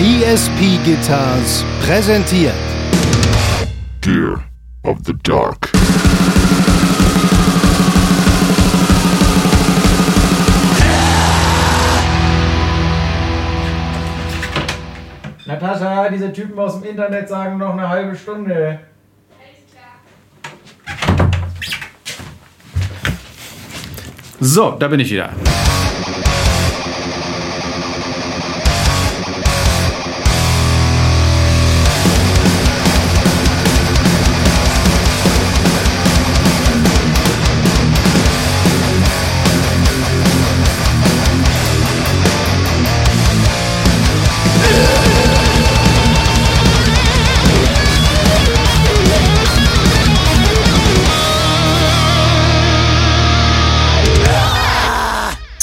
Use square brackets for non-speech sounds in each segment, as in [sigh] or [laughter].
ESP Guitars präsentiert Gear of the Dark. Natascha, diese Typen aus dem Internet sagen noch eine halbe Stunde. So, da bin ich wieder.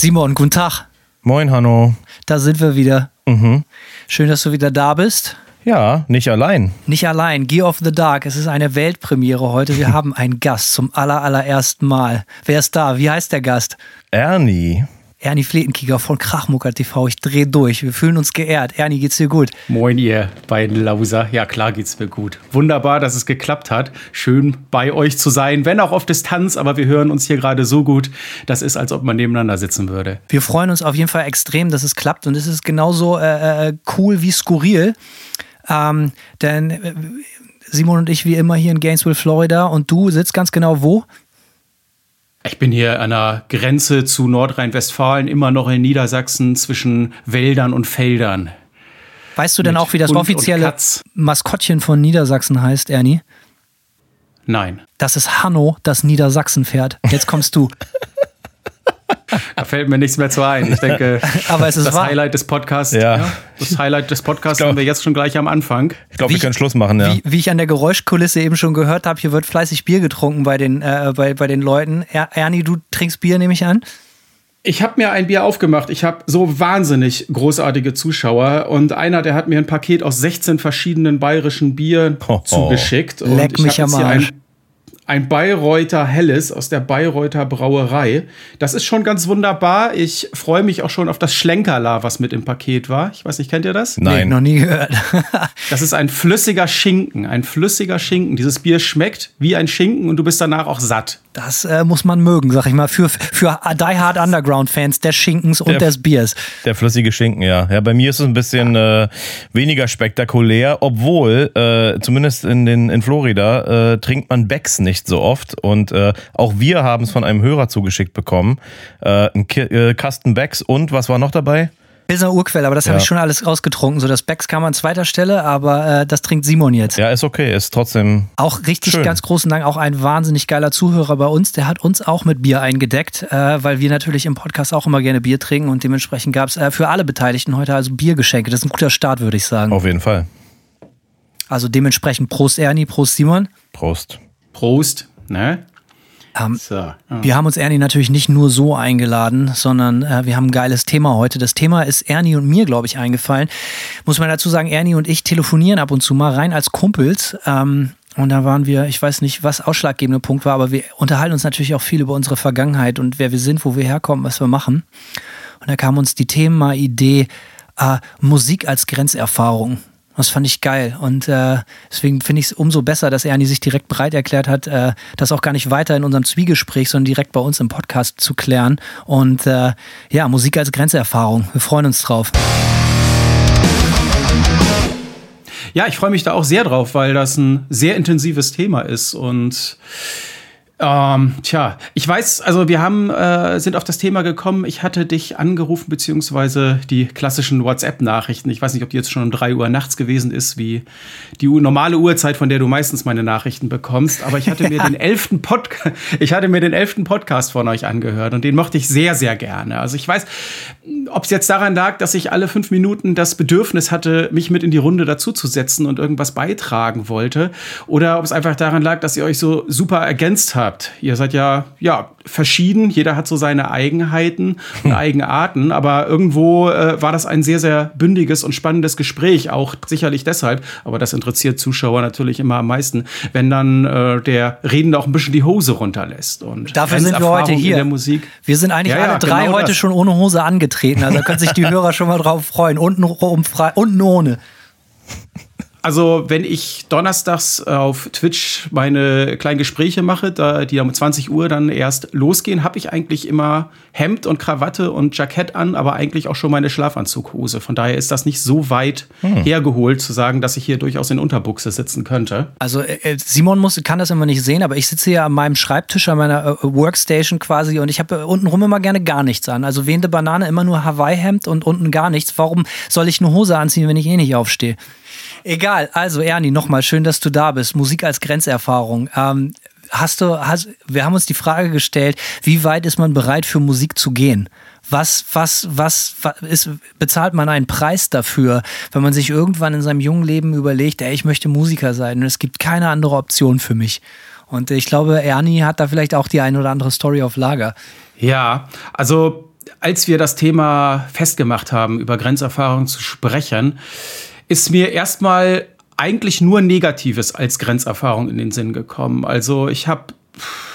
Simon, guten Tag. Moin, Hanno. Da sind wir wieder. Mhm. Schön, dass du wieder da bist. Ja, nicht allein. Nicht allein. Gear of the Dark. Es ist eine Weltpremiere heute. Wir [laughs] haben einen Gast zum aller, allerersten Mal. Wer ist da? Wie heißt der Gast? Ernie. Ernie Fletenkieger von Krachmucker TV. Ich dreh durch. Wir fühlen uns geehrt. Ernie, geht's dir gut? Moin, ihr beiden Lauser. Ja, klar geht's mir gut. Wunderbar, dass es geklappt hat. Schön bei euch zu sein, wenn auch auf Distanz, aber wir hören uns hier gerade so gut. Das ist, als ob man nebeneinander sitzen würde. Wir freuen uns auf jeden Fall extrem, dass es klappt und es ist genauso äh, äh, cool wie skurril. Ähm, denn äh, Simon und ich wie immer hier in Gainesville, Florida und du sitzt ganz genau wo? Ich bin hier an der Grenze zu Nordrhein-Westfalen, immer noch in Niedersachsen zwischen Wäldern und Feldern. Weißt du denn Mit auch, wie das Hund offizielle. Maskottchen von Niedersachsen heißt, Ernie? Nein, Das ist Hanno, das Niedersachsenpferd. Jetzt kommst du. [laughs] [laughs] da fällt mir nichts mehr zu ein. Ich denke, [laughs] Aber es ist das wahr. Highlight des Podcasts, Ja. das Highlight des Podcasts glaub- haben wir jetzt schon gleich am Anfang. Ich glaube, wir können Schluss machen, ja. Wie, wie ich an der Geräuschkulisse eben schon gehört habe, hier wird fleißig Bier getrunken bei den, äh, bei, bei den Leuten. Er, Ernie, du trinkst Bier, nehme ich an? Ich habe mir ein Bier aufgemacht. Ich habe so wahnsinnig großartige Zuschauer und einer, der hat mir ein Paket aus 16 verschiedenen bayerischen Bieren zugeschickt. Und Leck ich mich am hier Arsch. Ein, Bayreuther Helles aus der Bayreuther Brauerei. Das ist schon ganz wunderbar. Ich freue mich auch schon auf das Schlenkerla, was mit im Paket war. Ich weiß nicht, kennt ihr das? Nee, Nein. noch nie gehört. [laughs] [laughs] Das ist ein flüssiger Schinken, ein flüssiger Schinken. Dieses Bier schmeckt wie ein Schinken und du bist danach auch satt. Das äh, muss man mögen, sag ich mal, für, für Die Hard Underground-Fans des Schinkens und Der- des Biers. Der flüssige Schinken, ja. Ja, bei mir ist es ein bisschen äh, weniger spektakulär, obwohl, äh, zumindest in, den, in Florida, äh, trinkt man Becks nicht so oft. Und äh, auch wir haben es von einem Hörer zugeschickt bekommen. Äh, ein Ki äh, Kasten Becks und was war noch dabei? Pilsner Urquelle, aber das habe Ja. ich schon alles rausgetrunken. So, das Becks kam an zweiter Stelle, aber äh, das trinkt Simon jetzt. Ja, ist okay, ist trotzdem. Auch richtig Schön. ganz großen Dank, auch ein wahnsinnig geiler Zuhörer bei uns. Der hat uns auch mit Bier eingedeckt, äh, weil wir natürlich im Podcast auch immer gerne Bier trinken und dementsprechend gab es äh, für alle Beteiligten heute also Biergeschenke. Das ist ein guter Start, würde ich sagen. Auf jeden Fall. Also dementsprechend Prost Ernie, Prost Simon. Prost. Prost. Ne? Ähm, So. ja. Wir haben uns Ernie natürlich nicht nur so eingeladen, sondern äh, wir haben ein geiles Thema heute. Das Thema ist Ernie und mir, glaube ich, eingefallen. Muss man dazu sagen, Ernie und ich telefonieren ab und zu mal rein als Kumpels. Ähm, und da waren wir, ich weiß nicht, was ausschlaggebende Punkt war, aber wir unterhalten uns natürlich auch viel über unsere Vergangenheit und wer wir sind, wo wir herkommen, was wir machen. Und da kam uns die Thema-Idee äh, Musik als Grenzerfahrung. Das fand ich geil. Und äh, deswegen finde ich es umso besser, dass Ernie sich direkt bereit erklärt hat, äh, das auch gar nicht weiter in unserem Zwiegespräch, sondern direkt bei uns im Podcast zu klären. Und äh, ja, Musik als Grenzerfahrung. Wir freuen uns drauf. Ja, ich freue mich da auch sehr drauf, weil das ein sehr intensives Thema ist und ähm, tja, ich weiß, also wir haben, äh, sind auf das Thema gekommen. Ich hatte dich angerufen, beziehungsweise die klassischen WhatsApp-Nachrichten. Ich weiß nicht, ob die jetzt schon um drei Uhr nachts gewesen ist, wie die normale Uhrzeit, von der du meistens meine Nachrichten bekommst. Aber ich hatte [laughs] mir den elften Podcast, [laughs] ich hatte mir den elften Podcast von euch angehört und den mochte ich sehr, sehr gerne. Also ich weiß, ob es jetzt daran lag, dass ich alle fünf Minuten das Bedürfnis hatte, mich mit in die Runde dazuzusetzen und irgendwas beitragen wollte, oder ob es einfach daran lag, dass ihr euch so super ergänzt habt. Habt. Ihr seid ja, ja, verschieden. Jeder hat so seine Eigenheiten und Eigenarten. Aber irgendwo äh, war das ein sehr, sehr bündiges und spannendes Gespräch. Auch sicherlich deshalb. Aber das interessiert Zuschauer natürlich immer am meisten, wenn dann äh, der Redende auch ein bisschen die Hose runterlässt. Und Dafür sind wir heute hier. In der Musik. Wir sind eigentlich Ja, ja, alle drei genau heute das. schon ohne Hose angetreten. Also da können sich die [laughs] Hörer schon mal drauf freuen. Unten frei, unten ohne. Also, wenn ich donnerstags auf Twitch meine kleinen Gespräche mache, da, die um 20 Uhr dann erst losgehen, habe ich eigentlich immer Hemd und Krawatte und Jackett an, aber eigentlich auch schon meine Schlafanzughose. Von daher ist das nicht so weit hergeholt, zu sagen, dass ich hier durchaus in Unterbuchse sitzen könnte. Also äh, äh, Simon muss, kann das immer nicht sehen, aber ich sitze hier an meinem Schreibtisch, an meiner äh, Workstation quasi und ich habe äh, untenrum immer gerne gar nichts an. Also wehende Banane immer nur Hawaii-Hemd und unten gar nichts. Warum soll ich eine Hose anziehen, wenn ich eh nicht aufstehe? Egal, also Ernie, nochmal schön, dass du da bist. Musik als Grenzerfahrung. Ähm, hast du, hast, wir haben uns die Frage gestellt, wie weit ist man bereit für Musik zu gehen? Was, was, was, was ist, bezahlt man einen Preis dafür, wenn man sich irgendwann in seinem jungen Leben überlegt, ey, ich möchte Musiker sein und es gibt keine andere Option für mich? Und ich glaube, Ernie hat da vielleicht auch die eine oder andere Story auf Lager. Ja, also als wir das Thema festgemacht haben, über Grenzerfahrung zu sprechen, ist mir erstmal eigentlich nur Negatives als Grenzerfahrung in den Sinn gekommen. Also ich habe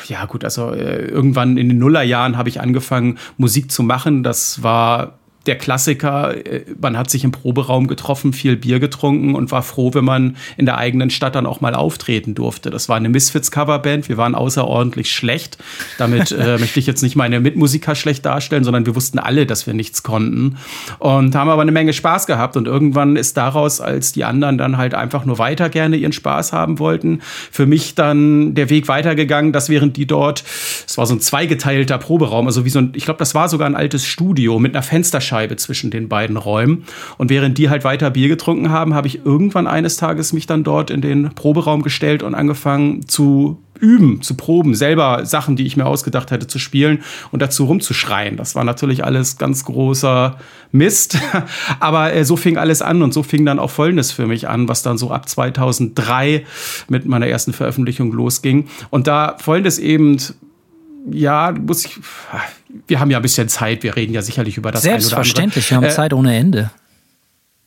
ja gut, also äh, irgendwann in den Nullerjahren habe ich angefangen, Musik zu machen. Das war der Klassiker. Äh, Man hat sich im Proberaum getroffen, viel Bier getrunken und war froh, wenn man in der eigenen Stadt dann auch mal auftreten durfte. Das war eine Misfits-Coverband. Wir waren außerordentlich schlecht. Damit äh, [laughs] möchte ich jetzt nicht meine Mitmusiker schlecht darstellen, sondern wir wussten alle, dass wir nichts konnten und haben aber eine Menge Spaß gehabt. Und irgendwann ist daraus, als die anderen dann halt einfach nur weiter gerne ihren Spaß haben wollten, für mich dann der Weg weitergegangen, dass während die dort, es war so ein zweigeteilter Proberaum, also wie so ein, ich glaube, das war sogar ein altes Studio mit einer Fensterscheibe zwischen den beiden Räumen. Und während die halt weiter Bier getrunken haben, habe ich irgendwann eines Tages mich dann dort in den Proberaum gestellt und angefangen zu üben, zu proben, selber Sachen, die ich mir ausgedacht hätte, zu spielen und dazu rumzuschreien. Das war natürlich alles ganz großer Mist. [laughs] Aber äh, so fing alles an und so fing dann auch Folgendes für mich an, was dann so ab 2003 mit meiner ersten Veröffentlichung losging. Und da Folgendes eben ja, muss ich, wir haben ja ein bisschen Zeit, wir reden ja sicherlich über das eine oder andere. Selbstverständlich, wir haben Äh, Zeit ohne Ende.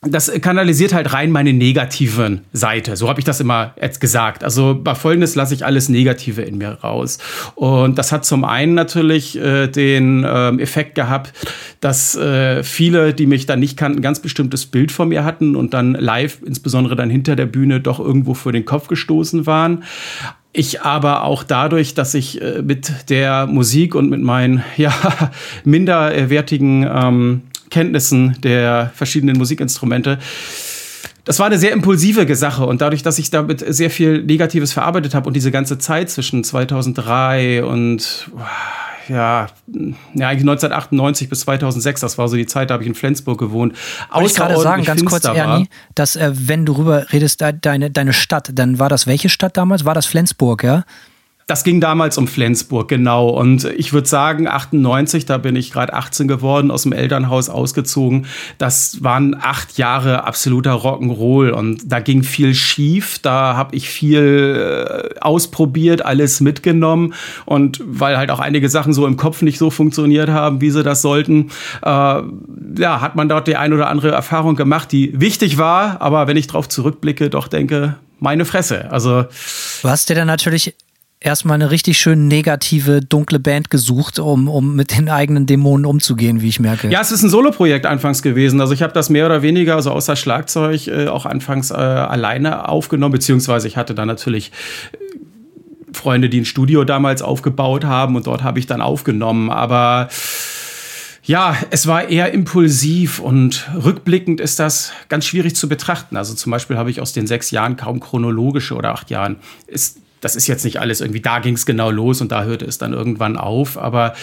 das kanalisiert halt rein meine negativen Seite. So habe ich das immer jetzt gesagt. Also bei Folgendes lasse ich alles Negative in mir raus. Und das hat zum einen natürlich äh, den ähm, Effekt gehabt, dass äh, viele, die mich dann nicht kannten, ein ganz bestimmtes Bild von mir hatten und dann live, insbesondere dann hinter der Bühne, doch irgendwo vor den Kopf gestoßen waren. Ich aber auch dadurch, dass ich äh, mit der Musik und mit meinen [laughs] ja, minderwertigen ähm, Kenntnissen der verschiedenen Musikinstrumente das war eine sehr impulsive Sache. Und dadurch, dass ich damit sehr viel Negatives verarbeitet habe und diese ganze Zeit zwischen 2003 und ja, ja, eigentlich 1998 bis 2006, das war so die Zeit, da habe ich in Flensburg gewohnt. Wollte ich gerade sagen, ganz kurz, war. Ernie, dass äh, wenn du rüber redest, de- deine, deine Stadt, dann war das welche Stadt damals? War das Flensburg, ja? Das ging damals um Flensburg, genau. Und ich würde sagen, 98, da bin ich gerade 18 geworden, aus dem Elternhaus ausgezogen. Das waren acht Jahre absoluter Rock'n'Roll und da ging viel schief. Da habe ich viel äh, ausprobiert, alles mitgenommen. Und weil halt auch einige Sachen so im Kopf nicht so funktioniert haben, wie sie das sollten, äh, ja, hat man dort die ein oder andere Erfahrung gemacht, die wichtig war. Aber wenn ich drauf zurückblicke, doch denke, meine Fresse. Also Du hast dir dann natürlich erstmal eine richtig schön negative, dunkle Band gesucht, um, um mit den eigenen Dämonen umzugehen, wie ich merke. Ja, es ist ein Soloprojekt anfangs gewesen. Also ich habe das mehr oder weniger, also außer Schlagzeug, äh, auch anfangs äh, alleine aufgenommen, beziehungsweise ich hatte dann natürlich äh, Freunde, die ein Studio damals aufgebaut haben und dort habe ich dann aufgenommen. Aber ja, es war eher impulsiv und rückblickend ist das ganz schwierig zu betrachten. Also zum Beispiel habe ich aus den sechs Jahren kaum chronologische oder acht Jahren. Ist, das ist jetzt nicht alles irgendwie, da ging es genau los und da hörte es dann irgendwann auf. Aber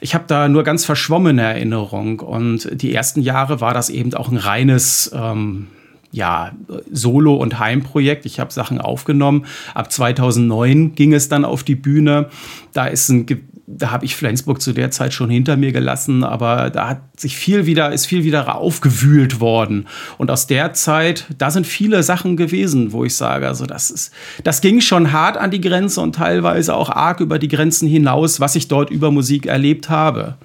ich habe da nur ganz verschwommene Erinnerung. Und die ersten Jahre war das eben auch ein reines ähm, ja, Solo- und Heimprojekt. Ich habe Sachen aufgenommen. Ab 2009 ging es dann auf die Bühne. Da ist ein da habe ich Flensburg zu der Zeit schon hinter mir gelassen, aber da hat sich viel wieder, ist viel wieder aufgewühlt worden. Und aus der Zeit, da sind viele Sachen gewesen, wo ich sage, also das ist, das ging schon hart an die Grenze und teilweise auch arg über die Grenzen hinaus, was ich dort über Musik erlebt habe.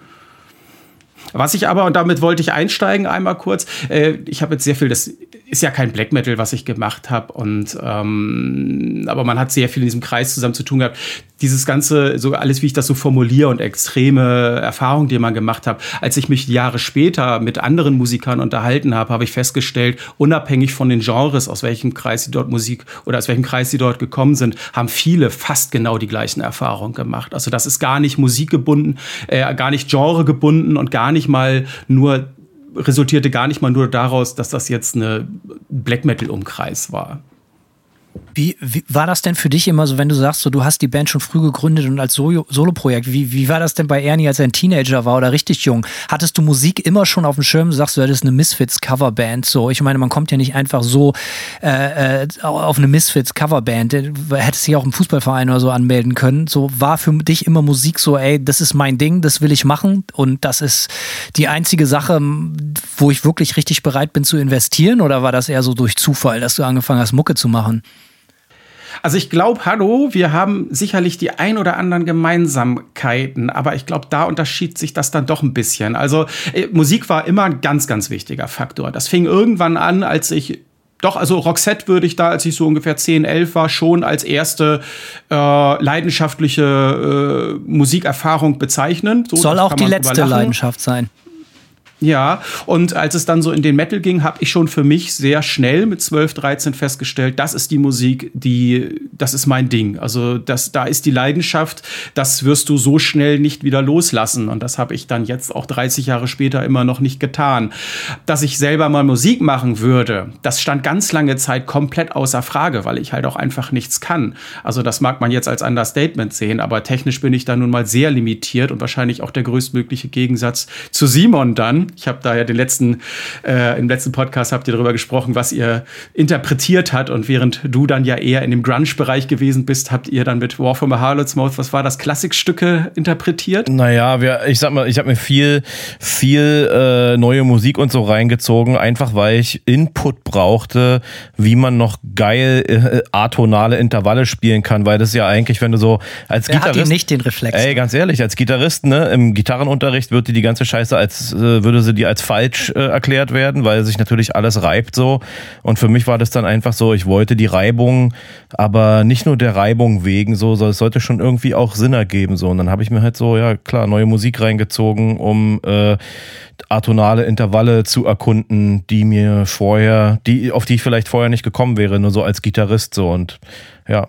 Was ich aber, und damit wollte ich einsteigen einmal kurz, äh, ich habe jetzt sehr viel, das ist ja kein Black Metal, was ich gemacht habe, und ähm, aber man hat sehr viel in diesem Kreis zusammen zu tun gehabt. Dieses ganze, so alles, wie ich das so formuliere und extreme Erfahrungen, die man gemacht hat. Als ich mich Jahre später mit anderen Musikern unterhalten habe, habe ich festgestellt, unabhängig von den Genres, aus welchem Kreis sie dort Musik oder aus welchem Kreis sie dort gekommen sind, haben viele fast genau die gleichen Erfahrungen gemacht. Also das ist gar nicht musikgebunden, äh, gar nicht genregebunden und gar nicht mal nur resultierte gar nicht mal nur daraus, dass das jetzt eine Black Metal Umkreis war. Wie, wie, war das denn für dich immer so, wenn du sagst, so, du hast die Band schon früh gegründet und als Solo-Projekt, wie, wie war das denn bei Ernie, als er ein Teenager war oder richtig jung? Hattest du Musik immer schon auf dem Schirm? Du sagst, du hattest eine Misfits-Coverband. So, ich meine, man kommt ja nicht einfach so äh, äh auf eine Misfits-Coverband. Du hättest dich auch im Fußballverein oder so anmelden können. So, war für dich immer Musik so, ey, das ist mein Ding, das will ich machen und das ist die einzige Sache, wo ich wirklich richtig bereit bin zu investieren? Oder war das eher so durch Zufall, dass du angefangen hast, Mucke zu machen? Also ich glaube, hallo, wir haben sicherlich die ein oder anderen Gemeinsamkeiten, aber ich glaube, da unterschied sich das dann doch ein bisschen. Also äh, Musik war immer ein ganz, ganz wichtiger Faktor. Das fing irgendwann an, als ich doch, also Roxette würde ich da, als ich so ungefähr 10, 11 war, schon als erste äh, leidenschaftliche äh, Musikerfahrung bezeichnen. So, Soll auch die letzte Leidenschaft sein. Ja, und als es dann so in den Metal ging, habe ich schon für mich sehr schnell mit 12, 13 festgestellt, das ist die Musik, die, das ist mein Ding. Also das, da ist die Leidenschaft, das wirst du so schnell nicht wieder loslassen. Und das habe ich dann jetzt auch 30 Jahre später immer noch nicht getan. Dass ich selber mal Musik machen würde, das stand ganz lange Zeit komplett außer Frage, weil ich halt auch einfach nichts kann. Also das mag man jetzt als Understatement sehen, aber technisch bin ich da nun mal sehr limitiert und wahrscheinlich auch der größtmögliche Gegensatz zu Simon dann ich habe da ja den letzten, äh, im letzten Podcast habt ihr darüber gesprochen, was ihr interpretiert hat. Und während du dann ja eher in dem Grunge-Bereich gewesen bist, habt ihr dann mit War from a Harlot's Mouth, was war das, Klassikstücke interpretiert? Naja, wir, ich sag mal, ich habe mir viel, viel äh, neue Musik und so reingezogen, einfach weil ich Input brauchte, wie man noch geil äh, atonale Intervalle spielen kann, weil das ja eigentlich, wenn du so als Wer Gitarrist. Hat nicht den Reflex. Ey, ganz ehrlich, als Gitarrist, ne, im Gitarrenunterricht wird dir die ganze Scheiße als äh, würde sie die als falsch äh, erklärt werden, weil sich natürlich alles reibt so. Und für mich war das dann einfach so, ich wollte die Reibung, aber nicht nur der Reibung wegen so, sondern es sollte schon irgendwie auch Sinn ergeben so. Und dann habe ich mir halt so, ja klar, neue Musik reingezogen, um äh, atonale Intervalle zu erkunden, die mir vorher, die, auf die ich vielleicht vorher nicht gekommen wäre, nur so als Gitarrist so. Und ja,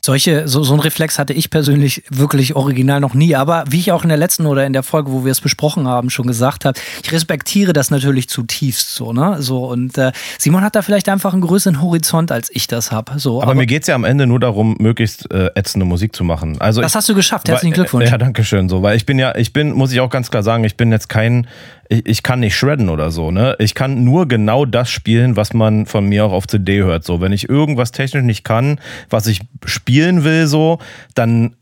solche, so, so ein Reflex hatte ich persönlich wirklich original noch nie. Aber wie ich auch in der letzten oder in der Folge, wo wir es besprochen haben, schon gesagt habe, ich respektiere das natürlich zutiefst so, ne? So, und äh, Simon hat da vielleicht einfach einen größeren Horizont, als ich das habe. So, aber, aber mir geht's ja am Ende nur darum, möglichst äh, ätzende Musik zu machen. Also das ich, hast du geschafft, herzlichen Glückwunsch. Ja, danke schön. So, weil ich bin ja, ich bin, muss ich auch ganz klar sagen, ich bin jetzt kein ich, ich kann nicht shredden oder so, ne? Ich kann nur genau das spielen, was man von mir auch auf CD hört. So, wenn ich irgendwas technisch nicht kann, was ich spielen will, so, dann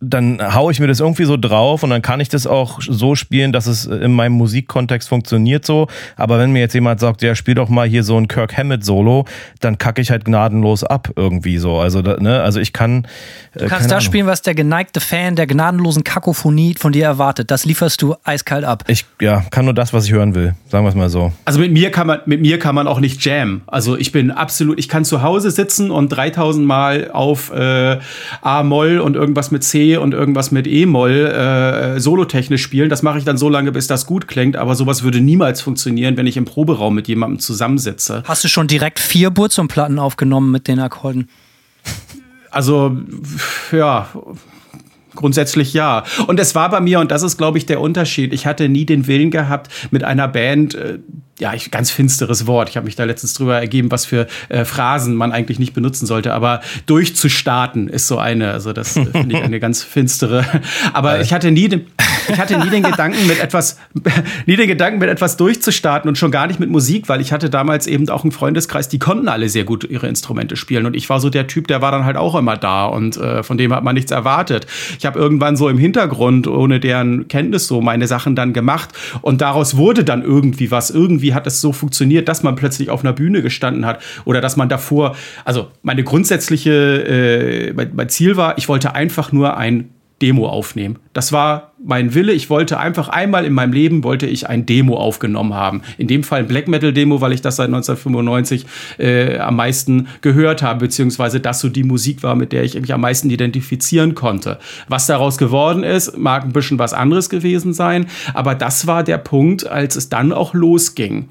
dann hau ich mir das irgendwie so drauf und dann kann ich das auch so spielen, dass es in meinem Musikkontext funktioniert so. Aber wenn mir jetzt jemand sagt, ja, spiel doch mal hier so ein Kirk Hammett Solo, dann kacke ich halt gnadenlos ab irgendwie so. Also, ne, also ich kann. Äh, du kannst das spielen, was der geneigte Fan der gnadenlosen Kakophonie von dir erwartet. Das lieferst du eiskalt ab. Ich, ja, kann nur das, was ich hören will. Sagen wir es mal so. Also mit mir kann man, mit mir kann man auch nicht jammen. Also ich bin absolut, ich kann zu Hause sitzen und 3000 Mal auf äh, A-Moll und irgendwas mit C und irgendwas mit E-Moll äh, solotechnisch spielen. Das mache ich dann so lange, bis das gut klingt. Aber sowas würde niemals funktionieren, wenn ich im Proberaum mit jemandem zusammensitze. Hast du schon direkt vier Burzum-Platten aufgenommen mit den Akkorden? Also, ja grundsätzlich ja. Und es war bei mir, und das ist, glaube ich, der Unterschied, ich hatte nie den Willen gehabt, mit einer Band äh, ja, ich, ganz finsteres Wort. Ich habe mich da letztens drüber ergeben, was für äh, Phrasen man eigentlich nicht benutzen sollte. Aber durchzustarten ist so eine. Also das äh, finde ich eine ganz finstere. Aber ich hatte nie den, ich hatte nie den Gedanken mit etwas, [laughs] nie den Gedanken mit etwas durchzustarten und schon gar nicht mit Musik, weil ich hatte damals eben auch einen Freundeskreis, die konnten alle sehr gut ihre Instrumente spielen und ich war so der Typ, der war dann halt auch immer da und äh, von dem hat man nichts erwartet. Ich habe irgendwann so im Hintergrund ohne deren Kenntnis so meine Sachen dann gemacht und daraus wurde dann irgendwie was irgendwie irgendwie hat es so funktioniert, dass man plötzlich auf einer Bühne gestanden hat oder dass man davor, also meine grundsätzliche, äh, mein, mein Ziel war, ich wollte einfach nur ein Demo aufnehmen. Das war mein Wille. Ich wollte einfach einmal in meinem Leben wollte ich ein Demo aufgenommen haben. In dem Fall ein Black Metal Demo, weil ich das seit 1995 äh, am meisten gehört habe, beziehungsweise das so die Musik war, mit der ich mich am meisten identifizieren konnte. Was daraus geworden ist, mag ein bisschen was anderes gewesen sein, aber das war der Punkt, als es dann auch losging.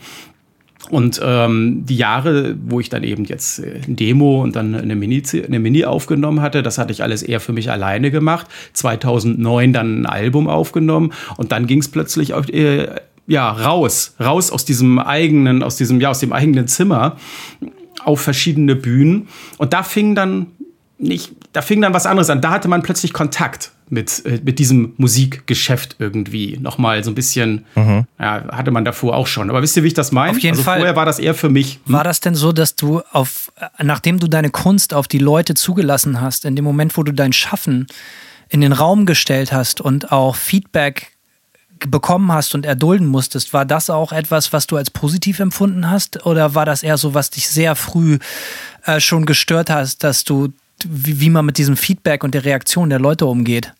Und ähm, die Jahre, wo ich dann eben jetzt äh, ein Demo und dann eine Mini, eine Mini aufgenommen hatte, das hatte ich alles eher für mich alleine gemacht. 2009 dann ein Album aufgenommen und dann ging es plötzlich auf, äh, ja raus, raus aus diesem eigenen, aus diesem ja aus dem eigenen Zimmer auf verschiedene Bühnen und da fing dann nicht, da fing dann was anderes an. Da hatte man plötzlich Kontakt mit, äh, mit diesem Musikgeschäft irgendwie. Nochmal so ein bisschen, mhm. ja, hatte man davor auch schon. Aber wisst ihr, wie ich das meine? Auf jeden also Fall. Vorher war das eher für mich. Hm? War das denn so, dass du auf, nachdem du deine Kunst auf die Leute zugelassen hast, in dem Moment, wo du dein Schaffen in den Raum gestellt hast und auch Feedback bekommen hast und erdulden musstest, war das auch etwas, was du als positiv empfunden hast? Oder war das eher so, was dich sehr früh äh, schon gestört hast, dass du wie, wie man mit diesem Feedback und der Reaktion der Leute umgeht?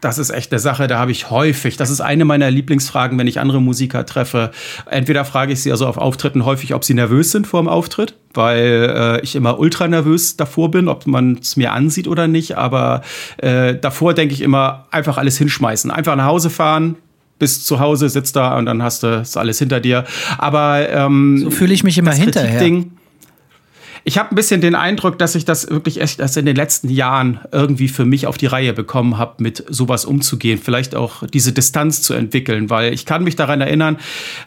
Das ist echt eine Sache, da habe ich häufig, das ist eine meiner Lieblingsfragen, wenn ich andere Musiker treffe. Entweder frage ich sie also auf Auftritten häufig, ob sie nervös sind vor dem Auftritt, weil äh, ich immer ultra nervös davor bin, ob man es mir ansieht oder nicht. Aber äh, davor denke ich immer, einfach alles hinschmeißen. Einfach nach Hause fahren, bis zu Hause, sitzt da und dann hast du es alles hinter dir. Aber ähm, so fühle ich mich immer hinterher. Ich habe ein bisschen den Eindruck, dass ich das wirklich erst, erst in den letzten Jahren irgendwie für mich auf die Reihe bekommen habe, mit sowas umzugehen, vielleicht auch diese Distanz zu entwickeln, weil ich kann mich daran erinnern,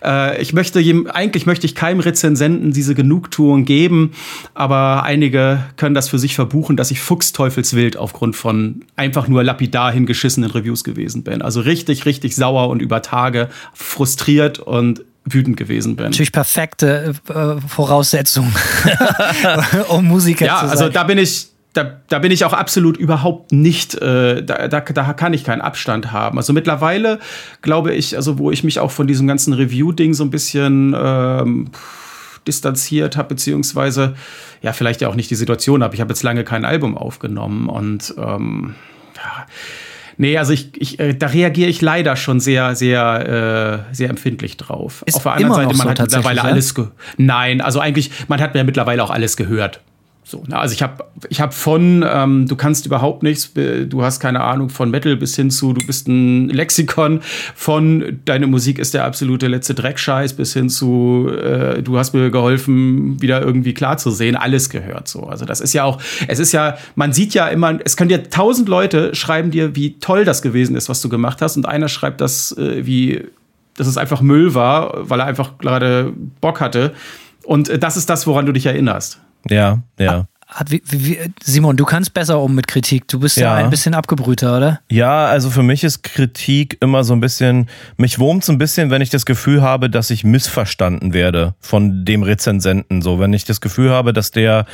äh, ich möchte eigentlich möchte ich keinem Rezensenten diese Genugtuung geben, aber einige können das für sich verbuchen, dass ich fuchsteufelswild aufgrund von einfach nur lapidar hingeschissenen Reviews gewesen bin. Also richtig, richtig sauer und über Tage frustriert und wütend gewesen bin. Natürlich perfekte äh, Voraussetzung, [laughs] [laughs] um Musiker ja, zu sein. Ja, also da bin ich, da, da bin ich auch absolut überhaupt nicht, äh, da, da, da kann ich keinen Abstand haben. Also mittlerweile glaube ich, also wo ich mich auch von diesem ganzen Review-Ding so ein bisschen ähm, distanziert habe, beziehungsweise ja, vielleicht ja auch nicht die Situation habe. Ich habe jetzt lange kein Album aufgenommen und ähm, ja Nee, also ich, ich äh, da reagiere ich leider schon sehr, sehr, äh, sehr empfindlich drauf. Ist Auf der anderen Seite, man so hat mittlerweile ja? alles. Nein, also eigentlich, man hat mir mittlerweile auch alles gehört. So, na, also ich habe ich hab von, ähm, du kannst überhaupt nichts, du hast keine Ahnung von Metal bis hin zu, du bist ein Lexikon von, deine Musik ist der absolute letzte Dreckscheiß bis hin zu, äh, du hast mir geholfen, wieder irgendwie klar zu sehen, alles gehört so. Also das ist ja auch, es ist ja, man sieht ja immer, es können dir tausend Leute schreiben dir, wie toll das gewesen ist, was du gemacht hast und einer schreibt das, äh, wie, dass es einfach Müll war, weil er einfach gerade Bock hatte. Und äh, das ist das, woran du dich erinnerst. Ja, ja. Hat, wie, wie, Simon, du kannst besser um mit Kritik. Du bist ja. ja. ein bisschen abgebrühter, oder? Ja, also für mich ist Kritik immer so ein bisschen, mich wurmt so ein bisschen, wenn ich das Gefühl habe, dass ich missverstanden werde von dem Rezensenten. So, wenn ich das Gefühl habe, dass der,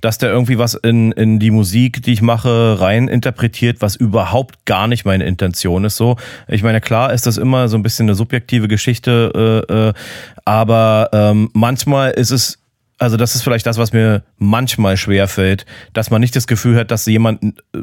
dass der irgendwie was in, in die Musik, die ich mache, rein interpretiert, was überhaupt gar nicht meine Intention ist. So, ich meine, klar ist das immer so ein bisschen eine subjektive Geschichte, äh, äh, aber ähm, manchmal ist es also das ist vielleicht das, was mir manchmal schwerfällt, dass man nicht das Gefühl hat, dass jemand äh,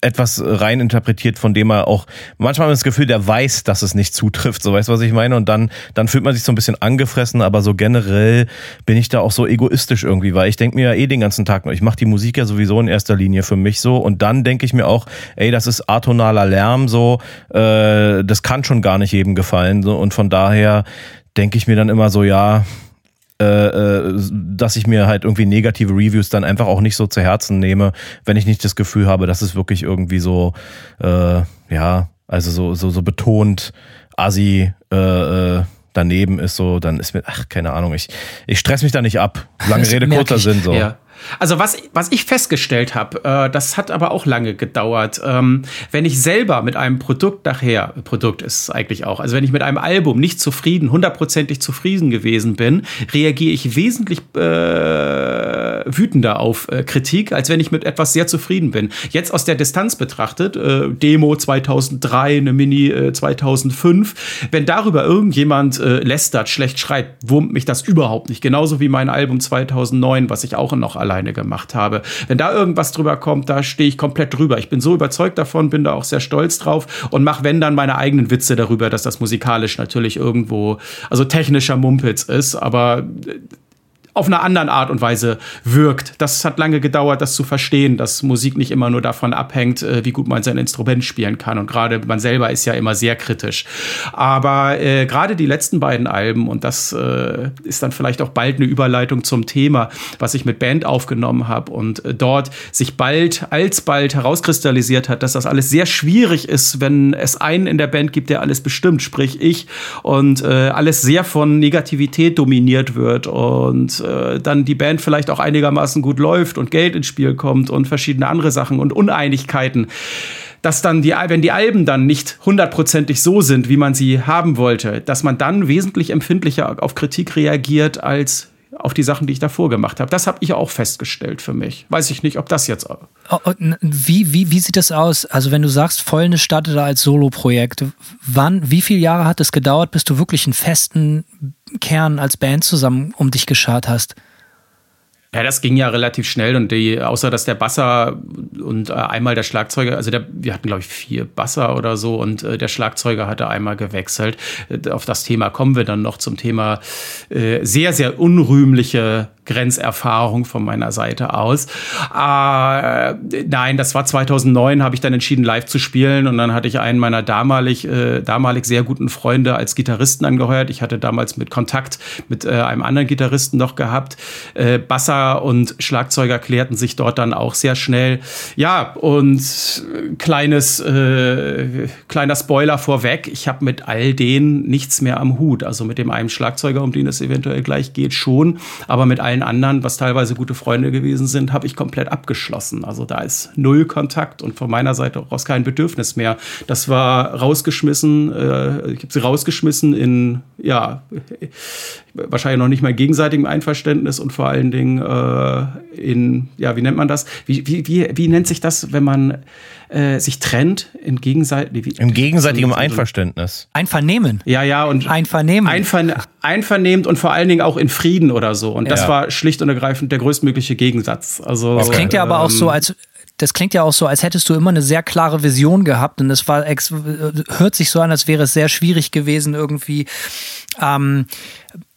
etwas rein interpretiert, von dem er auch, manchmal hat man das Gefühl, der weiß, dass es nicht zutrifft, so weißt du, was ich meine? Und dann, dann fühlt man sich so ein bisschen angefressen, aber so generell bin ich da auch so egoistisch irgendwie, weil ich denke mir ja eh den ganzen Tag, ich mache die Musik ja sowieso in erster Linie für mich so. Und dann denke ich mir auch, ey, das ist atonaler Lärm so, äh, das kann schon gar nicht jedem gefallen so. Und von daher denke ich mir dann immer so, ja, äh, äh, dass ich mir halt irgendwie negative Reviews dann einfach auch nicht so zu Herzen nehme, wenn ich nicht das Gefühl habe, dass es wirklich irgendwie so, äh, ja, also so, so, so betont assi, äh, äh, daneben ist, so, dann ist mir, ach, keine Ahnung, ich, ich stress mich da nicht ab. Lange Rede, kurzer. Sinn, so. Ja. Also was, was ich festgestellt habe, äh, das hat aber auch lange gedauert. Ähm, wenn ich selber mit einem Produkt nachher, Produkt ist eigentlich auch, also wenn ich mit einem Album nicht zufrieden, hundertprozentig zufrieden gewesen bin, reagiere ich wesentlich äh, wütender auf äh, Kritik, als wenn ich mit etwas sehr zufrieden bin. Jetzt aus der Distanz betrachtet, äh, Demo 2003, eine Mini äh, 2005, wenn darüber irgendjemand äh, lästert, schlecht schreibt, wurmt mich das überhaupt nicht. Genauso wie mein Album 2009, was ich auch noch alleine gemacht habe. Wenn da irgendwas drüber kommt, da stehe ich komplett drüber. Ich bin so überzeugt davon, bin da auch sehr stolz drauf und mache, wenn dann, meine eigenen Witze darüber, dass das musikalisch natürlich irgendwo, also technischer Mumpitz ist, aber äh, auf einer anderen Art und Weise wirkt. Das hat lange gedauert, das zu verstehen, dass Musik nicht immer nur davon abhängt, äh, wie gut man sein Instrument spielen kann. Und gerade man selber ist ja immer sehr kritisch. Aber äh, gerade die letzten beiden Alben, und das äh, ist dann vielleicht auch bald eine Überleitung zum Thema, was ich mit Band aufgenommen habe und äh, dort sich bald, alsbald herauskristallisiert hat, dass das alles sehr schwierig ist, wenn es einen in der Band gibt, der alles bestimmt, sprich ich, und äh, alles sehr von Negativität dominiert wird und äh, dann die Band vielleicht auch einigermaßen gut läuft und Geld ins Spiel kommt und verschiedene andere Sachen und Uneinigkeiten dass dann die, wenn die Alben dann nicht hundertprozentig so sind, wie man sie haben wollte, dass man dann wesentlich empfindlicher auf Kritik reagiert als auf die Sachen, die ich davor gemacht habe. Das habe ich auch festgestellt für mich. Weiß ich nicht, ob das jetzt. Oh, oh, Wie, wie, wie sieht das aus? Also wenn du sagst, Fäulnis startete als Soloprojekt, wann, wie viele Jahre hat es gedauert, bis du wirklich einen festen Kern als Band zusammen um dich geschart hast? Ja, das ging ja relativ schnell und die, außer dass der Basser und äh, einmal der Schlagzeuger, also der, wir hatten glaube ich vier Basser oder so und äh, der Schlagzeuger hatte einmal gewechselt. Äh, auf das Thema kommen wir dann noch zum Thema äh, sehr, sehr unrühmliche Grenzerfahrung von meiner Seite aus. Äh, nein, das war 2009, habe ich dann entschieden, live zu spielen und dann hatte ich einen meiner damalig, äh, damalig sehr guten Freunde als Gitarristen angeheuert. Ich hatte damals mit Kontakt mit äh, einem anderen Gitarristen noch gehabt. Äh, Basser und Schlagzeuger klärten sich dort dann auch sehr schnell. Ja, und kleines, äh, kleiner Spoiler vorweg, ich habe mit all denen nichts mehr am Hut. Also mit dem einen Schlagzeuger, um den es eventuell gleich geht, schon, aber mit allen anderen, was teilweise gute Freunde gewesen sind, habe ich komplett abgeschlossen. Also da ist null Kontakt und von meiner Seite auch aus kein Bedürfnis mehr. Das war rausgeschmissen, äh, ich habe sie rausgeschmissen in, ja, wahrscheinlich noch nicht mal gegenseitigem Einverständnis und vor allen Dingen äh, in, ja, wie nennt man das? Wie, wie, wie, wie nennt sich das, wenn man äh, sich trennt in gegenseitig, Im gegenseitigem Einverständnis. Einvernehmen. Ja, ja, und Einvernehmen. Einvern einvernehmend und vor allen Dingen auch in Frieden oder so. Und das Ja. war schlicht und ergreifend der größtmögliche Gegensatz. Also, Das klingt ja aber auch so, als das klingt ja auch so, als hättest du immer eine sehr klare Vision gehabt und es war hört sich so an, als wäre es sehr schwierig gewesen irgendwie. Ähm,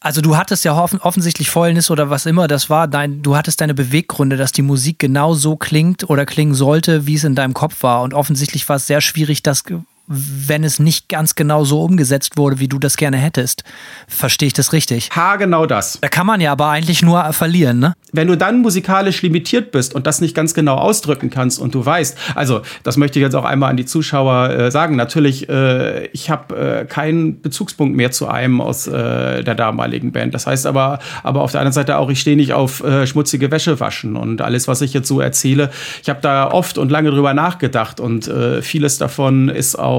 also du hattest ja offen, offensichtlich Fäulnis oder was immer das war, dein, du hattest deine Beweggründe, dass die Musik genau so klingt oder klingen sollte, wie es in deinem Kopf war. Und offensichtlich war es sehr schwierig, das wenn es nicht ganz genau so umgesetzt wurde, wie du das gerne hättest. Verstehe ich das richtig? Ha, genau das. Da kann man ja aber eigentlich nur verlieren, ne? Wenn du dann musikalisch limitiert bist und das nicht ganz genau ausdrücken kannst und du weißt, also das möchte ich jetzt auch einmal an die Zuschauer äh, sagen, natürlich, äh, ich habe äh, keinen Bezugspunkt mehr zu einem aus äh, der damaligen Band. Das heißt aber, aber auf der anderen Seite auch, ich stehe nicht auf äh, schmutzige Wäsche waschen und alles, was ich jetzt so erzähle, ich habe da oft und lange drüber nachgedacht und äh, vieles davon ist auch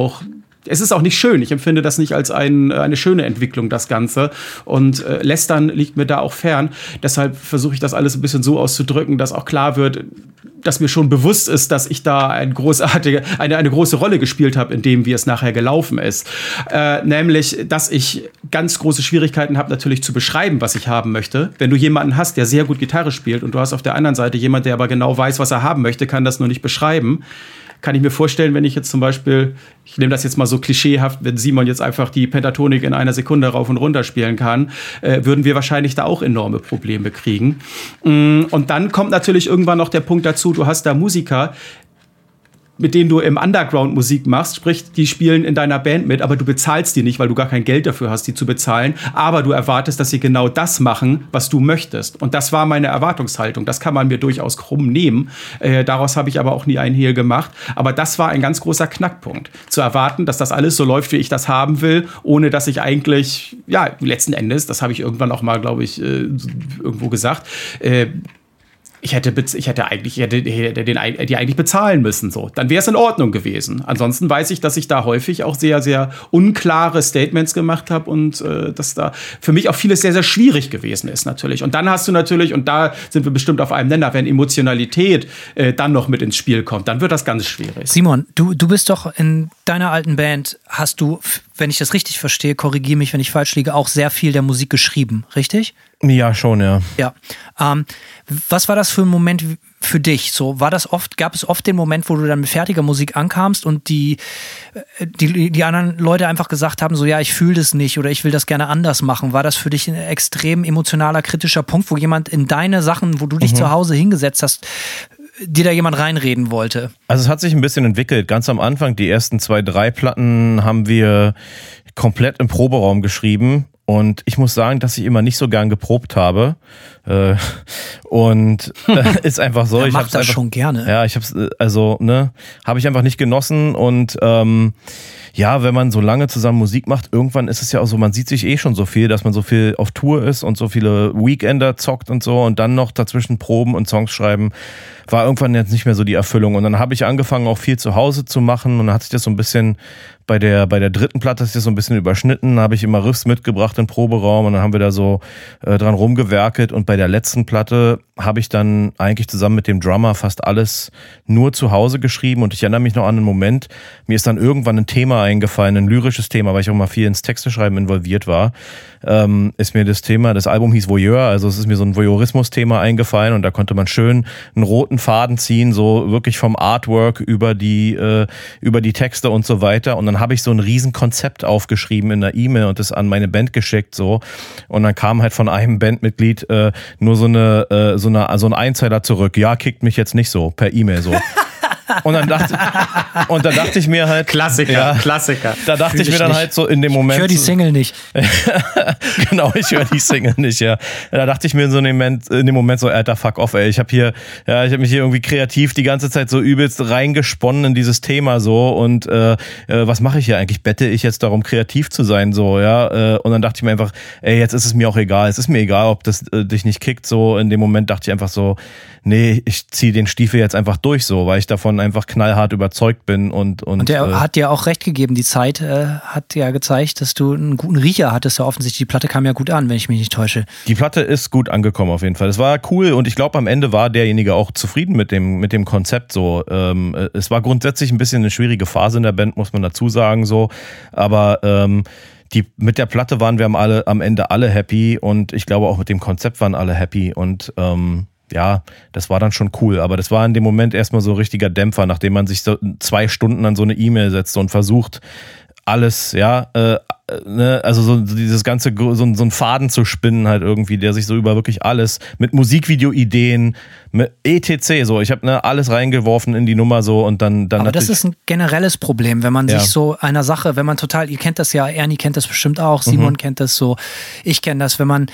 es ist auch nicht schön. Ich empfinde das nicht als ein, eine schöne Entwicklung, das Ganze. Und äh, Lästern liegt mir da auch fern. Deshalb versuche ich das alles ein bisschen so auszudrücken, dass auch klar wird, dass mir schon bewusst ist, dass ich da ein großartige, eine, eine große Rolle gespielt habe, in dem, wie es nachher gelaufen ist. Äh, nämlich, dass ich ganz große Schwierigkeiten habe, natürlich zu beschreiben, was ich haben möchte. Wenn du jemanden hast, der sehr gut Gitarre spielt und du hast auf der anderen Seite jemanden, der aber genau weiß, was er haben möchte, kann das nur nicht beschreiben kann ich mir vorstellen, wenn ich jetzt zum Beispiel, ich nehme das jetzt mal so klischeehaft, wenn Simon jetzt einfach die Pentatonik in einer Sekunde rauf und runter spielen kann, äh, würden wir wahrscheinlich da auch enorme Probleme kriegen. Mm, Und dann kommt natürlich irgendwann noch der Punkt dazu, du hast da Musiker, mit denen du im Underground Musik machst, sprich, die spielen in deiner Band mit, aber du bezahlst die nicht, weil du gar kein Geld dafür hast, die zu bezahlen. Aber du erwartest, dass sie genau das machen, was du möchtest. Und das war meine Erwartungshaltung. Das kann man mir durchaus krumm nehmen. Äh, daraus habe ich aber auch nie einen Hehl gemacht. Aber das war ein ganz großer Knackpunkt. Zu erwarten, dass das alles so läuft, wie ich das haben will, ohne dass ich eigentlich, ja, letzten Endes, das habe ich irgendwann auch mal, glaube ich, äh, irgendwo gesagt, äh, ich hätte, ich hätte eigentlich, ich hätte, hätte den, die eigentlich bezahlen müssen, so. Dann wäre es in Ordnung gewesen. Ansonsten weiß ich, dass ich da häufig auch sehr, sehr unklare Statements gemacht habe und äh, dass da für mich auch vieles sehr, sehr schwierig gewesen ist, natürlich. Und dann hast du natürlich, und da sind wir bestimmt auf einem Nenner, wenn Emotionalität äh, dann noch mit ins Spiel kommt, dann wird das ganz schwierig. Simon, du, du bist doch in deiner alten Band, hast du, wenn ich das richtig verstehe, korrigiere mich, wenn ich falsch liege, auch sehr viel der Musik geschrieben, richtig? Ja, schon, ja. Ja. Ähm, was war das für ein Moment für dich? So, war das oft, gab es oft den Moment, wo du dann mit fertiger Musik ankamst und die, äh, die, die anderen Leute einfach gesagt haben, so, ja, ich fühle das nicht oder ich will das gerne anders machen? War das für dich ein extrem emotionaler, kritischer Punkt, wo jemand in deine Sachen, wo du dich mhm. zu Hause hingesetzt hast, dir da jemand reinreden wollte? Also es hat sich ein bisschen entwickelt. Ganz am Anfang, die ersten zwei, drei Platten haben wir komplett im Proberaum geschrieben und ich muss sagen, dass ich immer nicht so gern geprobt habe. Äh, und äh, ist einfach so. [laughs] Ich macht das einfach, schon gerne. Ja, ich hab's, äh, also, ne, habe ich einfach nicht genossen und ähm, ja, wenn man so lange zusammen Musik macht, irgendwann ist es ja auch so, man sieht sich eh schon so viel, dass man so viel auf Tour ist und so viele Weekender zockt und so und dann noch dazwischen Proben und Songs schreiben, war irgendwann jetzt nicht mehr so die Erfüllung. Und dann habe ich angefangen, auch viel zu Hause zu machen und dann hat sich das so ein bisschen bei der, bei der dritten Platte ist das so ein bisschen überschnitten, habe ich immer Riffs mitgebracht im Proberaum und dann haben wir da so äh, dran rumgewerkelt und bei der letzten Platte habe ich dann eigentlich zusammen mit dem Drummer fast alles nur zu Hause geschrieben. Und ich erinnere mich noch an einen Moment, mir ist dann irgendwann ein Thema eingefallen, ein lyrisches Thema, weil ich auch mal viel ins Texteschreiben involviert war, ähm, ist mir das Thema, das Album hieß Voyeur, also es ist mir so ein Voyeurismus-Thema eingefallen. Und da konnte man schön einen roten Faden ziehen, so wirklich vom Artwork über die, äh, über die Texte und so weiter. Und dann habe ich so ein riesen Konzept aufgeschrieben in einer E-Mail und das an meine Band geschickt so. Und dann kam halt von einem Bandmitglied äh, nur so eine äh, so eine so ein Einzeiler zurück. Ja, kickt mich jetzt nicht so per E-Mail so. [laughs] Und dann dachte, und dann dachte ich mir halt. Klassiker, ja, Klassiker. Da dachte Fühl ich mir dann nicht. halt so in dem Moment. Ich höre die Single nicht. [laughs] genau, ich höre die Single nicht, ja. Da dachte ich mir in so einem Moment, in dem Moment so, alter, fuck off, ey. Ich habe hier, ja, ich habe mich hier irgendwie kreativ die ganze Zeit so übelst reingesponnen in dieses Thema so und äh, äh, was mache ich hier eigentlich? Bette ich jetzt darum, kreativ zu sein, so, ja. Äh, und dann dachte ich mir einfach, ey, jetzt ist es mir auch egal. Es ist mir egal, ob das äh, dich nicht kickt. So, in dem Moment dachte ich einfach so, nee, ich ziehe den Stiefel jetzt einfach durch, so, weil ich davon einfach knallhart überzeugt bin und und, und der äh, hat dir auch recht gegeben. Die Zeit äh, hat ja gezeigt, dass du einen guten Riecher hattest. Ja offensichtlich die Platte kam ja gut an, wenn ich mich nicht täusche. Die Platte ist gut angekommen auf jeden Fall. Es war cool und ich glaube am Ende war derjenige auch zufrieden mit dem mit dem Konzept. So, ähm, es war grundsätzlich ein bisschen eine schwierige Phase in der Band, muss man dazu sagen so, aber ähm, die, mit der Platte waren wir am, alle, am Ende alle happy und ich glaube auch mit dem Konzept waren alle happy und ähm, ja, das war dann schon cool. Aber das war in dem Moment erstmal so ein richtiger Dämpfer, nachdem man sich so zwei Stunden an so eine E-Mail setzt und versucht, alles, ja, äh, ne, also so dieses ganze, so, so ein Faden zu spinnen halt irgendwie, der sich so über wirklich alles mit Musikvideo-Ideen, mit etc. so, ich habe ne, alles reingeworfen in die Nummer so und dann dann. Aber das ist ein generelles Problem, wenn man ja. sich so einer Sache, wenn man total, ihr kennt das ja, Ernie kennt das bestimmt auch, Simon mhm. kennt das so, ich kenne das, wenn man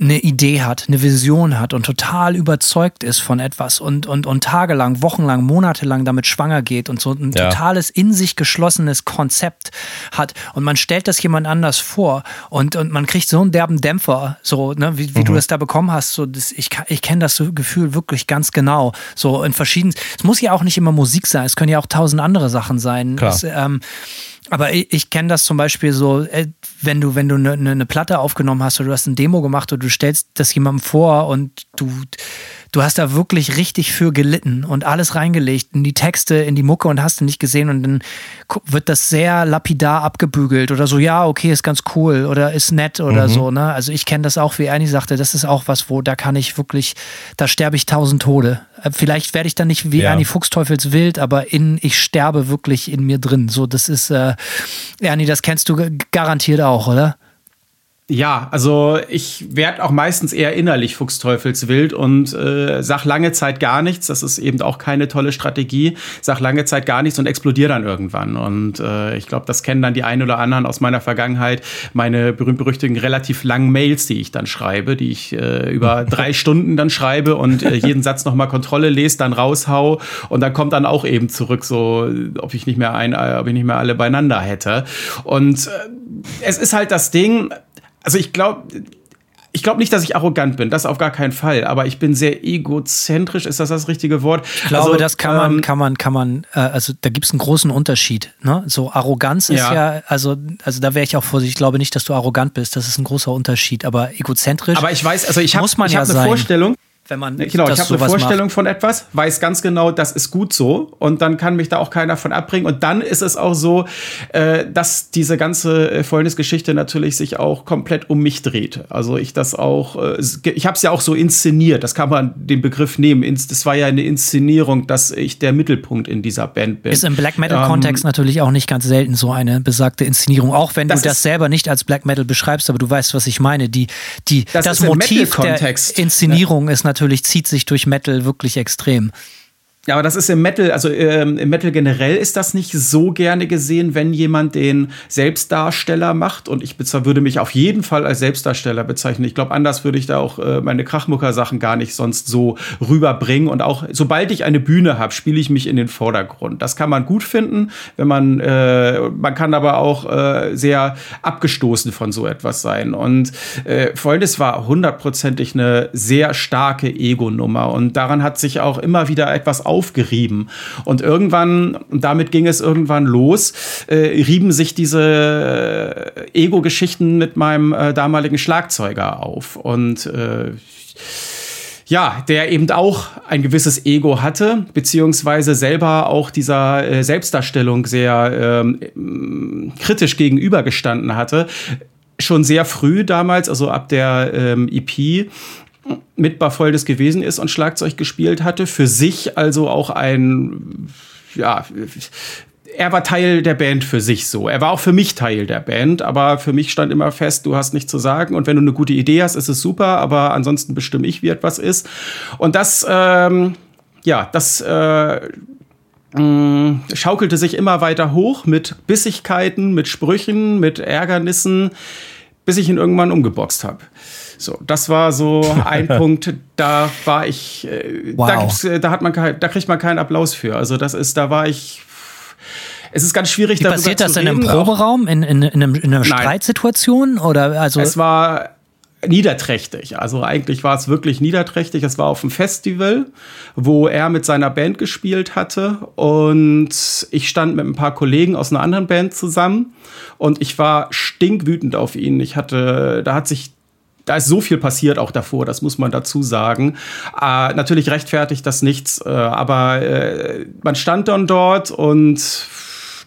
eine Idee hat, eine Vision hat und total überzeugt ist von etwas und, und, und tagelang, wochenlang, monatelang damit schwanger geht und so ein ja. totales in sich geschlossenes Konzept hat und man stellt das jemand anders vor und, und man kriegt so einen derben Dämpfer, so, ne, wie, wie mhm. du das da bekommen hast, so, das, ich, ich kenne das Gefühl wirklich ganz genau, so in verschiedenen, es muss ja auch nicht immer Musik sein, es können ja auch tausend andere Sachen sein. Klar. Es, ähm, aber ich, ich kenne das zum Beispiel so, äh, wenn du, wenn du eine ne, ne Platte aufgenommen hast oder du hast ein Demo gemacht oder du stellst das jemandem vor und du, du hast da wirklich richtig für gelitten und alles reingelegt in die Texte, in die Mucke und hast du nicht gesehen und dann wird das sehr lapidar abgebügelt oder so, ja, okay, ist ganz cool oder ist nett oder mhm. so, ne? Also ich kenne das auch, wie Ernie sagte, das ist auch was, wo da kann ich wirklich, da sterbe ich tausend Tode. Äh, vielleicht werde ich dann nicht wie ja. Ernie Fuchsteufelswild, aber in, ich sterbe wirklich in mir drin. So, das ist, äh, Ernie, das kennst du garantiert auch, oder? Ja, also ich werde auch meistens eher innerlich fuchsteufelswild und äh, sag lange Zeit gar nichts. Das ist eben auch keine tolle Strategie. Sag lange Zeit gar nichts und explodiere dann irgendwann. Und äh, ich glaube, das kennen dann die einen oder anderen aus meiner Vergangenheit. Meine berühmt-berüchtigten relativ langen Mails, die ich dann schreibe, die ich äh, über [laughs] drei Stunden dann schreibe und äh, jeden Satz nochmal Kontrolle lese, dann raushau und dann kommt dann auch eben zurück, so ob ich nicht mehr ein, äh, ob ich nicht mehr alle beieinander hätte. Und äh, es ist halt das Ding also ich glaube, ich glaube nicht, dass ich arrogant bin, das auf gar keinen Fall, aber ich bin sehr egozentrisch, ist das das richtige Wort? Ich glaube, also, das kann man, ähm, kann man, kann man, äh, also da gibt es einen großen Unterschied. Ne? So Arroganz ist ja, also, also da wäre ich auch vorsichtig. Ich glaube nicht, dass du arrogant bist, das ist ein großer Unterschied, aber egozentrisch. Aber ich weiß, also ich habe hab eine sein. Vorstellung wenn man genau, ich habe eine Vorstellung macht. von etwas, weiß ganz genau, das ist gut so und dann kann mich da auch keiner von abbringen und dann ist es auch so, äh, dass diese ganze äh, Fäulnisgeschichte natürlich sich auch komplett um mich dreht. Also ich das auch, äh, ich habe es ja auch so inszeniert, das kann man den Begriff nehmen. Das war ja eine Inszenierung, dass ich der Mittelpunkt in dieser Band bin. Ist im Black Metal Kontext ähm, natürlich auch nicht ganz selten so eine besagte Inszenierung, auch wenn das du das selber nicht als Black Metal beschreibst, aber du weißt, was ich meine. Die, die, das, das Motiv der Inszenierung ja. ist natürlich natürlich zieht sich durch Metal wirklich extrem. Ja, aber das ist im Metal, also ähm, im Metal generell ist das nicht so gerne gesehen, wenn jemand den Selbstdarsteller macht. Und ich würde mich auf jeden Fall als Selbstdarsteller bezeichnen. Ich glaube, anders würde ich da auch äh, meine Krachmucker-Sachen gar nicht sonst so rüberbringen. Und auch sobald ich eine Bühne habe, spiele ich mich in den Vordergrund. Das kann man gut finden, wenn man, äh, man kann aber auch äh, sehr abgestoßen von so etwas sein. Und äh, Folgendes war hundertprozentig eine sehr starke Ego-Nummer. Und daran hat sich auch immer wieder etwas aufgerieben. Und irgendwann, damit ging es irgendwann los, äh, rieben sich diese äh, Ego-Geschichten mit meinem äh, damaligen Schlagzeuger auf. Und äh, ja, der eben auch ein gewisses Ego hatte, beziehungsweise selber auch dieser äh, Selbstdarstellung sehr ähm, kritisch gegenübergestanden hatte. Schon sehr früh damals, also ab der ähm, EP, mit Barfoldes gewesen ist und Schlagzeug gespielt hatte. Für sich also auch ein, ja, er war Teil der Band für sich so. Er war auch für mich Teil der Band, aber für mich stand immer fest, du hast nichts zu sagen und wenn du eine gute Idee hast, ist es super, aber ansonsten bestimme ich, wie etwas ist. Und das, ähm, ja, das äh, mh, schaukelte sich immer weiter hoch mit Bissigkeiten, mit Sprüchen, mit Ärgernissen, bis ich ihn irgendwann umgeboxt habe. So, das war so [laughs] ein Punkt, da war ich, äh, wow. da, äh, da, hat man kein, da kriegt man keinen Applaus für. Also das ist, da war ich. Es ist ganz schwierig, Wie passiert das in einem Proberaum, in, in, in, einem, in einer Streitsituation? Oder also es war niederträchtig. Also eigentlich war es wirklich niederträchtig. Es war auf einem Festival, wo er mit seiner Band gespielt hatte und ich stand mit ein paar Kollegen aus einer anderen Band zusammen und ich war stinkwütend auf ihn. Ich hatte, da hat sich da ist so viel passiert auch davor, das muss man dazu sagen. Äh, natürlich rechtfertigt das nichts, äh, aber äh, man stand dann dort und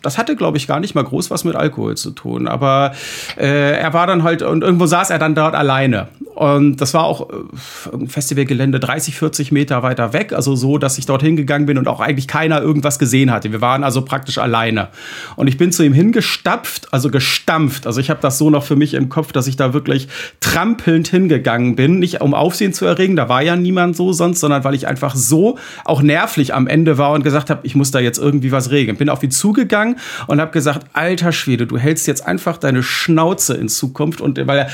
das hatte, glaube ich, gar nicht mal groß was mit Alkohol zu tun. Aber äh, er war dann halt, und irgendwo saß er dann dort alleine. Und das war auch äh, Festivalgelände 30, 40 Meter weiter weg. Also so, dass ich dort hingegangen bin und auch eigentlich keiner irgendwas gesehen hatte. Wir waren also praktisch alleine. Und ich bin zu ihm hingestapft, also gestampft. Also ich habe das so noch für mich im Kopf, dass ich da wirklich trampelnd hingegangen bin. Nicht um Aufsehen zu erregen, da war ja niemand so sonst, sondern weil ich einfach so auch nervlich am Ende war und gesagt habe, ich muss da jetzt irgendwie was regeln. Bin auf ihn zugegangen und habe gesagt, alter Schwede, du hältst jetzt einfach deine Schnauze in Zukunft. Und weil er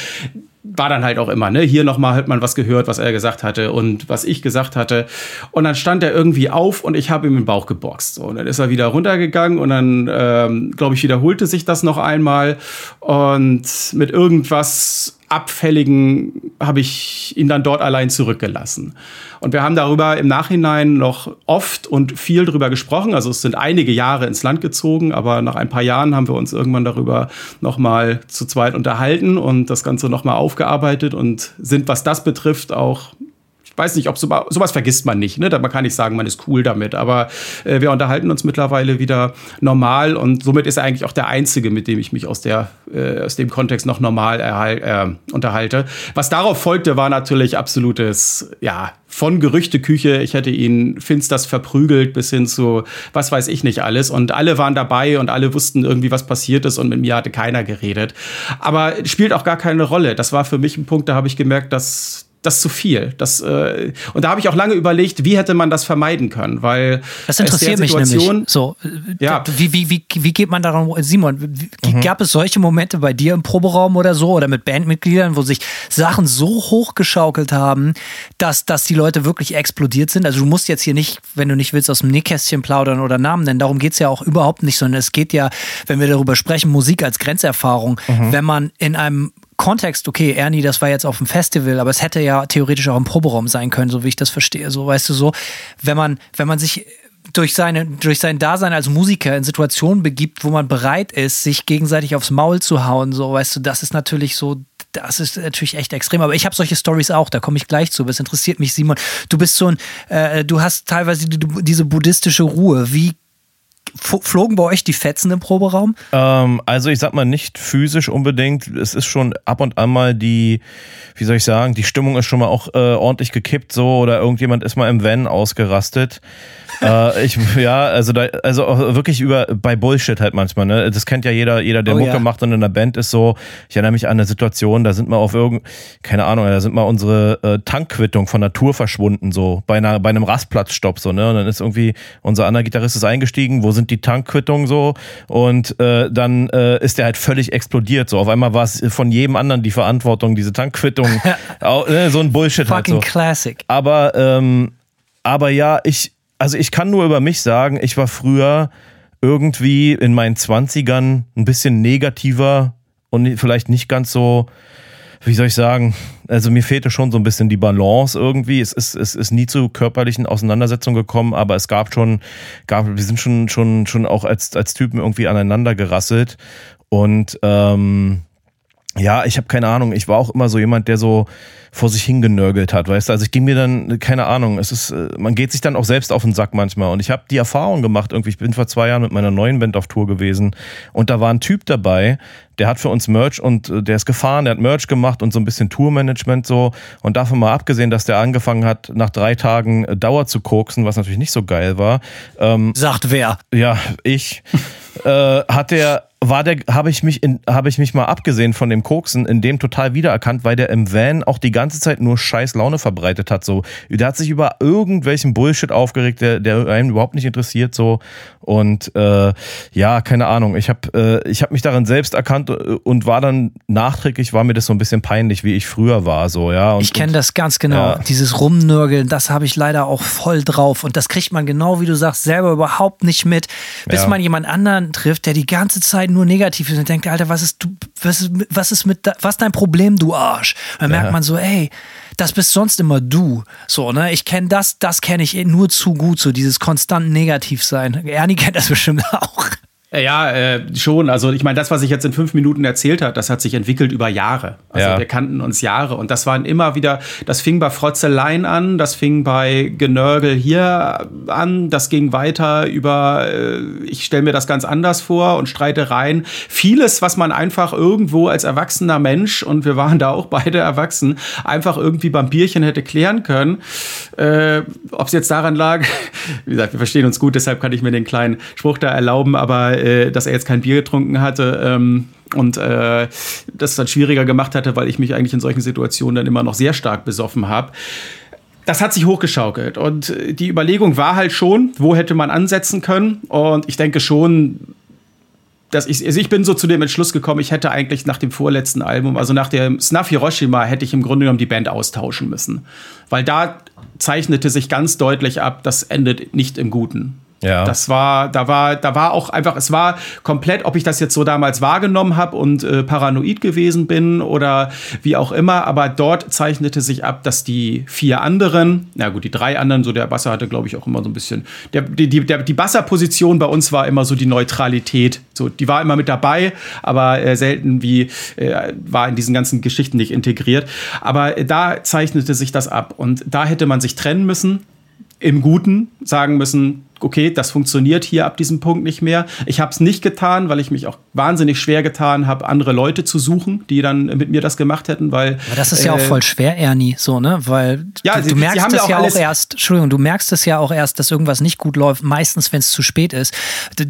war dann halt auch immer, ne? Hier nochmal hat man was gehört, was er gesagt hatte und was ich gesagt hatte. Und dann stand er irgendwie auf und ich habe ihm den Bauch geboxt. So, und dann ist er wieder runtergegangen und dann, ähm, glaube ich, wiederholte sich das noch einmal. Und mit irgendwas Abfälligen habe ich ihn dann dort allein zurückgelassen. Und wir haben darüber im Nachhinein noch oft und viel drüber gesprochen. Also es sind einige Jahre ins Land gezogen, aber nach ein paar Jahren haben wir uns irgendwann darüber nochmal zu zweit unterhalten und das Ganze nochmal aufgearbeitet und sind, was das betrifft, auch weiß nicht, ob so, sowas vergisst man nicht. Ne? Man kann nicht sagen, man ist cool damit. Aber äh, wir unterhalten uns mittlerweile wieder normal und somit ist er eigentlich auch der Einzige, mit dem ich mich aus, der, äh, aus dem Kontext noch normal äh, unterhalte. Was darauf folgte, war natürlich absolutes, ja, von Gerüchteküche, ich hätte ihn finsters verprügelt bis hin zu was weiß ich nicht alles. Und alle waren dabei und alle wussten irgendwie, was passiert ist und mit mir hatte keiner geredet. Aber spielt auch gar keine Rolle. Das war für mich ein Punkt, da habe ich gemerkt, dass das zu viel. Das, äh, und da habe ich auch lange überlegt, wie hätte man das vermeiden können, weil das interessiert mich nämlich. So, ja. wie, wie, wie, wie geht man daran, Simon, wie, mhm. gab es solche Momente bei dir im Proberaum oder so oder mit Bandmitgliedern, wo sich Sachen so hochgeschaukelt haben, dass, dass die Leute wirklich explodiert sind? Also du musst jetzt hier nicht, wenn du nicht willst, aus dem Nähkästchen plaudern oder Namen nennen, darum geht es ja auch überhaupt nicht, sondern es geht ja, wenn wir darüber sprechen, Musik als Grenzerfahrung, mhm. wenn man in einem Kontext, okay, Ernie, das war jetzt auf dem Festival, aber es hätte ja theoretisch auch im Proberaum sein können, so wie ich das verstehe. So, weißt du, so, wenn man, wenn man sich durch, seine, durch sein Dasein als Musiker in Situationen begibt, wo man bereit ist, sich gegenseitig aufs Maul zu hauen, so, weißt du, das ist natürlich so, das ist natürlich echt extrem. Aber ich habe solche Stories auch, da komme ich gleich zu. Es interessiert mich, Simon. Du bist so ein, äh, du hast teilweise die, diese buddhistische Ruhe. Wie flogen bei euch die Fetzen im Proberaum? Ähm, also ich sag mal nicht physisch unbedingt. Es ist schon ab und an mal die, wie soll ich sagen, die Stimmung ist schon mal auch äh, ordentlich gekippt so oder irgendjemand ist mal im Van ausgerastet [laughs] äh, ich, ja, also da, also wirklich über bei Bullshit halt manchmal, ne? Das kennt ja jeder, jeder, der oh, Mucke ja. macht und in der Band ist so. Ich erinnere mich an eine Situation, da sind wir auf irgend, keine Ahnung, da sind mal unsere äh, Tankquittung von Natur verschwunden, so bei einer, bei einem Rastplatzstopp, so, ne? Und dann ist irgendwie unser anderer Gitarrist ist eingestiegen, wo sind die Tankquittungen so? Und äh, dann äh, ist der halt völlig explodiert. So, auf einmal war es von jedem anderen die Verantwortung, diese Tankquittung. [laughs] ne? So ein Bullshit Fucking halt so. Classic. Aber, ähm, aber ja, ich, also ich kann nur über mich sagen, ich war früher irgendwie in meinen Zwanzigern ein bisschen negativer und vielleicht nicht ganz so, wie soll ich sagen, also mir fehlte schon so ein bisschen die Balance irgendwie. Es ist, es ist nie zu körperlichen Auseinandersetzungen gekommen, aber es gab schon, gab, wir sind schon, schon, schon auch als, als Typen irgendwie aneinander gerasselt. Und ähm, ja, ich habe keine Ahnung, ich war auch immer so jemand, der so vor sich hingenörgelt hat, weißt du? Also ich ging mir dann, keine Ahnung, es ist, äh, man geht sich dann auch selbst auf den Sack manchmal. Und ich habe die Erfahrung gemacht, irgendwie, ich bin vor zwei Jahren mit meiner neuen Band auf Tour gewesen und da war ein Typ dabei, der hat für uns Merch und äh, der ist gefahren, der hat Merch gemacht und so ein bisschen Tourmanagement so. Und davon mal abgesehen, dass der angefangen hat, nach drei Tagen äh, Dauer zu koksen, was natürlich nicht so geil war. Ähm, Sagt wer? Ja, ich. [laughs] äh, hat der war der, habe ich mich in, habe ich mich mal abgesehen von dem Koksen in dem total wiedererkannt, weil der im Van auch die ganze Zeit nur scheiß Laune verbreitet hat. So, der hat sich über irgendwelchen Bullshit aufgeregt, der, der einen überhaupt nicht interessiert. So und äh, ja, keine Ahnung. Ich habe, äh, ich habe mich darin selbst erkannt äh, und war dann nachträglich, war mir das so ein bisschen peinlich, wie ich früher war. So ja. Und, ich kenne das ganz genau. Ja. Dieses Rumnörgeln, das habe ich leider auch voll drauf und das kriegt man genau, wie du sagst, selber überhaupt nicht mit, bis ja. man jemand anderen trifft, der die ganze Zeit nur negativ ist und denkt, Alter, was ist, du, was ist, was ist mit, was dein Problem, du Arsch? dann merkt man so, ey, das bist sonst immer du. So, ne? Ich kenne das, das kenne ich nur zu gut, so dieses konstant negativ sein. Ernie kennt das bestimmt [laughs] auch. Ja, äh, schon. Also ich meine, das, was ich jetzt in fünf Minuten erzählt habe, das hat sich entwickelt über Jahre. Also ja. wir kannten uns Jahre und das waren immer wieder, das fing bei Frotzeleien an, das fing bei Genörgel hier an, das ging weiter über, äh, ich stelle mir das ganz anders vor und Streitereien. Vieles, was man einfach irgendwo als erwachsener Mensch, und wir waren da auch beide erwachsen, einfach irgendwie beim Bierchen hätte klären können. Äh, Ob es jetzt daran lag, [laughs] wie gesagt, wir verstehen uns gut, deshalb kann ich mir den kleinen Spruch da erlauben, aber äh, dass er jetzt kein Bier getrunken hatte. Ähm, und äh, das dann schwieriger gemacht hatte, weil ich mich eigentlich in solchen Situationen dann immer noch sehr stark besoffen habe. Das hat sich hochgeschaukelt und die Überlegung war halt schon, wo hätte man ansetzen können und ich denke schon, dass ich, also ich bin so zu dem Entschluss gekommen, ich hätte eigentlich nach dem vorletzten Album, also nach dem Snuff Hiroshima, hätte ich im Grunde genommen die Band austauschen müssen. Weil da zeichnete sich ganz deutlich ab, das endet nicht im Guten. Ja. Das war, da war, da war auch einfach, es war komplett, ob ich das jetzt so damals wahrgenommen habe und äh, paranoid gewesen bin oder wie auch immer, aber dort zeichnete sich ab, dass die vier anderen, na gut, die drei anderen, so der Basser hatte, glaube ich, auch immer so ein bisschen, der, die, der, die Basser-Position bei uns war immer so die Neutralität. So, die war immer mit dabei, aber äh, selten wie äh, war in diesen ganzen Geschichten nicht integriert. Aber äh, da zeichnete sich das ab und da hätte man sich trennen müssen im Guten sagen müssen, okay, das funktioniert hier ab diesem Punkt nicht mehr. Ich habe es nicht getan, weil ich mich auch wahnsinnig schwer getan habe, andere Leute zu suchen, die dann mit mir das gemacht hätten, weil. Aber das ist ja auch voll schwer, Ernie, so, ne? Weil Ja, du, sie- du merkst es ja auch ja auch erst, Entschuldigung, du merkst es ja auch erst, dass irgendwas nicht gut läuft, meistens, wenn es zu spät ist.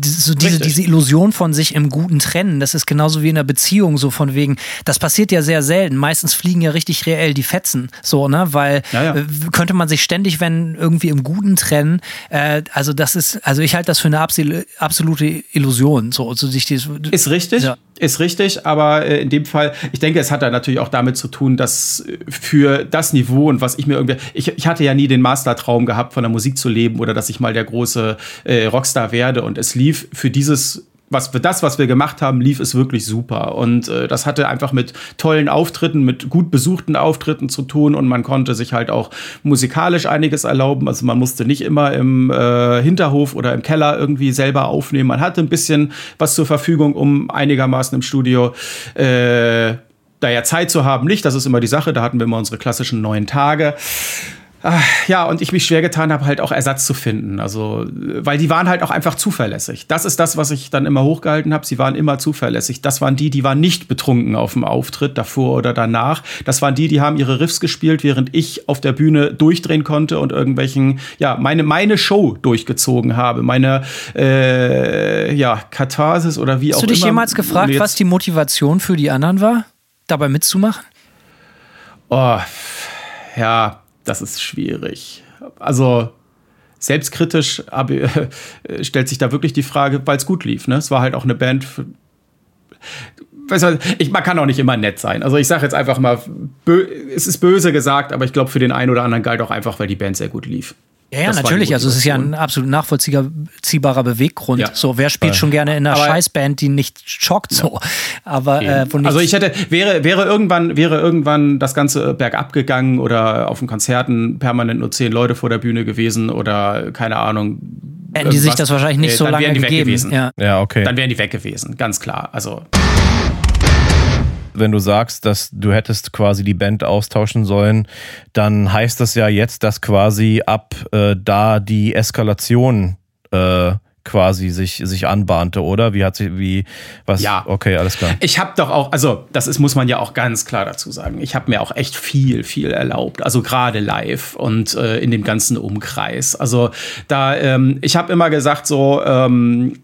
So diese, diese Illusion von sich im Guten trennen, das ist genauso wie in einer Beziehung, so von wegen, das passiert ja sehr selten. Meistens fliegen ja richtig reell die Fetzen, so, ne? Weil Ja, ja. äh, könnte man sich ständig, wenn irgendwie im Guten trennen, äh, also das ist, also ich halte das für eine absol- absolute Illusion, so, so sich dieses, Ist richtig, Ja. ist richtig, aber äh, in dem Fall, ich denke, es hat da natürlich auch damit zu tun, dass äh, für das Niveau und was ich mir irgendwie, ich, ich hatte ja nie den Mastertraum gehabt, von der Musik zu leben oder dass ich mal der große äh, Rockstar werde und es lief für dieses was für das, was wir gemacht haben, lief es wirklich super. Und äh, das hatte einfach mit tollen Auftritten, mit gut besuchten Auftritten zu tun und man konnte sich halt auch musikalisch einiges erlauben. Also man musste nicht immer im äh, Hinterhof oder im Keller irgendwie selber aufnehmen. Man hatte ein bisschen was zur Verfügung, um einigermaßen im Studio äh, da ja Zeit zu haben. Nicht, das ist immer die Sache. Da hatten wir immer unsere klassischen neun Tage. Ah, Ja, und ich mich schwer getan habe, halt auch Ersatz zu finden. Also, weil die waren halt auch einfach zuverlässig. Das ist das, was ich dann immer hochgehalten habe. Sie waren immer zuverlässig. Das waren die, die waren nicht betrunken auf dem Auftritt, davor oder danach. Das waren die, die haben ihre Riffs gespielt, während ich auf der Bühne durchdrehen konnte und irgendwelchen, ja, meine, meine Show durchgezogen habe. Meine, äh, ja, Katharsis oder wie auch Hast immer. du dich jemals gefragt, was die Motivation für die anderen war, dabei mitzumachen? Oh, ja, das ist schwierig. Also selbstkritisch aber, [laughs] äh, stellt sich da wirklich die Frage, weil es gut lief. Ne? Es war halt auch eine Band. Für, Weißt du, ich, man kann auch nicht immer nett sein. Also ich sage jetzt einfach mal, bö, es ist böse gesagt, aber ich glaube, für den einen oder anderen galt auch einfach, weil die Band sehr gut lief. Ja, ja natürlich. Also es ist ja ein absolut nachvollziehbarer Beweggrund. Ja. So, wer spielt schon gerne in einer Aber- Scheißband, die nicht schockt so? Aber äh, also ich hätte, wäre, wäre irgendwann, wäre irgendwann das Ganze bergab gegangen oder auf den Konzerten permanent nur zehn Leute vor der Bühne gewesen oder keine Ahnung. hätten die sich das wahrscheinlich nicht äh, so dann lange wären die weg gegeben. gewesen. Ja. Ja, okay. Dann wären die weg gewesen, ganz klar. Also wenn du sagst, dass du hättest quasi die Band austauschen sollen, dann heißt das ja jetzt, dass quasi ab äh, da die Eskalation äh, quasi sich, sich anbahnte, oder? Wie hat sie, wie, was? Ja. Okay, alles klar. Ich habe doch auch, also das ist, muss man ja auch ganz klar dazu sagen. Ich habe mir auch echt viel, viel erlaubt. Also gerade live und äh, in dem ganzen Umkreis. Also da, ähm, ich habe immer gesagt so, ähm,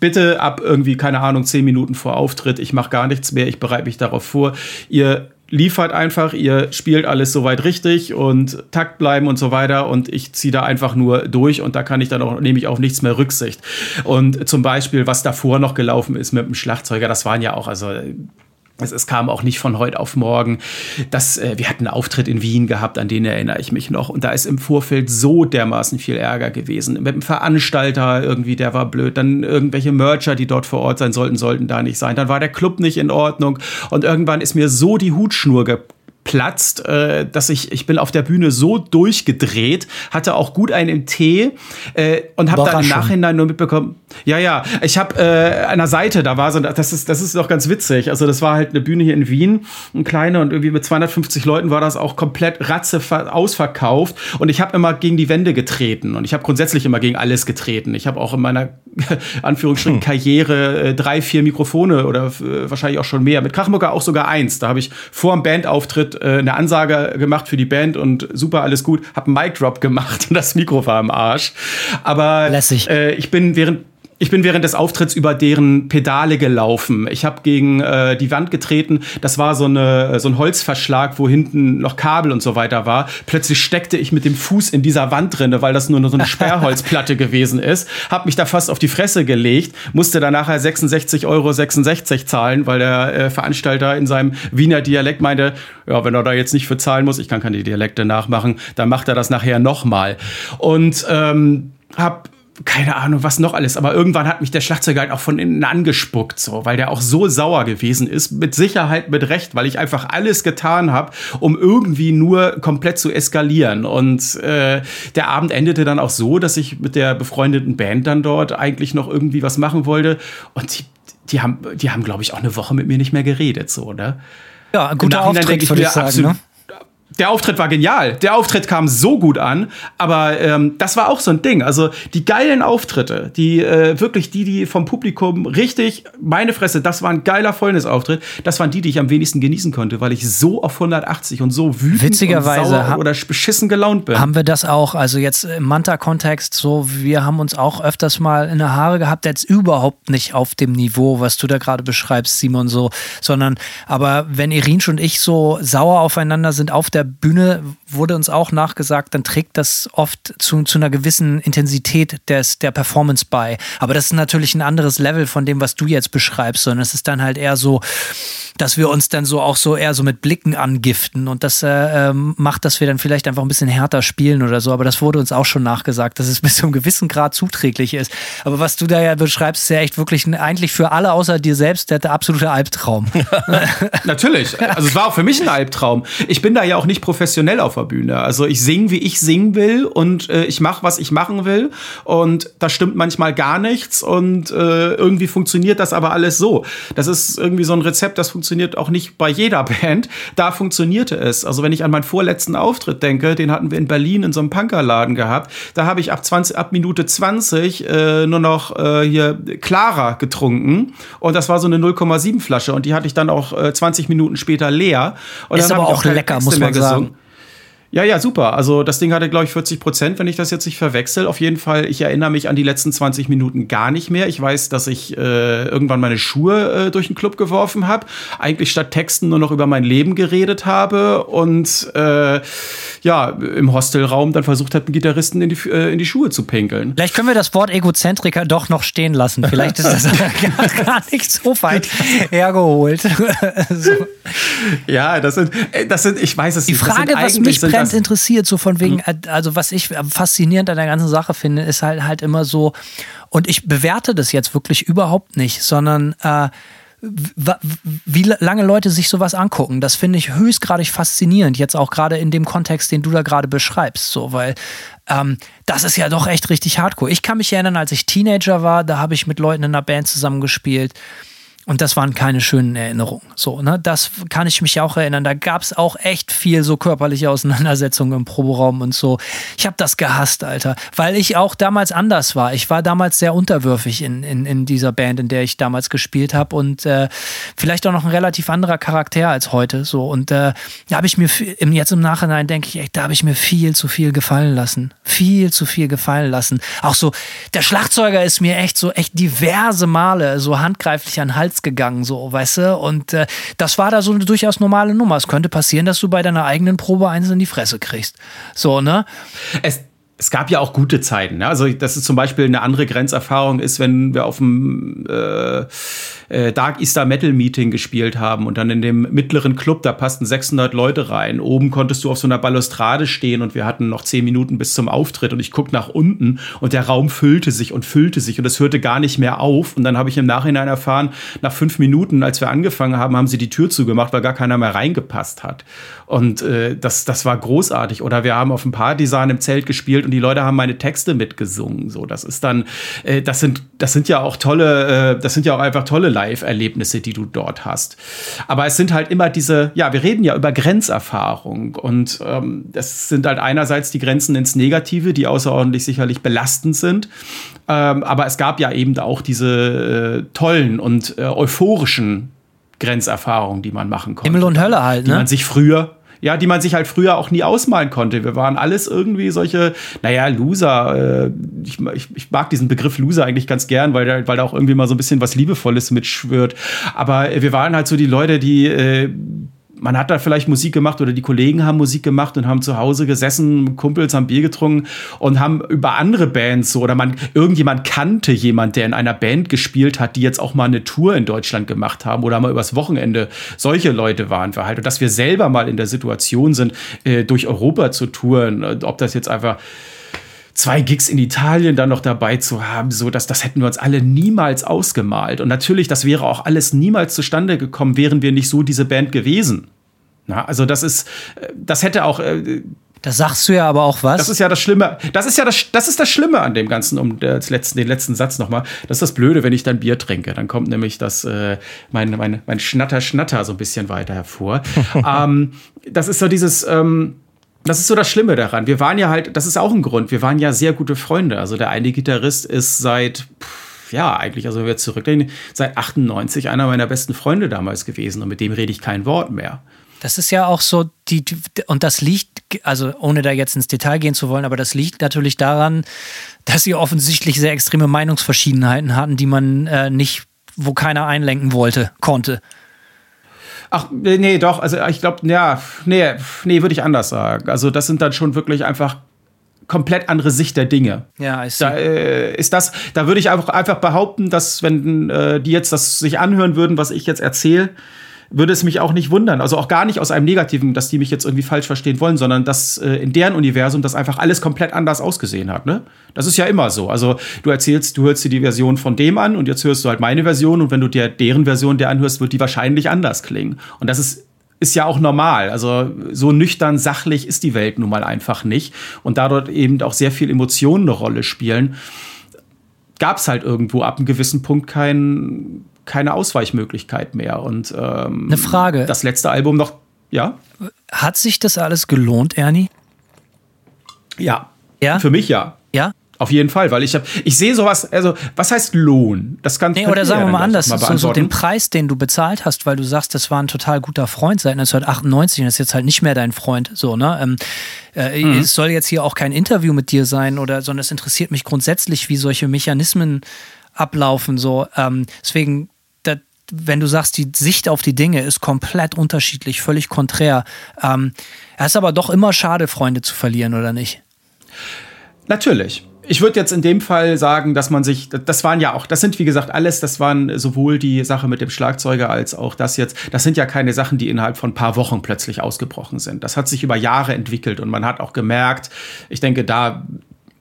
bitte ab irgendwie, keine Ahnung, zehn Minuten vor Auftritt, ich mache gar nichts mehr, ich bereite mich darauf vor. Ihr liefert einfach, ihr spielt alles soweit richtig und Takt bleiben und so weiter und ich ziehe da einfach nur durch und da kann ich dann auch, nehme ich auf nichts mehr Rücksicht. Und zum Beispiel, was davor noch gelaufen ist mit dem Schlagzeuger, das waren ja auch, also es, es kam auch nicht von heute auf morgen. Das, äh, wir hatten einen Auftritt in Wien gehabt, an den erinnere ich mich noch. Und da ist im Vorfeld so dermaßen viel Ärger gewesen. Mit dem Veranstalter irgendwie, der war blöd. Dann irgendwelche Mercher, die dort vor Ort sein sollten, sollten da nicht sein. Dann war der Club nicht in Ordnung. Und irgendwann ist mir so die Hutschnur geplatzt, äh, dass ich, ich bin auf der Bühne so durchgedreht, hatte auch gut einen im Tee äh, und habe dann im. Nachhinein nur mitbekommen, ja, ja, ich habe äh, an der Seite, da war so, das ist, das ist doch ganz witzig, also das war halt eine Bühne hier in Wien, eine kleine und irgendwie mit 250 Leuten war das auch komplett ratze ausverkauft und ich habe immer gegen die Wände getreten und ich habe grundsätzlich immer gegen alles getreten. Ich habe auch in meiner [laughs] Anführungsstrichen Karriere äh, drei, vier Mikrofone oder äh, wahrscheinlich auch schon mehr. Mit Krachmucker auch sogar eins. Da habe ich vor dem Bandauftritt äh, eine Ansage gemacht für die Band und super, alles gut. Habe einen Mic Drop gemacht [laughs] und das Mikro war im Arsch. Aber Lässig. äh, ich bin während ich bin während des Auftritts über deren Pedale gelaufen. Ich habe gegen äh, die Wand getreten. Das war so, eine, so ein Holzverschlag, wo hinten noch Kabel und so weiter war. Plötzlich steckte ich mit dem Fuß in dieser Wand drinne, weil das nur so eine [laughs] Sperrholzplatte gewesen ist. Hab mich da fast auf die Fresse gelegt, musste dann nachher 66,66 Euro zahlen, weil der äh, Veranstalter in seinem Wiener Dialekt meinte, ja, wenn er da jetzt nicht für zahlen muss, ich kann keine Dialekte nachmachen, dann macht er das nachher nochmal. Und ähm, hab keine Ahnung, was noch alles, aber irgendwann hat mich der Schlagzeuger halt auch von innen angespuckt, so, weil der auch so sauer gewesen ist, mit Sicherheit mit Recht, weil ich einfach alles getan habe, um irgendwie nur komplett zu eskalieren. Und äh, der Abend endete dann auch so, dass ich mit der befreundeten Band dann dort eigentlich noch irgendwie was machen wollte. Und die, die haben, die haben, glaube ich, auch eine Woche mit mir nicht mehr geredet, so, ne? Ja, ein guter Auftritt, denke ich würde ich sagen. absolut- Ne? Der Auftritt war genial. Der Auftritt kam so gut an, aber ähm, das war auch so ein Ding. Also die geilen Auftritte, die äh, wirklich die, die vom Publikum richtig, meine Fresse, das war ein geiler Fäulnisauftritt. Das waren die, die ich am wenigsten genießen konnte, weil ich so auf 180 und so wütend Witzigerweise und sauer oder beschissen gelaunt bin. Haben wir das auch, also jetzt im Manta-Kontext, so, wir haben uns auch öfters mal in der Haare gehabt, jetzt überhaupt nicht auf dem Niveau, was du da gerade beschreibst, Simon, so, sondern, aber wenn Irinsch und ich so sauer aufeinander sind auf der Bühne, wurde uns auch nachgesagt, dann trägt das oft zu, zu einer gewissen Intensität des, der Performance bei. Aber das ist natürlich ein anderes Level von dem, was du jetzt beschreibst, sondern es ist dann halt eher so, dass wir uns dann so auch so eher so mit Blicken angiften und das äh, ähm, macht, dass wir dann vielleicht einfach ein bisschen härter spielen oder so. Aber das wurde uns auch schon nachgesagt, dass es [laughs] bis zu einem gewissen Grad zuträglich ist. Aber was du da ja beschreibst, ist ja echt wirklich eigentlich für alle außer dir selbst der, der absolute Albtraum. [laughs] Natürlich. Also es war auch für mich ein Albtraum. Ich bin da ja auch nicht professionell auf der Bühne. Also ich singe, wie ich singen will und äh, ich mache, was ich machen will. Und da stimmt manchmal gar nichts und äh, irgendwie funktioniert das aber alles so. Das ist irgendwie so ein Rezept, das funktioniert auch nicht bei jeder Band. Da funktionierte es. Also wenn ich an meinen vorletzten Auftritt denke, den hatten wir in Berlin in so einem Punkerladen gehabt, da habe ich ab 20, ab Minute 20 äh, nur noch äh, hier Clara getrunken und das war so eine 0,7 Flasche und die hatte ich dann auch äh, 20 Minuten später leer. Und ist aber auch keine lecker, muss man sagen. gesungen. Ja, ja, super. Also das Ding hatte, glaube ich, 40 Prozent, wenn ich das jetzt nicht verwechsel. Auf jeden Fall, ich erinnere mich an die letzten 20 Minuten gar nicht mehr. Ich weiß, dass ich äh, irgendwann meine Schuhe äh, durch den Club geworfen habe, eigentlich statt Texten nur noch über mein Leben geredet habe und äh, ja, im Hostelraum dann versucht habe, einen Gitarristen in die, äh, in die Schuhe zu pinkeln. Vielleicht können wir das Wort Egozentriker doch noch stehen lassen. Vielleicht ist das [laughs] gar, gar nicht so weit hergeholt. [laughs] so. Ja, das sind, äh, das sind, ich weiß es Die nicht. Frage, sind was mich das- interessiert, so von wegen, äh, also was ich faszinierend an der ganzen Sache finde, ist halt halt immer so, und ich bewerte das jetzt wirklich überhaupt nicht, sondern äh, wie lange Leute sich sowas angucken, das finde ich höchstgradig faszinierend, jetzt auch gerade in dem Kontext, den du da gerade beschreibst, so, weil ähm, das ist ja doch echt richtig hardcore. Ich kann mich erinnern, als ich Teenager war, da habe ich mit Leuten in einer Band zusammengespielt. Und das waren keine schönen Erinnerungen. So, ne? Das kann ich mich auch erinnern. Da gab es auch echt viel so körperliche Auseinandersetzungen im Proberaum und so. Ich habe das gehasst, Alter. Weil ich auch damals anders war. Ich war damals sehr unterwürfig in, in, in dieser Band, in der ich damals gespielt habe. Und äh, vielleicht auch noch ein relativ anderer Charakter als heute. So. Und äh, da habe ich mir im, jetzt im Nachhinein denke ich, echt, da habe ich mir viel zu viel gefallen lassen. Viel zu viel gefallen lassen. Auch so, der Schlagzeuger ist mir echt so echt diverse Male so handgreiflich an Hals gegangen, so, weißt du? Und äh, das war da so eine durchaus normale Nummer. Es könnte passieren, dass du bei deiner eigenen Probe eins in die Fresse kriegst. So, ne? es, es gab ja auch gute Zeiten. Ne? Also, das ist zum Beispiel eine andere Grenzerfahrung ist, wenn wir auf dem äh, äh, Dark Easter Metal Meeting gespielt haben und dann in dem mittleren Club, da passten 600 Leute rein. Oben konntest du auf so einer Balustrade stehen und wir hatten noch 10 Minuten bis zum Auftritt und ich guck nach unten und der Raum füllte sich und füllte sich und es hörte gar nicht mehr auf. Und dann habe ich im Nachhinein erfahren, nach fünf Minuten, als wir angefangen haben, haben sie die Tür zugemacht, weil gar keiner mehr reingepasst hat. Und äh, das, das war großartig. Oder wir haben auf dem Partysaal im Zelt gespielt und die Leute haben meine Texte mitgesungen. So, das ist dann, äh, das sind, das sind ja auch tolle, äh, das sind ja auch einfach tolle Live-Erlebnisse, die du dort hast. Aber es sind halt immer diese, ja, wir reden ja über Grenzerfahrung und ähm, das sind halt einerseits die Grenzen ins Negative, die außerordentlich sicherlich belastend sind. Ähm, aber es gab ja eben auch diese äh, tollen und äh, euphorischen Grenzerfahrungen, die man machen konnte. Himmel und Hölle halt, Die ne? man sich früher, ja, die man sich halt früher auch nie ausmalen konnte. Wir waren alles irgendwie solche, naja, Loser. Äh, ich, ich, ich mag diesen Begriff Loser eigentlich ganz gern, weil da, weil da auch irgendwie mal so ein bisschen was Liebevolles mitschwört. Aber wir waren halt so die Leute, die äh, man hat da vielleicht Musik gemacht oder die Kollegen haben Musik gemacht und haben zu Hause gesessen, Kumpels haben Bier getrunken und haben über andere Bands so oder man irgendjemand kannte jemand, der in einer Band gespielt hat, die jetzt auch mal eine Tour in Deutschland gemacht haben oder mal übers Wochenende. Solche Leute waren wir halt und dass wir selber mal in der Situation sind, äh, durch Europa zu touren, ob das jetzt einfach zwei Gigs in Italien dann noch dabei zu haben, so dass das hätten wir uns alle niemals ausgemalt. Und natürlich, das wäre auch alles niemals zustande gekommen, wären wir nicht so diese Band gewesen. Na, also das ist, äh, das hätte auch, äh, Das sagst du ja aber auch was. Das ist ja das Schlimme. Das ist ja das, das ist das Schlimme an dem Ganzen, um das letzten, den letzten Satz nochmal. Das ist das Blöde, wenn ich dann Bier trinke. Dann kommt nämlich das, äh, mein, mein, mein Schnatter-Schnatter so ein bisschen weiter hervor. [laughs] ähm, das ist so dieses, ähm, das ist so das Schlimme daran. Wir waren ja halt, das ist auch ein Grund, wir waren ja sehr gute Freunde. Also der eine Gitarrist ist seit, pff, ja, eigentlich, also wenn wir zurückdenken, seit 98 einer meiner besten Freunde damals gewesen und mit dem rede ich kein Wort mehr. Das ist ja auch so, die, und das liegt, also ohne da jetzt ins Detail gehen zu wollen, aber das liegt natürlich daran, dass sie offensichtlich sehr extreme Meinungsverschiedenheiten hatten, die man äh, nicht, wo keiner einlenken wollte, konnte. Ach, nee, doch, also ich glaube, ja, nee, nee, würde ich anders sagen. Also das sind dann schon wirklich einfach komplett andere Sicht der Dinge. Ja, ich Da äh, ist das, da würde ich einfach, einfach behaupten, dass wenn äh, die jetzt das sich anhören würden, was ich jetzt erzähle, würde es mich auch nicht wundern. Also auch gar nicht aus einem Negativen, dass die mich jetzt irgendwie falsch verstehen wollen, sondern dass äh, in deren Universum das einfach alles komplett anders ausgesehen hat. Ne? Das ist ja immer so. Also du erzählst, du hörst dir die Version von dem an und jetzt hörst du halt meine Version und wenn du dir deren Version der anhörst, wird die wahrscheinlich anders klingen. Und das ist ist ja auch normal. Also so nüchtern, sachlich ist die Welt nun mal einfach nicht. Und da dort eben auch sehr viel Emotionen eine Rolle spielen, gab es halt irgendwo ab einem gewissen Punkt kein, keine Ausweichmöglichkeit mehr. Und ähm, Eine Frage. Das letzte Album noch, ja? Hat sich das alles gelohnt, Ernie? Ja. Ja? Für mich ja. Ja? Auf jeden Fall, weil ich habe, ich sehe sowas, also was heißt Lohn? Das kann Nee, oder sagen wir mal anders, mal so, so den. Preis, den du bezahlt hast, weil du sagst, das war ein total guter Freund seit 1998 und ist jetzt halt nicht mehr dein Freund, so, ne? Ähm, äh, Mhm. Es soll jetzt hier auch kein Interview mit dir sein oder, sondern es interessiert mich grundsätzlich, wie solche Mechanismen ablaufen, so. Ähm, deswegen, wenn du sagst, die Sicht auf die Dinge ist komplett unterschiedlich, völlig konträr. Ähm, es ist aber doch immer schade, Freunde zu verlieren, oder nicht? Natürlich. Ich würde jetzt in dem Fall sagen, dass man sich, das waren ja auch, das sind wie gesagt alles, das waren sowohl die Sache mit dem Schlagzeuger als auch das jetzt, das sind ja keine Sachen, die innerhalb von ein paar Wochen plötzlich ausgebrochen sind. Das hat sich über Jahre entwickelt und man hat auch gemerkt, ich denke, da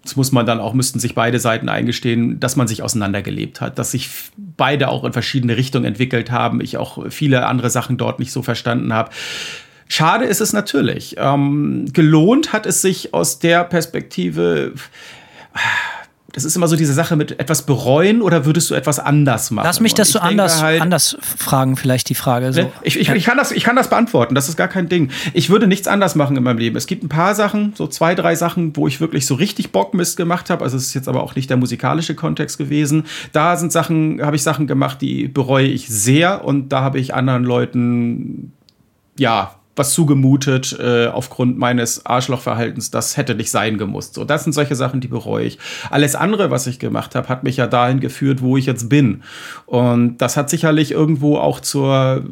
das muss man dann auch, müssten sich beide Seiten eingestehen, dass man sich auseinandergelebt hat, dass sich beide auch in verschiedene Richtungen entwickelt haben, ich auch viele andere Sachen dort nicht so verstanden habe. Schade ist es natürlich. Ähm, gelohnt hat es sich aus der Perspektive. Das ist immer so diese Sache mit etwas bereuen oder würdest du etwas anders machen? Lass mich das so anders, halt- anders fragen, vielleicht die Frage. So. Ne? Ich, ich, ich, kann das, ich kann das beantworten, das ist gar kein Ding. Ich würde nichts anders machen in meinem Leben. Es gibt ein paar Sachen, so zwei, drei Sachen, wo ich wirklich so richtig Bockmist gemacht habe. Also es ist jetzt aber auch nicht der musikalische Kontext gewesen. Da sind Sachen, habe ich Sachen gemacht, die bereue ich sehr und da habe ich anderen Leuten ja, was zugemutet äh, aufgrund meines Arschlochverhaltens, das hätte nicht sein gemusst. So, das sind solche Sachen, die bereue ich. Alles andere, was ich gemacht habe, hat mich ja dahin geführt, wo ich jetzt bin. Und das hat sicherlich irgendwo auch zur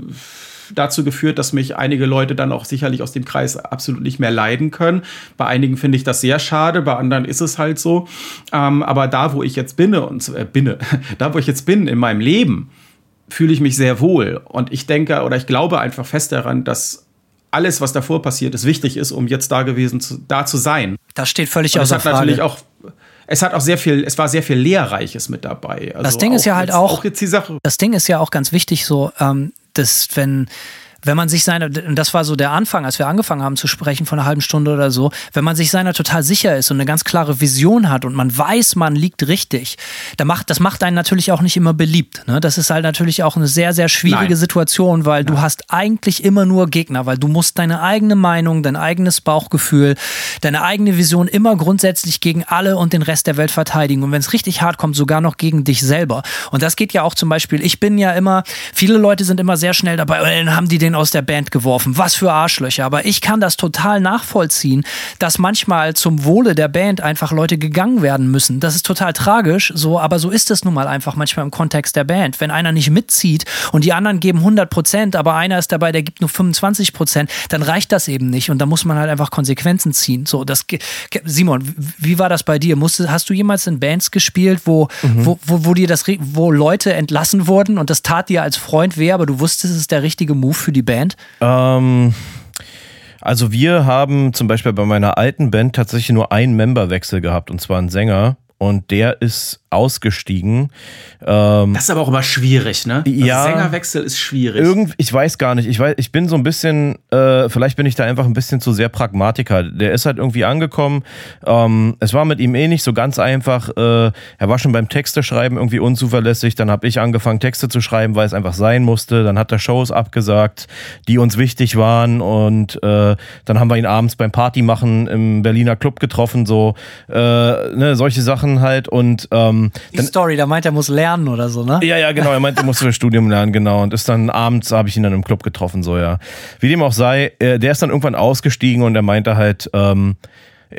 dazu geführt, dass mich einige Leute dann auch sicherlich aus dem Kreis absolut nicht mehr leiden können. Bei einigen finde ich das sehr schade, bei anderen ist es halt so. Ähm, aber da, wo ich jetzt bin und äh, binne, [laughs] da, wo ich jetzt bin in meinem Leben, fühle ich mich sehr wohl. Und ich denke oder ich glaube einfach fest daran, dass alles, was davor passiert ist, wichtig ist, um jetzt da gewesen zu, da zu sein. Das steht völlig Und es außer hat Frage. natürlich auch, es hat auch sehr viel, es war sehr viel Lehrreiches mit dabei. Also Das Ding ist ja halt jetzt, auch- auch das Ding ist ja auch ganz wichtig so, ähm, dass wenn wenn man sich seiner, und das war so der Anfang, als wir angefangen haben zu sprechen von einer halben Stunde oder so, wenn man sich seiner total sicher ist und eine ganz klare Vision hat und man weiß, man liegt richtig, dann macht, das macht einen natürlich auch nicht immer beliebt. Ne? Das ist halt natürlich auch eine sehr, sehr schwierige Nein. Situation, weil du hast eigentlich immer nur Gegner, weil du musst deine eigene Meinung, dein eigenes Bauchgefühl, deine eigene Vision immer grundsätzlich gegen alle und den Rest der Welt verteidigen. Und wenn es richtig hart kommt, sogar noch gegen dich selber. Und das geht ja auch zum Beispiel, ich bin ja immer, viele Leute sind immer sehr schnell dabei, "Oh, dann haben die den aus der Band geworfen. Was für Arschlöcher. Aber ich kann das total nachvollziehen, dass manchmal zum Wohle der Band einfach Leute gegangen werden müssen. Das ist total tragisch, so, aber so ist es nun mal einfach manchmal im Kontext der Band. Wenn einer nicht mitzieht und die anderen geben 100 Prozent, aber einer ist dabei, der gibt nur 25 Prozent, dann reicht das eben nicht und da muss man halt einfach Konsequenzen ziehen. So, das, Simon, wie war das bei dir? Hast du jemals in Bands gespielt, wo, wo, wo, wo dir das, wo Leute entlassen wurden und das tat dir als Freund weh, aber du wusstest, es ist der richtige Move für die Band? Ähm, also wir haben zum Beispiel bei meiner alten Band tatsächlich nur einen Memberwechsel gehabt und zwar einen Sänger. Und der ist ausgestiegen. Ähm, Das ist aber auch immer schwierig, ne? Also Ja. Sängerwechsel ist schwierig. Irgend, ich weiß gar nicht. Ich weiß, ich bin so ein bisschen, äh, vielleicht bin ich da einfach ein bisschen zu sehr Pragmatiker. Der ist halt irgendwie angekommen. Ähm, es war mit ihm eh nicht so ganz einfach. Äh, er war schon beim Texteschreiben irgendwie unzuverlässig. Dann habe ich angefangen, Texte zu schreiben, weil es einfach sein musste. Dann hat er Shows abgesagt, die uns wichtig waren. Und äh, dann haben wir ihn abends beim Partymachen im Berliner Club getroffen. So äh, ne, solche Sachen halt. Und ähm, Die Story, da meint er muss lernen oder so, ne? ja, ja, genau. Er meinte, er musste für Studium lernen, genau. Und ist dann abends, habe ich ihn dann im Club getroffen, so, ja. Wie dem auch sei, äh, der ist dann irgendwann ausgestiegen und er meinte halt, ähm,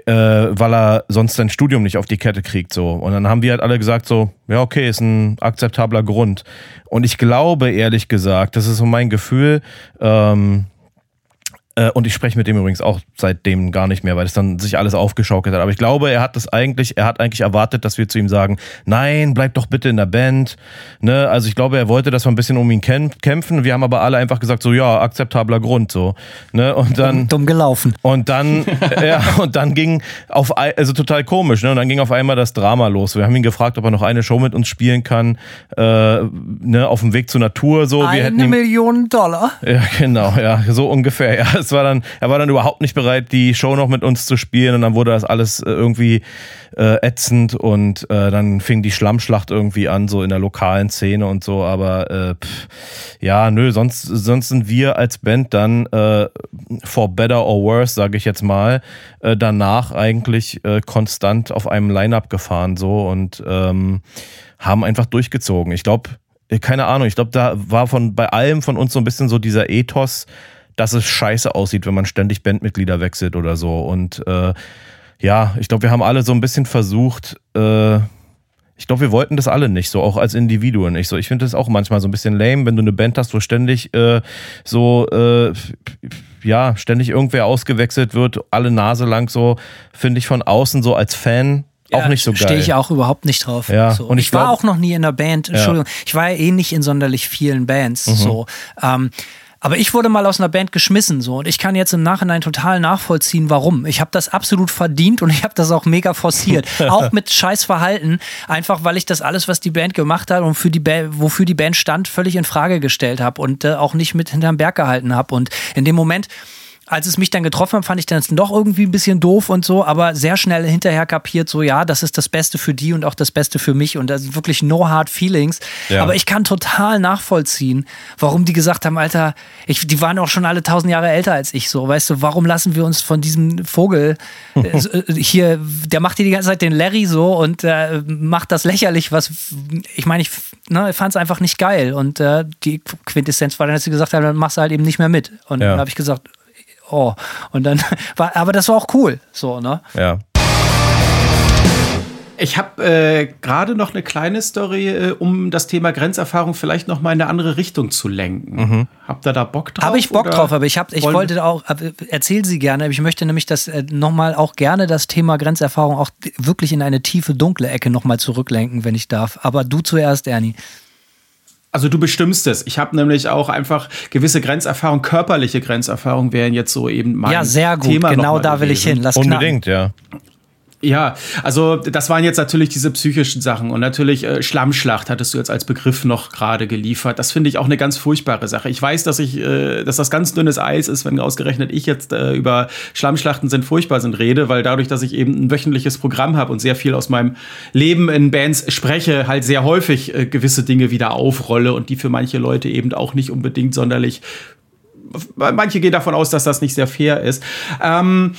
äh, weil er sonst sein Studium nicht auf die Kette kriegt, so. Und dann haben wir halt alle gesagt, so, ja, okay, ist ein akzeptabler Grund. Und ich glaube, ehrlich gesagt, das ist so mein Gefühl, ähm, äh, und ich spreche mit dem übrigens auch seitdem gar nicht mehr, weil es dann sich alles aufgeschaukelt hat. Aber ich glaube, er hat das eigentlich, er hat eigentlich erwartet, dass wir zu ihm sagen, nein, bleib doch bitte in der Band. Ne? Also ich glaube, er wollte, dass wir ein bisschen um ihn kämp- kämpfen. Wir haben aber alle einfach gesagt, so ja, akzeptabler Grund so. Ne? Und dann. Dumm gelaufen. Und dann, [laughs] ja, und dann ging auf, also total komisch, ne? Und dann ging auf einmal das Drama los. Wir haben ihn gefragt, ob er noch eine Show mit uns spielen kann, äh, ne, auf dem Weg zur Natur, so. Wir Eine Million Dollar. ja, genau, ja, so ungefähr. Ja, es war dann, er war dann überhaupt nicht bereit, die Show noch mit uns zu spielen und dann wurde das alles äh, irgendwie äh, ätzend und äh, dann fing die Schlammschlacht irgendwie an, so in der lokalen Szene und so. Aber äh, pff, ja, nö, sonst, sonst sind wir als Band dann äh, for better or worse, sage ich jetzt mal, äh, danach eigentlich äh, konstant auf einem Line-up gefahren so und ähm, haben einfach durchgezogen. Ich glaube, keine Ahnung, ich glaube, da war von bei allem von uns so ein bisschen so dieser Ethos, dass es scheiße aussieht, wenn man ständig Bandmitglieder wechselt oder so. Und äh, ja, ich glaube, wir haben alle so ein bisschen versucht, äh, ich glaube, wir wollten das alle nicht, so auch als Individuen nicht so. Ich finde das auch manchmal so ein bisschen lame, wenn du eine Band hast, wo ständig äh, so, äh, ja, ständig irgendwer ausgewechselt wird, alle Nase lang so, finde ich von außen so als Fan auch nicht so geil. Stehe ich auch überhaupt nicht drauf. Ja, so. und ich ich, war glaub- auch noch nie in einer Band. Entschuldigung. Ich war ja eh nicht in sonderlich vielen Bands. Mhm. So. Ähm, aber ich wurde mal aus einer Band geschmissen so. Und ich kann jetzt im Nachhinein total nachvollziehen, warum. Ich habe das absolut verdient und ich habe das auch mega forciert, [laughs] auch mit Scheißverhalten, einfach weil ich das alles, was die Band gemacht hat und für die Ba- wofür die Band stand, völlig in Frage gestellt habe und äh, auch nicht mit hinterm Berg gehalten habe und in dem Moment als es mich dann getroffen hat, fand ich das doch irgendwie ein bisschen doof und so, aber sehr schnell hinterher kapiert, so ja, das ist das Beste für die und auch das Beste für mich und das ist wirklich no hard feelings. Ja. Aber ich kann total nachvollziehen, warum die gesagt haben, Alter, ich, die waren auch schon alle tausend Jahre älter als ich, so, weißt du, warum lassen wir uns von diesem Vogel äh, äh, hier, der macht hier die ganze Zeit den Larry so und äh, macht das lächerlich, was, ich meine, ich, ne, fand es einfach nicht geil und äh, die Quintessenz war dann, dass sie gesagt haben, dann machst du halt eben nicht mehr mit. Und Ja. dann habe ich gesagt, oh. Und dann [laughs] war, aber das war auch cool, so, ne? Ja. Ich habe äh, gerade noch eine kleine Story, äh, um das Thema Grenzerfahrung vielleicht noch mal in eine andere Richtung zu lenken. Habt ihr da Bock drauf? Habe ich Bock drauf, aber ich, hab, ich wollte auch, äh, erzähl sie gerne, aber ich möchte nämlich das äh, nochmal auch gerne das Thema Grenzerfahrung auch wirklich in eine tiefe, dunkle Ecke nochmal zurücklenken, wenn ich darf. Aber du zuerst, Ernie. Also du bestimmst es. Ich habe nämlich auch einfach gewisse Grenzerfahrung, körperliche Grenzerfahrung wären jetzt so eben mein Ja, sehr gut, Thema genau da will ich hin. Lass knacken. Unbedingt, ja. Ja, also das waren jetzt natürlich diese psychischen Sachen und natürlich äh, Schlammschlacht hattest du jetzt als Begriff noch gerade geliefert. Das finde ich auch eine ganz furchtbare Sache. Ich weiß, dass ich, äh, dass das ganz dünnes Eis ist, wenn ausgerechnet ich jetzt äh, über Schlammschlachten sind furchtbar sind rede, weil dadurch, dass ich eben ein wöchentliches Programm habe und sehr viel aus meinem Leben in Bands spreche, halt sehr häufig äh, gewisse Dinge wieder aufrolle und die für manche Leute eben auch nicht unbedingt sonderlich manche gehen davon aus, dass das nicht sehr fair ist. Ähm,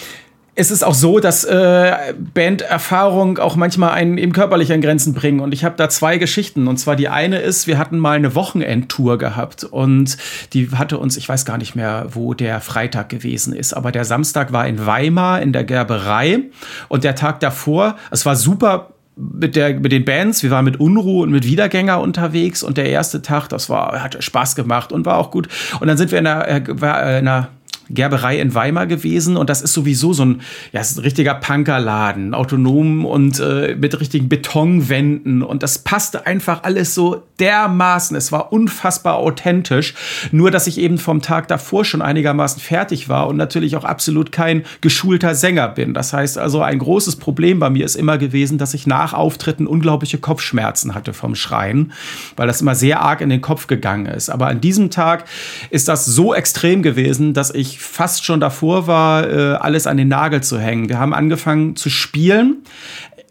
es ist auch so, dass äh, Banderfahrung auch manchmal einen eben körperlich an Grenzen bringen. Und ich habe da zwei Geschichten. Und zwar die eine ist, wir hatten mal eine Wochenendtour gehabt und die hatte uns, ich weiß gar nicht mehr, wo der Freitag gewesen ist, aber der Samstag war in Weimar in der Gerberei und der Tag davor, es war super mit, der, mit den Bands, wir waren mit Unruh und mit Wiedergänger unterwegs und der erste Tag, das war, hat Spaß gemacht und war auch gut. Und dann sind wir in einer, äh, äh, in einer Gerberei in Weimar gewesen und das ist sowieso so ein, ja, ist ein richtiger Punkerladen, autonom und äh, mit richtigen Betonwänden und das passte einfach alles so dermaßen. Es war unfassbar authentisch, nur dass ich eben vom Tag davor schon einigermaßen fertig war und natürlich auch absolut kein geschulter Sänger bin. Das heißt also, ein großes Problem bei mir ist immer gewesen, dass ich nach Auftritten unglaubliche Kopfschmerzen hatte vom Schreien, weil das immer sehr arg in den Kopf gegangen ist. Aber an diesem Tag ist das so extrem gewesen, dass ich fast schon davor war, äh, alles an den Nagel zu hängen. Wir haben angefangen zu spielen.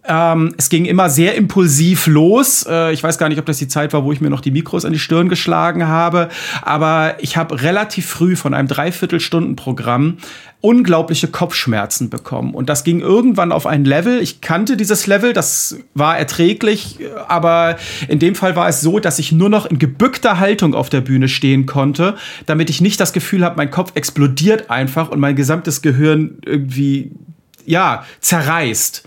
Ähm, es ging immer sehr impulsiv los. Äh, ich weiß gar nicht, ob das die Zeit war, wo ich mir noch die Mikros an die Stirn geschlagen habe. Aber ich habe relativ früh von einem Dreiviertelstunden-Programm unglaubliche Kopfschmerzen bekommen. Und das ging irgendwann auf ein Level. Ich kannte dieses Level, das war erträglich, aber in dem Fall war es so, dass ich nur noch in gebückter Haltung auf der Bühne stehen konnte, damit ich nicht das Gefühl habe, mein Kopf explodiert einfach und mein gesamtes Gehirn irgendwie, ja, zerreißt.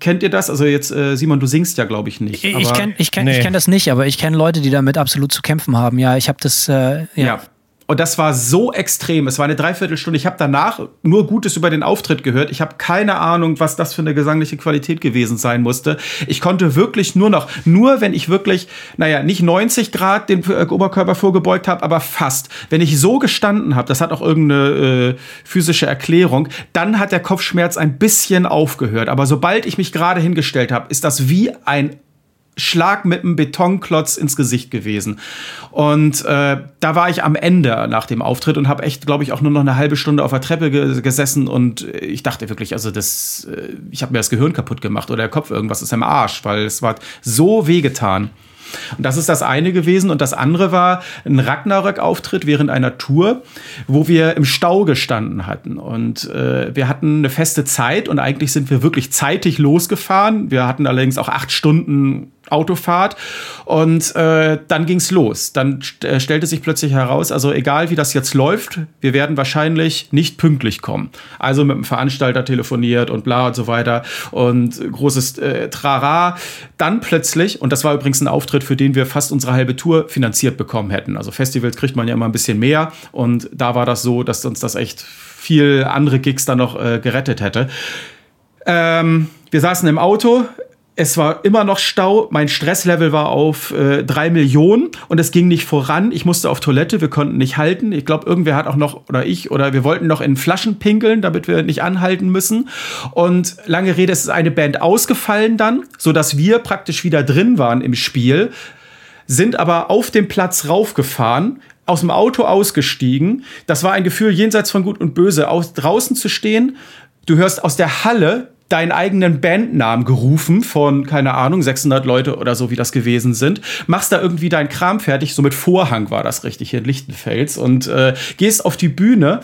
Kennt ihr das? Also jetzt, äh, Simon, du singst ja, glaube ich, nicht. Ich kenne ich kenn, nee. ich kenn das nicht, aber ich kenne Leute, die damit absolut zu kämpfen haben. Ja, ich habe das, äh, ja. ja. Und das war so extrem. Es war eine Dreiviertelstunde. Ich habe danach nur Gutes über den Auftritt gehört. Ich habe keine Ahnung, was das für eine gesangliche Qualität gewesen sein musste. Ich konnte wirklich nur noch, nur wenn ich wirklich, naja, nicht 90 Grad den äh, Oberkörper vorgebeugt habe, aber fast. Wenn ich so gestanden habe, das hat auch irgendeine äh, physische Erklärung, dann hat der Kopfschmerz ein bisschen aufgehört. Aber sobald ich mich gerade hingestellt habe, ist das wie ein Schlag mit einem Betonklotz ins Gesicht gewesen. Und äh, da war ich am Ende nach dem Auftritt und habe echt, glaube ich, auch nur noch eine halbe Stunde auf der Treppe ge gesessen und ich dachte wirklich, also das, äh, ich habe mir das Gehirn kaputt gemacht oder der Kopf irgendwas ist im Arsch, weil es war so wehgetan. Und das ist das eine gewesen. Und das andere war ein Ragnarök-Auftritt während einer Tour, wo wir im Stau gestanden hatten. Und äh, wir hatten eine feste Zeit und eigentlich sind wir wirklich zeitig losgefahren. Wir hatten allerdings auch acht Stunden Autofahrt und äh, dann ging's los. Dann st äh, stellte sich plötzlich heraus, also egal wie das jetzt läuft, wir werden wahrscheinlich nicht pünktlich kommen. Also mit dem Veranstalter telefoniert und bla und so weiter und großes äh, Trara. Dann plötzlich, und das war übrigens ein Auftritt, für den wir fast unsere halbe Tour finanziert bekommen hätten. Also Festivals kriegt man ja immer ein bisschen mehr und da war das so, dass uns das echt viel andere Gigs dann noch äh, gerettet hätte. Ähm, wir saßen im Auto, es war immer noch Stau, mein Stresslevel war auf äh, drei Millionen und es ging nicht voran. Ich musste auf Toilette, wir konnten nicht halten. Ich glaube, irgendwer hat auch noch, oder ich, oder wir wollten noch in Flaschen pinkeln, damit wir nicht anhalten müssen. Und lange Rede, es ist eine Band ausgefallen dann, sodass wir praktisch wieder drin waren im Spiel, sind aber auf dem Platz raufgefahren, aus dem Auto ausgestiegen. Das war ein Gefühl jenseits von Gut und Böse, aus, draußen zu stehen. Du hörst aus der Halle deinen eigenen Bandnamen gerufen von, keine Ahnung, 600 Leute oder so, wie das gewesen sind, machst da irgendwie deinen Kram fertig, so mit Vorhang war das richtig hier in Lichtenfels und äh, gehst auf die Bühne,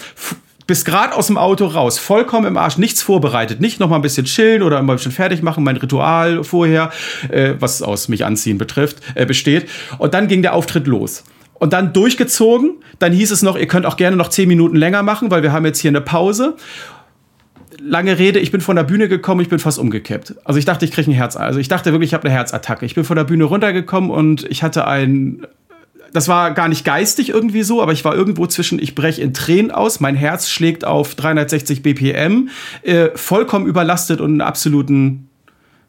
bist gerade aus dem Auto raus, vollkommen im Arsch, nichts vorbereitet, nicht noch mal ein bisschen chillen oder mal ein bisschen fertig machen, mein Ritual vorher, äh, was aus mich anziehen betrifft, äh, besteht. Und dann ging der Auftritt los und dann durchgezogen. Dann hieß es noch, ihr könnt auch gerne noch zehn Minuten länger machen, weil wir haben jetzt hier eine Pause lange Rede, ich bin von der Bühne gekommen, ich bin fast umgekippt. Also ich dachte, ich kriege ein Herz. Also ich dachte wirklich, ich habe eine Herzattacke. Ich bin von der Bühne runtergekommen und ich hatte ein das war gar nicht geistig irgendwie so, aber ich war irgendwo zwischen, ich breche in Tränen aus, mein Herz schlägt auf 360 BPM, äh, vollkommen überlastet und einen absoluten,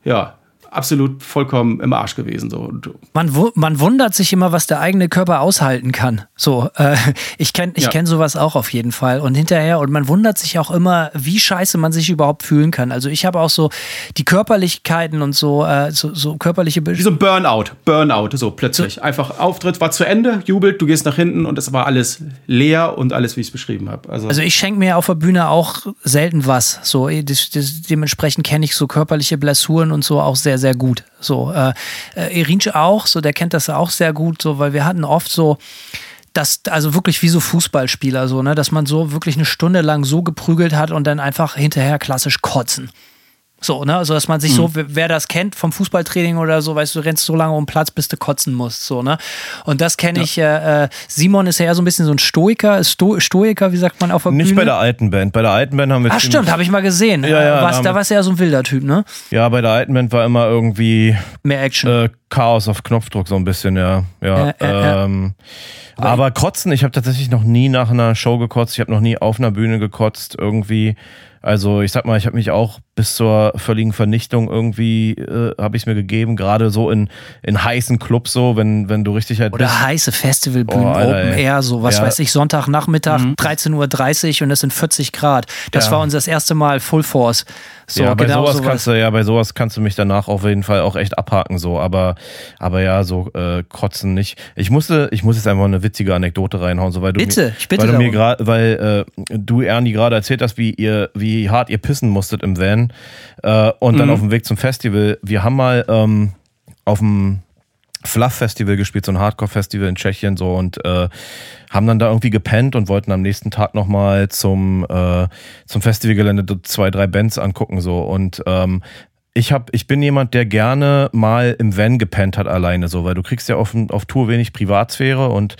ja, absolut vollkommen im Arsch gewesen. So. Man, man wundert sich immer, was der eigene Körper aushalten kann. So, äh, [laughs] ich kenne ich ja. kenn sowas auch auf jeden Fall. Und hinterher, und man wundert sich auch immer, wie scheiße man sich überhaupt fühlen kann. Also ich habe auch so die Körperlichkeiten und so, äh, so, so körperliche... Be wie so ein Burnout, Burnout, so plötzlich. So. Einfach Auftritt war zu Ende, jubelt, du gehst nach hinten und es war alles leer und alles, wie ich es beschrieben habe. Also, also ich schenke mir auf der Bühne auch selten was. So, das, das, dementsprechend kenne ich so körperliche Blessuren und so auch sehr, sehr gut. So, äh, äh, Erinche auch, so, der kennt das auch sehr gut, so, weil wir hatten oft so, das, also wirklich wie so Fußballspieler, so, ne, dass man so wirklich eine Stunde lang so geprügelt hat und dann einfach hinterher klassisch kotzen. So, ne? Also, dass man sich mhm. so, wer das kennt vom Fußballtraining oder so, weißt du, du rennst so lange um Platz, bis du kotzen musst, so, ne? Und das kenne ja. ich, äh, äh, Simon ist ja eher so ein bisschen so ein Stoiker, Sto Stoiker, wie sagt man auf der Nicht Bühne? bei der alten Band. Bei der alten Band haben wir. Ach, stimmt, habe ich mal gesehen. Ja, ja, Was, da warst du ja so ein wilder Typ, ne? Ja, bei der alten Band war immer irgendwie. Mehr Action. Äh, Chaos auf Knopfdruck so ein bisschen, ja. Ja. Äh, äh, ähm, aber kotzen, ich habe tatsächlich noch nie nach einer Show gekotzt, ich habe noch nie auf einer Bühne gekotzt irgendwie. Also ich sag mal, ich habe mich auch bis zur völligen Vernichtung irgendwie äh, habe ich mir gegeben, gerade so in, in heißen Clubs so, wenn wenn du richtig halt Oder bist. heiße Festivalbühnen, Oh, Alter, Open ey. Air, so was Ja. weiß ich, Sonntagnachmittag, 13.30 Uhr und es sind 40 Grad. Das Ja. war unser das erste Mal Full Force. So, ja, bei genau sowas, sowas. kannst du, ja, bei sowas kannst du mich danach auf jeden Fall auch echt abhaken, so, aber, aber ja, so äh, kotzen nicht. Ich musste, ich muss jetzt einfach eine witzige Anekdote reinhauen, so weil du Bitte, mir, ich bitte weil du mir gerade, weil äh, du Ernie gerade erzählt hast, wie ihr, wie hart ihr pissen musstet im Van äh, und Mhm. dann auf dem Weg zum Festival. Wir haben mal ähm, auf dem Fluff Festival gespielt, so ein Hardcore Festival in Tschechien so und äh, haben dann da irgendwie gepennt und wollten am nächsten Tag nochmal zum äh, zum Festivalgelände zwei drei Bands angucken so und ähm, ich hab, ich bin jemand, der gerne mal im Van gepennt hat alleine so, weil du kriegst ja auf, auf Tour wenig Privatsphäre und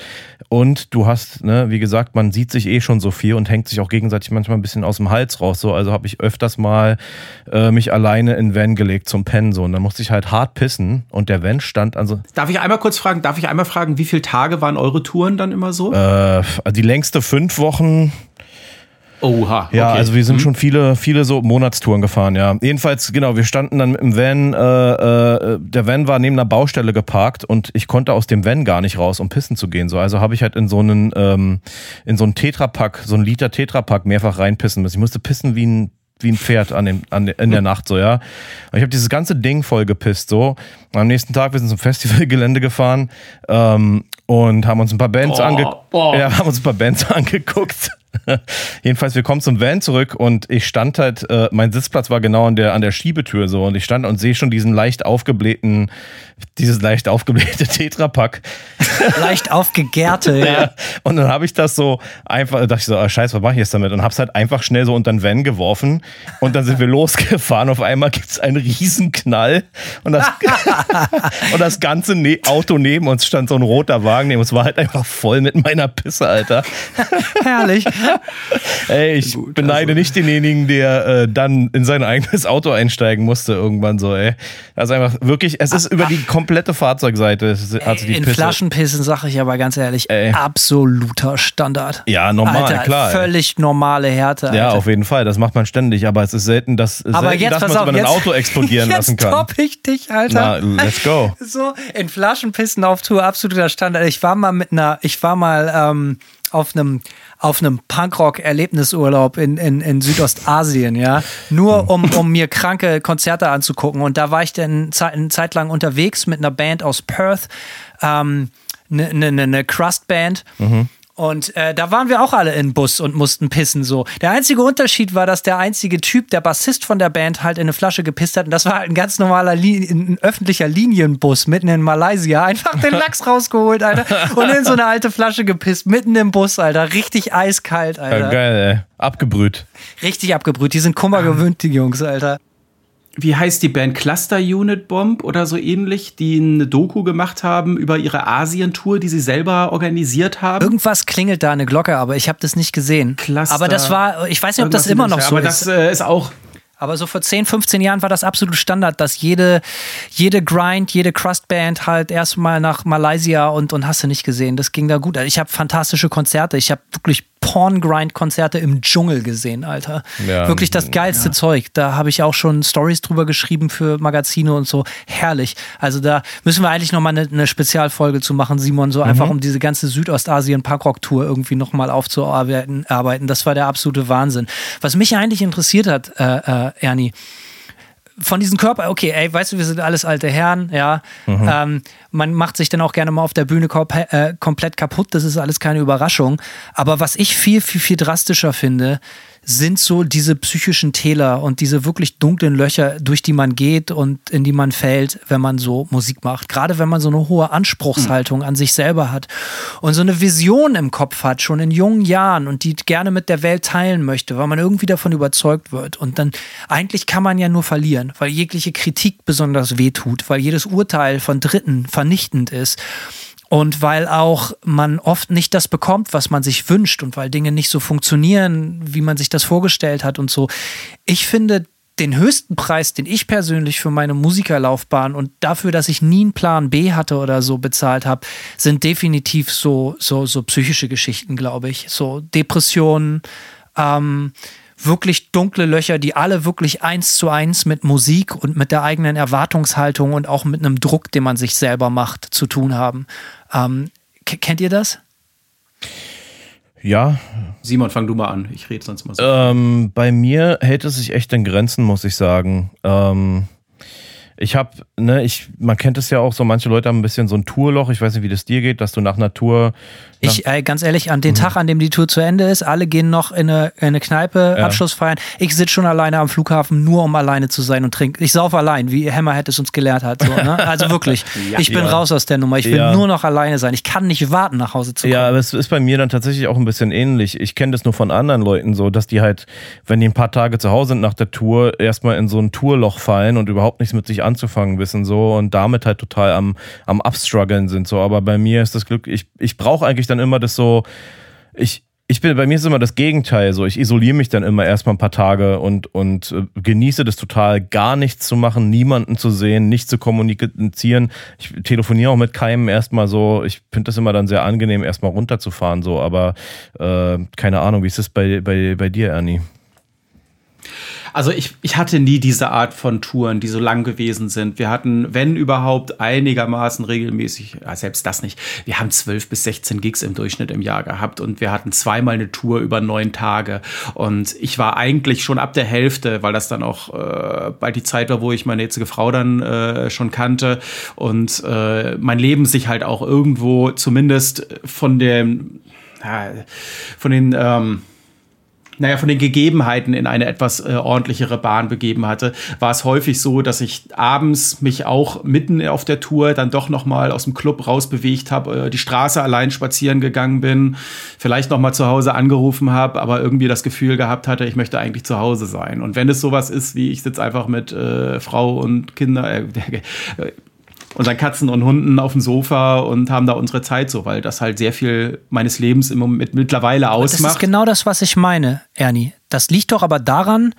und du hast, ne, wie gesagt, man sieht sich eh schon so viel und hängt sich auch gegenseitig manchmal ein bisschen aus dem Hals raus so, also habe ich öfters mal äh, mich alleine in Van gelegt zum Pennen so und dann musste ich halt hart pissen und der Van stand also Darf ich einmal kurz fragen, darf ich einmal fragen, wie viele Tage waren eure Touren dann immer so? Äh, die längste fünf Wochen. Oha. Ja, okay. also wir sind schon viele, viele so Monatstouren gefahren, ja. Jedenfalls, genau, wir standen dann im Van, äh, äh, der Van war neben einer Baustelle geparkt und ich konnte aus dem Van gar nicht raus, um pissen zu gehen. So, also habe ich halt in so einen, ähm, in so einen Tetrapack, so einen Liter Tetrapack mehrfach reinpissen müssen. Ich musste pissen wie ein wie ein Pferd an dem, an, in der Nacht so, ja. Und ich habe dieses ganze Ding voll gepisst so. Und am nächsten Tag, wir sind zum Festivalgelände gefahren ähm, und haben uns ein paar Bands Boah, ange boah. ja, haben uns ein paar Bands [laughs] angeguckt. [laughs] Jedenfalls, wir kommen zum Van zurück und ich stand halt, äh, mein Sitzplatz war genau an der, an der Schiebetür so und ich stand und sehe schon diesen leicht aufgeblähten, dieses leicht aufgeblähte [laughs] Tetrapack. Leicht aufgegärte, [laughs] ja. Und dann habe ich das so einfach, dachte ich so, ah, scheiße, was mache ich jetzt damit? Und hab's halt einfach schnell so unter den Van geworfen und dann sind wir losgefahren. Auf einmal gibt's einen Riesenknall und das, und das ganze ne Auto neben uns stand so ein roter Wagen neben uns, war halt einfach voll mit meiner Pisse, Alter. Herrlich. Ey, ich beneide nicht denjenigen, der äh, dann in sein eigenes Auto einsteigen musste irgendwann so, ey. Ist einfach wirklich, es ist über die komplette Fahrzeugseite sich die In Pisse. Flaschenpissen sage ich aber ganz ehrlich, Ey. absoluter Standard. Ja, normal, Alter, klar. ey. Völlig normale Härte. Ja, Alter. auf jeden Fall. Das macht man ständig, aber es ist selten, dass, aber selten, jetzt dass man es ein jetzt, Auto explodieren jetzt lassen kann. Top ich dich, Alter. Na, let's go. [laughs] So, in Flaschenpissen auf Tour, absoluter Standard. Ich war mal mit einer, ich war mal ähm, auf einem auf einem Punkrock-Erlebnisurlaub in, in, in Südostasien, ja. Nur um, um mir kranke Konzerte anzugucken. Und da war ich dann eine Zeit lang unterwegs mit einer Band aus Perth, ähm, eine ne, ne, ne Crust-Band. Und äh, da waren wir auch alle in Bus und mussten pissen so. Der einzige Unterschied war, dass der einzige Typ, der Bassist von der Band, halt in eine Flasche gepisst hat. Und das war halt ein ganz normaler, Li ein öffentlicher Linienbus mitten in Malaysia. Einfach den Lachs [laughs] rausgeholt, Alter. Und in so eine alte Flasche gepisst, mitten im Bus, Alter. Richtig eiskalt, Ja, Alter. geil, ey. Abgebrüht. Richtig abgebrüht. Die sind Kummer gewöhnt, die Jungs, Alter. Wie heißt die Band Cluster Unit Bomb oder so ähnlich, die eine Doku gemacht haben über ihre Asientour, die sie selber organisiert haben. Irgendwas klingelt da eine Glocke, aber ich habe das nicht gesehen. Cluster- aber das war, ich weiß nicht, ob das immer noch so aber ist. das äh, ist auch Aber so vor 10, 15 Jahren war das absolut Standard, dass jede, jede Grind, jede Crust-Band halt erstmal nach Malaysia und, und hast du nicht gesehen. Das ging da gut. Also ich habe fantastische Konzerte. Ich habe wirklich Porn-Grind-Konzerte im Dschungel gesehen, Alter. Ja, wirklich das geilste Zeug. Da habe ich auch schon Stories drüber geschrieben für Magazine und so. Herrlich. Also da müssen wir eigentlich nochmal eine, eine Spezialfolge zu machen, Simon, so einfach um diese ganze Südostasien-Punkrock-Tour irgendwie nochmal aufzuarbeiten. Arbeiten. Das war der absolute Wahnsinn. Was mich eigentlich interessiert hat, äh, äh, Ernie, von diesem Körper, okay, ey, weißt du, wir sind alles alte Herren, ja. Ähm, man macht sich dann auch gerne mal auf der Bühne äh, komplett kaputt, das ist alles keine Überraschung. Aber was ich viel, viel, viel drastischer finde, sind so diese psychischen Täler und diese wirklich dunklen Löcher, durch die man geht und in die man fällt, wenn man so Musik macht. Gerade wenn man so eine hohe Anspruchshaltung an sich selber hat und so eine Vision im Kopf hat, schon in jungen Jahren und die gerne mit der Welt teilen möchte, weil man irgendwie davon überzeugt wird. Und dann eigentlich kann man ja nur verlieren, weil jegliche Kritik besonders wehtut, weil jedes Urteil von Dritten vernichtend ist. Und weil auch man oft nicht das bekommt, was man sich wünscht und weil Dinge nicht so funktionieren, wie man sich das vorgestellt hat und so. Ich finde, den höchsten Preis, den ich persönlich für meine Musikerlaufbahn und dafür, dass ich nie einen Plan B hatte oder so bezahlt habe, sind definitiv so, so, so psychische Geschichten, glaube ich. So Depressionen, ähm, wirklich dunkle Löcher, die alle wirklich eins zu eins mit Musik und mit der eigenen Erwartungshaltung und auch mit einem Druck, den man sich selber macht, zu tun haben. Ähm, kennt ihr das? Ja. Simon, fang du mal an. Ich rede sonst mal so. Ähm, bei mir hält es sich echt in Grenzen, muss ich sagen. Ähm, ich habe, ne, ich, man kennt es ja auch so, manche Leute haben ein bisschen so ein Tourloch. Ich weiß nicht, wie das dir geht, dass du nach einer Tour. Ich, äh, ganz ehrlich, an den mhm. Tag, an dem die Tour zu Ende ist, alle gehen noch in eine, in eine Kneipe, ja. Abschluss feiern. Ich sitze schon alleine am Flughafen, nur um alleine zu sein und trinke. Ich sauf allein, wie Hammerhead es uns gelehrt hat. So, ne? [laughs] Also wirklich, ja, ich bin ja. raus aus der Nummer. Ich will nur noch alleine sein. Ich kann nicht warten, nach Hause zu kommen. Ja, aber es ist bei mir dann tatsächlich auch ein bisschen ähnlich. Ich kenne das nur von anderen Leuten so, dass die halt, wenn die ein paar Tage zu Hause sind nach der Tour, erstmal in so ein Tourloch fallen und überhaupt nichts mit sich anzufangen wissen so und damit halt total am, am Abstruggeln sind so. Aber bei mir ist das Glück, ich, ich brauche eigentlich dann immer das so, ich, ich bin, bei mir ist immer das Gegenteil so. Ich isoliere mich dann immer erstmal ein paar Tage und, und äh, genieße das total, gar nichts zu machen, niemanden zu sehen, nicht zu kommunizieren. Ich telefoniere auch mit keinem erstmal so. Ich finde das immer dann sehr angenehm, erstmal runterzufahren, so. Aber äh, keine Ahnung, wie ist das bei, bei, bei dir, Ernie? Also ich, ich hatte nie diese Art von Touren, die so lang gewesen sind. Wir hatten, wenn überhaupt, einigermaßen regelmäßig, selbst das nicht. Wir haben zwölf bis 16 Gigs im Durchschnitt im Jahr gehabt und wir hatten zweimal eine Tour über neun Tage. Und ich war eigentlich schon ab der Hälfte, weil das dann auch äh, bald die Zeit war, wo ich meine jetzige Frau dann äh, schon kannte und äh, mein Leben sich halt auch irgendwo zumindest von dem, ja, von den, ähm, naja, von den Gegebenheiten in eine etwas äh, ordentlichere Bahn begeben hatte, war es häufig so, dass ich abends mich auch mitten auf der Tour dann doch noch mal aus dem Club rausbewegt habe, äh, die Straße allein spazieren gegangen bin, vielleicht noch mal zu Hause angerufen habe, aber irgendwie das Gefühl gehabt hatte, ich möchte eigentlich zu Hause sein. Und wenn es sowas ist, wie ich sitze einfach mit äh, Frau und Kinder, äh, [laughs] unseren Katzen und Hunden auf dem Sofa und haben da unsere Zeit so, weil das halt sehr viel meines Lebens im Moment mittlerweile ausmacht. Das ist genau das, was ich meine, Ernie. Das liegt doch aber daran,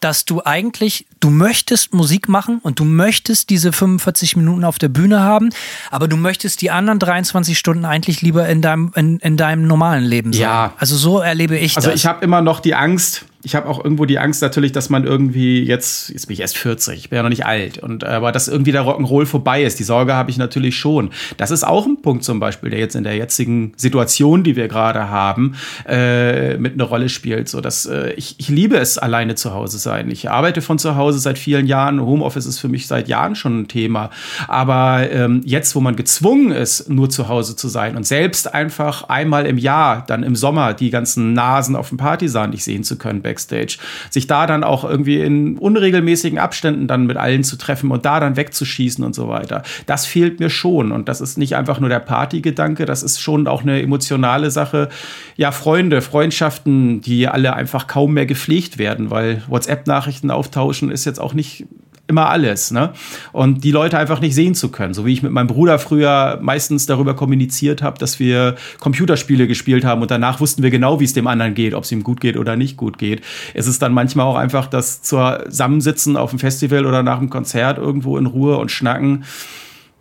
dass du eigentlich, du möchtest Musik machen und du möchtest diese 45 Minuten auf der Bühne haben, aber du möchtest die anderen 23 Stunden eigentlich lieber in deinem, in, in deinem normalen Leben sein. Ja. Also so erlebe ich also das. Also ich habe immer noch die Angst, ich habe auch irgendwo die Angst natürlich, dass man irgendwie jetzt, jetzt bin ich erst 40, ich bin ja noch nicht alt, und aber dass irgendwie der Rock'n'Roll vorbei ist. Die Sorge habe ich natürlich schon. Das ist auch ein Punkt zum Beispiel, der jetzt in der jetzigen Situation, die wir gerade haben, äh, mit einer Rolle spielt. So dass äh, ich, ich liebe es, alleine zu Hause sein. Ich arbeite von zu Hause seit vielen Jahren. Homeoffice ist für mich seit Jahren schon ein Thema. Aber ähm, jetzt, wo man gezwungen ist, nur zu Hause zu sein und selbst einfach einmal im Jahr, dann im Sommer, die ganzen Nasen auf dem Partisan nicht sehen zu können, Backstage. Sich da dann auch irgendwie in unregelmäßigen Abständen dann mit allen zu treffen und da dann wegzuschießen und so weiter. Das fehlt mir schon. Und das ist nicht einfach nur der Partygedanke, das ist schon auch eine emotionale Sache. Ja, Freunde, Freundschaften, die alle einfach kaum mehr gepflegt werden, weil WhatsApp-Nachrichten auftauschen ist jetzt auch nicht immer alles, ne? Und die Leute einfach nicht sehen zu können. So wie ich mit meinem Bruder früher meistens darüber kommuniziert habe, dass wir Computerspiele gespielt haben und danach wussten wir genau, wie es dem anderen geht, ob es ihm gut geht oder nicht gut geht. Es ist dann manchmal auch einfach das Zusammensitzen auf dem Festival oder nach einem Konzert irgendwo in Ruhe und schnacken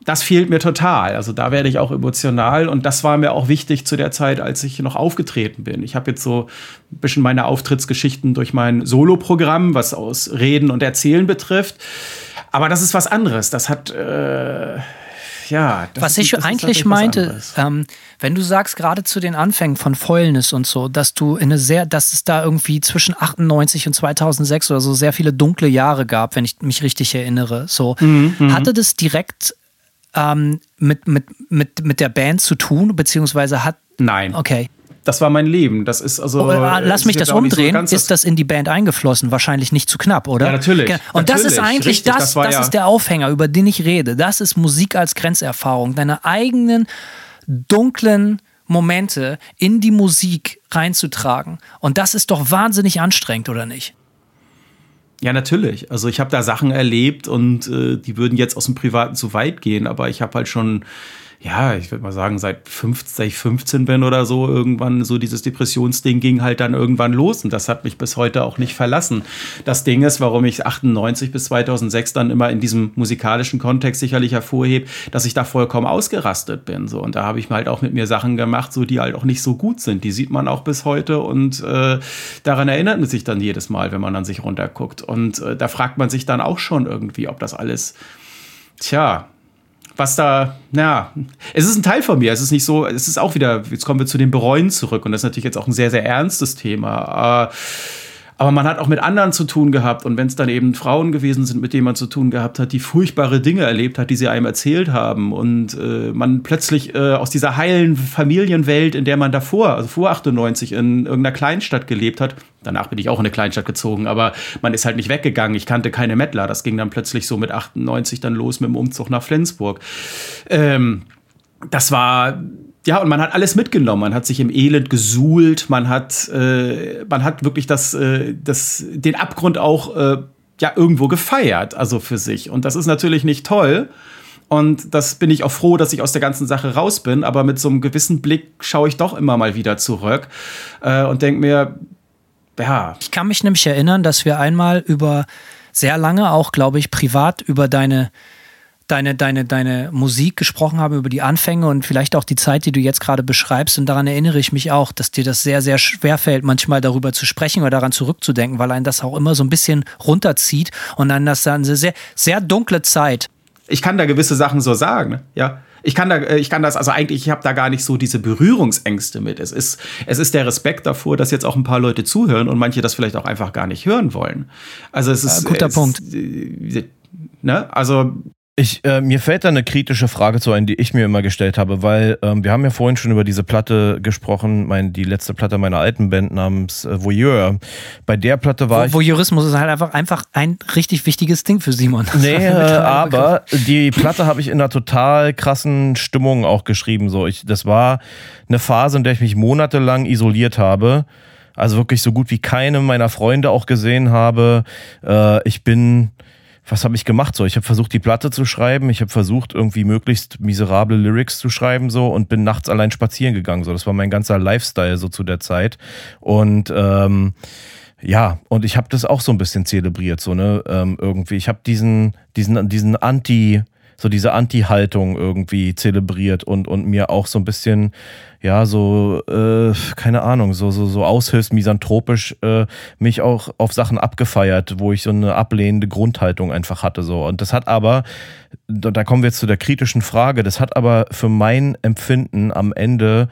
das fehlt mir total. Also da werde ich auch emotional und das war mir auch wichtig zu der Zeit, als ich noch aufgetreten bin. Ich habe jetzt so ein bisschen meine Auftrittsgeschichten durch mein Soloprogramm, was aus Reden und Erzählen betrifft. Aber das ist was anderes. Das hat äh, ja. was ich eigentlich meinte, ähm, wenn du sagst, gerade zu den Anfängen von Fäulnis und so, dass du in eine sehr, dass es da irgendwie zwischen 98 und 2006 oder so sehr viele dunkle Jahre gab, wenn ich mich richtig erinnere. So, mhm, mhm. hatte das direkt ähm, mit, mit, mit, mit der Band zu tun, beziehungsweise hat. Nein. Okay. Das war mein Leben. Das ist also. Oh, äh, lass mich das umdrehen. So ist das in die Band eingeflossen? Wahrscheinlich nicht zu knapp, oder? Ja, natürlich. Und natürlich, das ist eigentlich richtig, das, das, das ja ist der Aufhänger, über den ich rede. Das ist Musik als Grenzerfahrung. Deine eigenen dunklen Momente in die Musik reinzutragen. Und das ist doch wahnsinnig anstrengend, oder nicht? Ja, natürlich. Also ich habe da Sachen erlebt und äh, die würden jetzt aus dem Privaten zu weit gehen, aber ich habe halt schon ja, ich würde mal sagen, seit 15, seit ich 15 bin oder so, irgendwann so dieses Depressionsding ging halt dann irgendwann los und das hat mich bis heute auch nicht verlassen. Das Ding ist, warum ich 98 bis 2006 dann immer in diesem musikalischen Kontext sicherlich hervorhebe, dass ich da vollkommen ausgerastet bin. So. Und da habe ich halt auch mit mir Sachen gemacht, so die halt auch nicht so gut sind. Die sieht man auch bis heute und äh, daran erinnert man sich dann jedes Mal, wenn man dann sich runterguckt. Und äh, da fragt man sich dann auch schon irgendwie, ob das alles, tja, was da, naja, es ist ein Teil von mir. Es ist nicht so, es ist auch wieder, jetzt kommen wir zu den Bereuen zurück und das ist natürlich jetzt auch ein sehr, sehr ernstes Thema. Äh, aber man hat auch mit anderen zu tun gehabt. Und wenn es dann eben Frauen gewesen sind, mit denen man zu tun gehabt hat, die furchtbare Dinge erlebt hat, die sie einem erzählt haben. Und äh, man plötzlich äh, aus dieser heilen Familienwelt, in der man davor, also vor 98, in irgendeiner Kleinstadt gelebt hat, danach bin ich auch in eine Kleinstadt gezogen, aber man ist halt nicht weggegangen. Ich kannte keine Mettler. Das ging dann plötzlich so mit 98 dann los mit dem Umzug nach Flensburg. Ähm, das war ja, und man hat alles mitgenommen. Man hat sich im Elend gesuhlt, man hat, äh, man hat wirklich das, äh, das, den Abgrund auch äh, ja, irgendwo gefeiert, also für sich. Und das ist natürlich nicht toll. Und das bin ich auch froh, dass ich aus der ganzen Sache raus bin. Aber mit so einem gewissen Blick schaue ich doch immer mal wieder zurück äh, und denke mir, ja. Ich kann mich nämlich erinnern, dass wir einmal über sehr lange auch, glaube ich, privat über deine deine, deine, deine Musik gesprochen haben, über die Anfänge und vielleicht auch die Zeit, die du jetzt gerade beschreibst. Und daran erinnere ich mich auch, dass dir das sehr, sehr schwer fällt, manchmal darüber zu sprechen oder daran zurückzudenken, weil einen das auch immer so ein bisschen runterzieht und dann das dann eine sehr, sehr dunkle Zeit. Ich kann da gewisse Sachen so sagen, ja. Ich kann da, ich kann das, also eigentlich, ich habe da gar nicht so diese Berührungsängste mit. Es ist, es ist der Respekt davor, dass jetzt auch ein paar Leute zuhören und manche das vielleicht auch einfach gar nicht hören wollen. Also es ist. Äh, guter es, Punkt. Ne? Also ich, äh, mir fällt da eine kritische Frage zu ein, die ich mir immer gestellt habe, weil ähm, wir haben ja vorhin schon über diese Platte gesprochen, mein, die letzte Platte meiner alten Band namens äh, Voyeur. Bei der Platte war Vo ich. Voyeurismus ist halt einfach, einfach ein richtig wichtiges Ding für Simon. Nee, [laughs] äh, aber die Platte habe ich in einer total krassen Stimmung auch geschrieben. So, ich, das war eine Phase, in der ich mich monatelang isoliert habe. Also wirklich so gut wie keine meiner Freunde auch gesehen habe. Äh, ich bin was habe ich gemacht so? Ich habe versucht, die Platte zu schreiben. Ich habe versucht, irgendwie möglichst miserable Lyrics zu schreiben so und bin nachts allein spazieren gegangen. So, das war mein ganzer Lifestyle so zu der Zeit. Und ähm, ja, und ich habe das auch so ein bisschen zelebriert, so ne ähm, irgendwie. Ich habe diesen diesen diesen Anti so diese Anti-Haltung irgendwie zelebriert und, und mir auch so ein bisschen, ja, so, äh, keine Ahnung, so, so, so aushilfs misanthropisch äh, mich auch auf Sachen abgefeiert, wo ich so eine ablehnende Grundhaltung einfach hatte. So. Und das hat aber, da kommen wir jetzt zu der kritischen Frage, das hat aber für mein Empfinden am Ende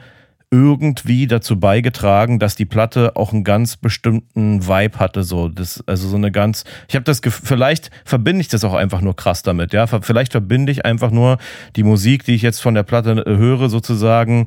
irgendwie dazu beigetragen, dass die Platte auch einen ganz bestimmten Vibe hatte. So, das, also so eine ganz. Ich habe das Gefühl, vielleicht verbinde ich das auch einfach nur krass damit. Ja, vielleicht verbinde ich einfach nur die Musik, die ich jetzt von der Platte höre, sozusagen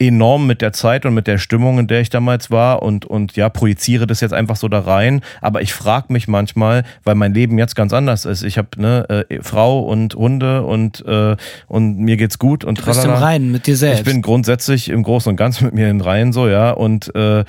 enorm mit der Zeit und mit der Stimmung, in der ich damals war und, und ja, projiziere das jetzt einfach so da rein. Aber ich frage mich manchmal, weil mein Leben jetzt ganz anders ist. Ich habe eine äh, Frau und Hunde und, äh, und mir geht's gut und Du bist im Reinen mit dir selbst. Ich bin grundsätzlich im Großen und Ganzen mit mir im Reinen so, ja. Und äh,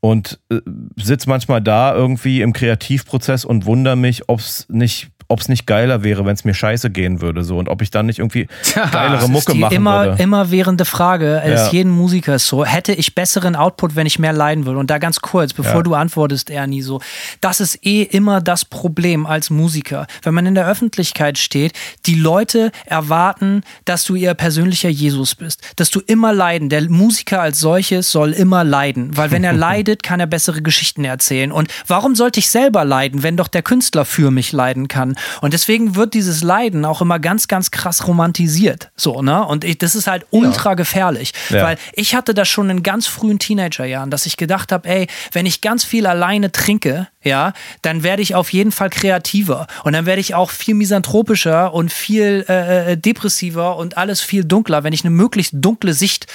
und äh, sitze manchmal da irgendwie im Kreativprozess und wundere mich, ob es nicht ob es nicht geiler wäre, wenn es mir scheiße gehen würde so und ob ich dann nicht irgendwie [laughs] geilere Mucke machen immer, würde. immer währende Frage eines Ja. jeden Musikers so, hätte ich besseren Output, wenn ich mehr leiden würde? Und da ganz kurz, bevor Ja. du antwortest, Ernie, so, das ist eh immer das Problem als Musiker. Wenn man in der Öffentlichkeit steht, die Leute erwarten, dass du ihr persönlicher Jesus bist, dass du immer leiden. Der Musiker als solches soll immer leiden, weil wenn er [laughs] leidet, kann er bessere Geschichten erzählen. Und warum sollte ich selber leiden, wenn doch der Künstler für mich leiden kann? Und deswegen wird dieses Leiden auch immer ganz, ganz krass romantisiert. So, ne? Und ich, das ist halt ultra gefährlich. Ja. Weil ich hatte das schon in ganz frühen Teenagerjahren, dass ich gedacht habe, ey, wenn ich ganz viel alleine trinke, ja, dann werde ich auf jeden Fall kreativer. Und dann werde ich auch viel misanthropischer und viel äh, äh, depressiver und alles viel dunkler, wenn ich eine möglichst dunkle Sicht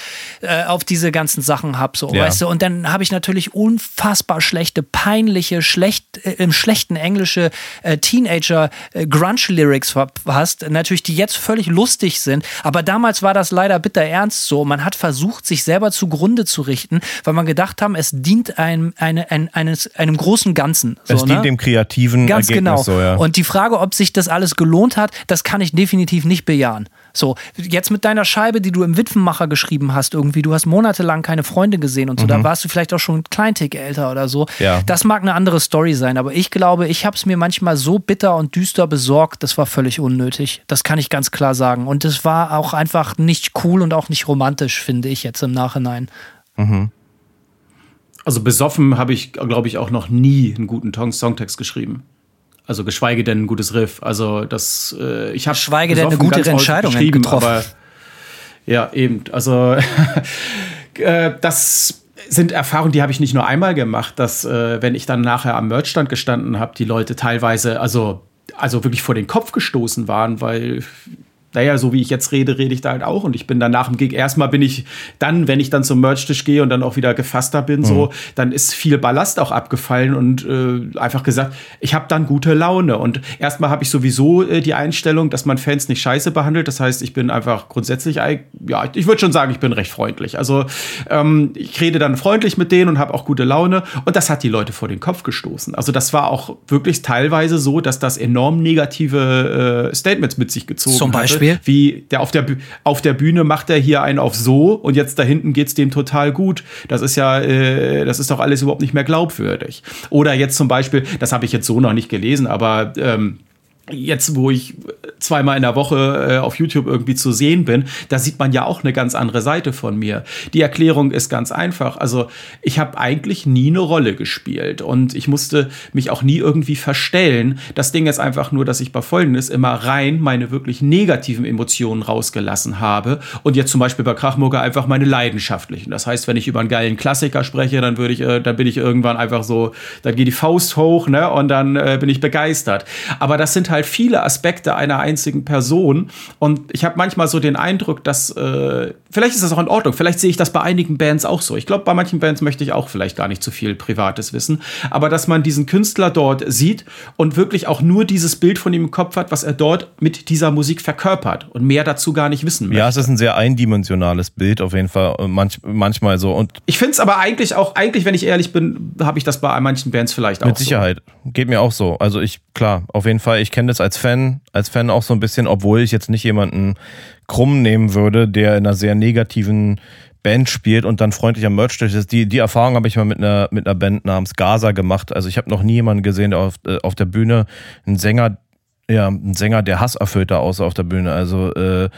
äh, auf diese ganzen Sachen habe. So, Ja. weißt du? Und dann habe ich natürlich unfassbar schlechte, peinliche, schlecht, äh, im schlechten englische äh, Teenager äh, Grunge-Lyrics verpasst. Natürlich, die jetzt völlig lustig sind. Aber damals war das leider bitter ernst so. Man hat versucht, sich selber zugrunde zu richten, weil man gedacht haben, es dient einem, eine, ein, eines, einem großen Ganzen. So, es dient ne? dem kreativen Ganz Ergebnis genau. so, ja. Und die Frage, ob sich das alles gelohnt hat, das kann ich definitiv nicht bejahen. So, jetzt mit deiner Scheibe, die du im Witwenmacher geschrieben hast, irgendwie, du hast monatelang keine Freunde gesehen und so, da warst du vielleicht auch schon ein Kleintick älter oder so. Ja. Das mag eine andere Story sein, aber ich glaube, ich habe es mir manchmal so bitter und düster besorgt, das war völlig unnötig. Das kann ich ganz klar sagen. Und es war auch einfach nicht cool und auch nicht romantisch, finde ich jetzt im Nachhinein. Also besoffen habe ich, glaube ich, auch noch nie einen guten Tong- Songtext geschrieben. Also geschweige denn ein gutes Riff. Also das, äh, ich habe Geschweige denn eine gute Entscheidung getroffen. Aber, ja, eben. Also [laughs] äh, das sind Erfahrungen, die habe ich nicht nur einmal gemacht, dass äh, wenn ich dann nachher am Merchstand gestanden habe, die Leute teilweise also also wirklich vor den Kopf gestoßen waren, weil naja, so wie ich jetzt rede, rede ich da halt auch. Und ich bin dann nach dem Gig, erstmal bin ich dann, wenn ich dann zum Merchtisch gehe und dann auch wieder gefasster bin, so, dann ist viel Ballast auch abgefallen und äh, einfach gesagt, ich habe dann gute Laune. Und erstmal habe ich sowieso äh, die Einstellung, dass man Fans nicht scheiße behandelt. Das heißt, ich bin einfach grundsätzlich, ja, ich würde schon sagen, ich bin recht freundlich. Also ähm, ich rede dann freundlich mit denen und habe auch gute Laune. Und das hat die Leute vor den Kopf gestoßen. Also das war auch wirklich teilweise so, dass das enorm negative äh, Statements mit sich gezogen Zum hatte. Beispiel? Wie der auf der, auf der Bühne macht er hier einen auf so und jetzt da hinten geht's dem total gut. Das ist ja, äh, das ist doch alles überhaupt nicht mehr glaubwürdig. Oder jetzt zum Beispiel, das habe ich jetzt so noch nicht gelesen, aber ähm, Jetzt, wo ich zweimal in der Woche äh, auf YouTube irgendwie zu sehen bin, da sieht man ja auch eine ganz andere Seite von mir. Die Erklärung ist ganz einfach. Also ich habe eigentlich nie eine Rolle gespielt und ich musste mich auch nie irgendwie verstellen. Das Ding ist einfach nur, dass ich bei Folgendes immer rein meine wirklich negativen Emotionen rausgelassen habe und jetzt zum Beispiel bei Krachmucke einfach meine leidenschaftlichen. Das heißt, wenn ich über einen geilen Klassiker spreche, dann würde ich, äh, dann bin ich irgendwann einfach so, dann geht die Faust hoch, ne, und dann äh, bin ich begeistert. Aber das sind halt viele Aspekte einer einzigen Person und ich habe manchmal so den Eindruck, dass äh, vielleicht ist das auch in Ordnung. Vielleicht sehe ich das bei einigen Bands auch so. Ich glaube, bei manchen Bands möchte ich auch vielleicht gar nicht zu viel Privates wissen, aber dass man diesen Künstler dort sieht und wirklich auch nur dieses Bild von ihm im Kopf hat, was er dort mit dieser Musik verkörpert und mehr dazu gar nicht wissen möchte. Ja, es ist ein sehr eindimensionales Bild auf jeden Fall. äh, Manch, manchmal so. Und Ich finde es aber eigentlich auch, eigentlich, wenn ich ehrlich bin, habe ich das bei manchen Bands vielleicht auch. Mit Sicherheit. Geht mir auch so. Also ich, klar, auf jeden Fall, ich kenne das als Fan, als Fan auch so ein bisschen, obwohl ich jetzt nicht jemanden krumm nehmen würde, der in einer sehr negativen Band spielt und dann freundlich am Merch ist. Die, die Erfahrung habe ich mal mit einer, mit einer Band namens Gaza gemacht. Also ich habe noch nie jemanden gesehen, der auf, äh, auf der Bühne einen Sänger, ja, ein Sänger, der hasserfüllter aussah auf der Bühne. Also äh,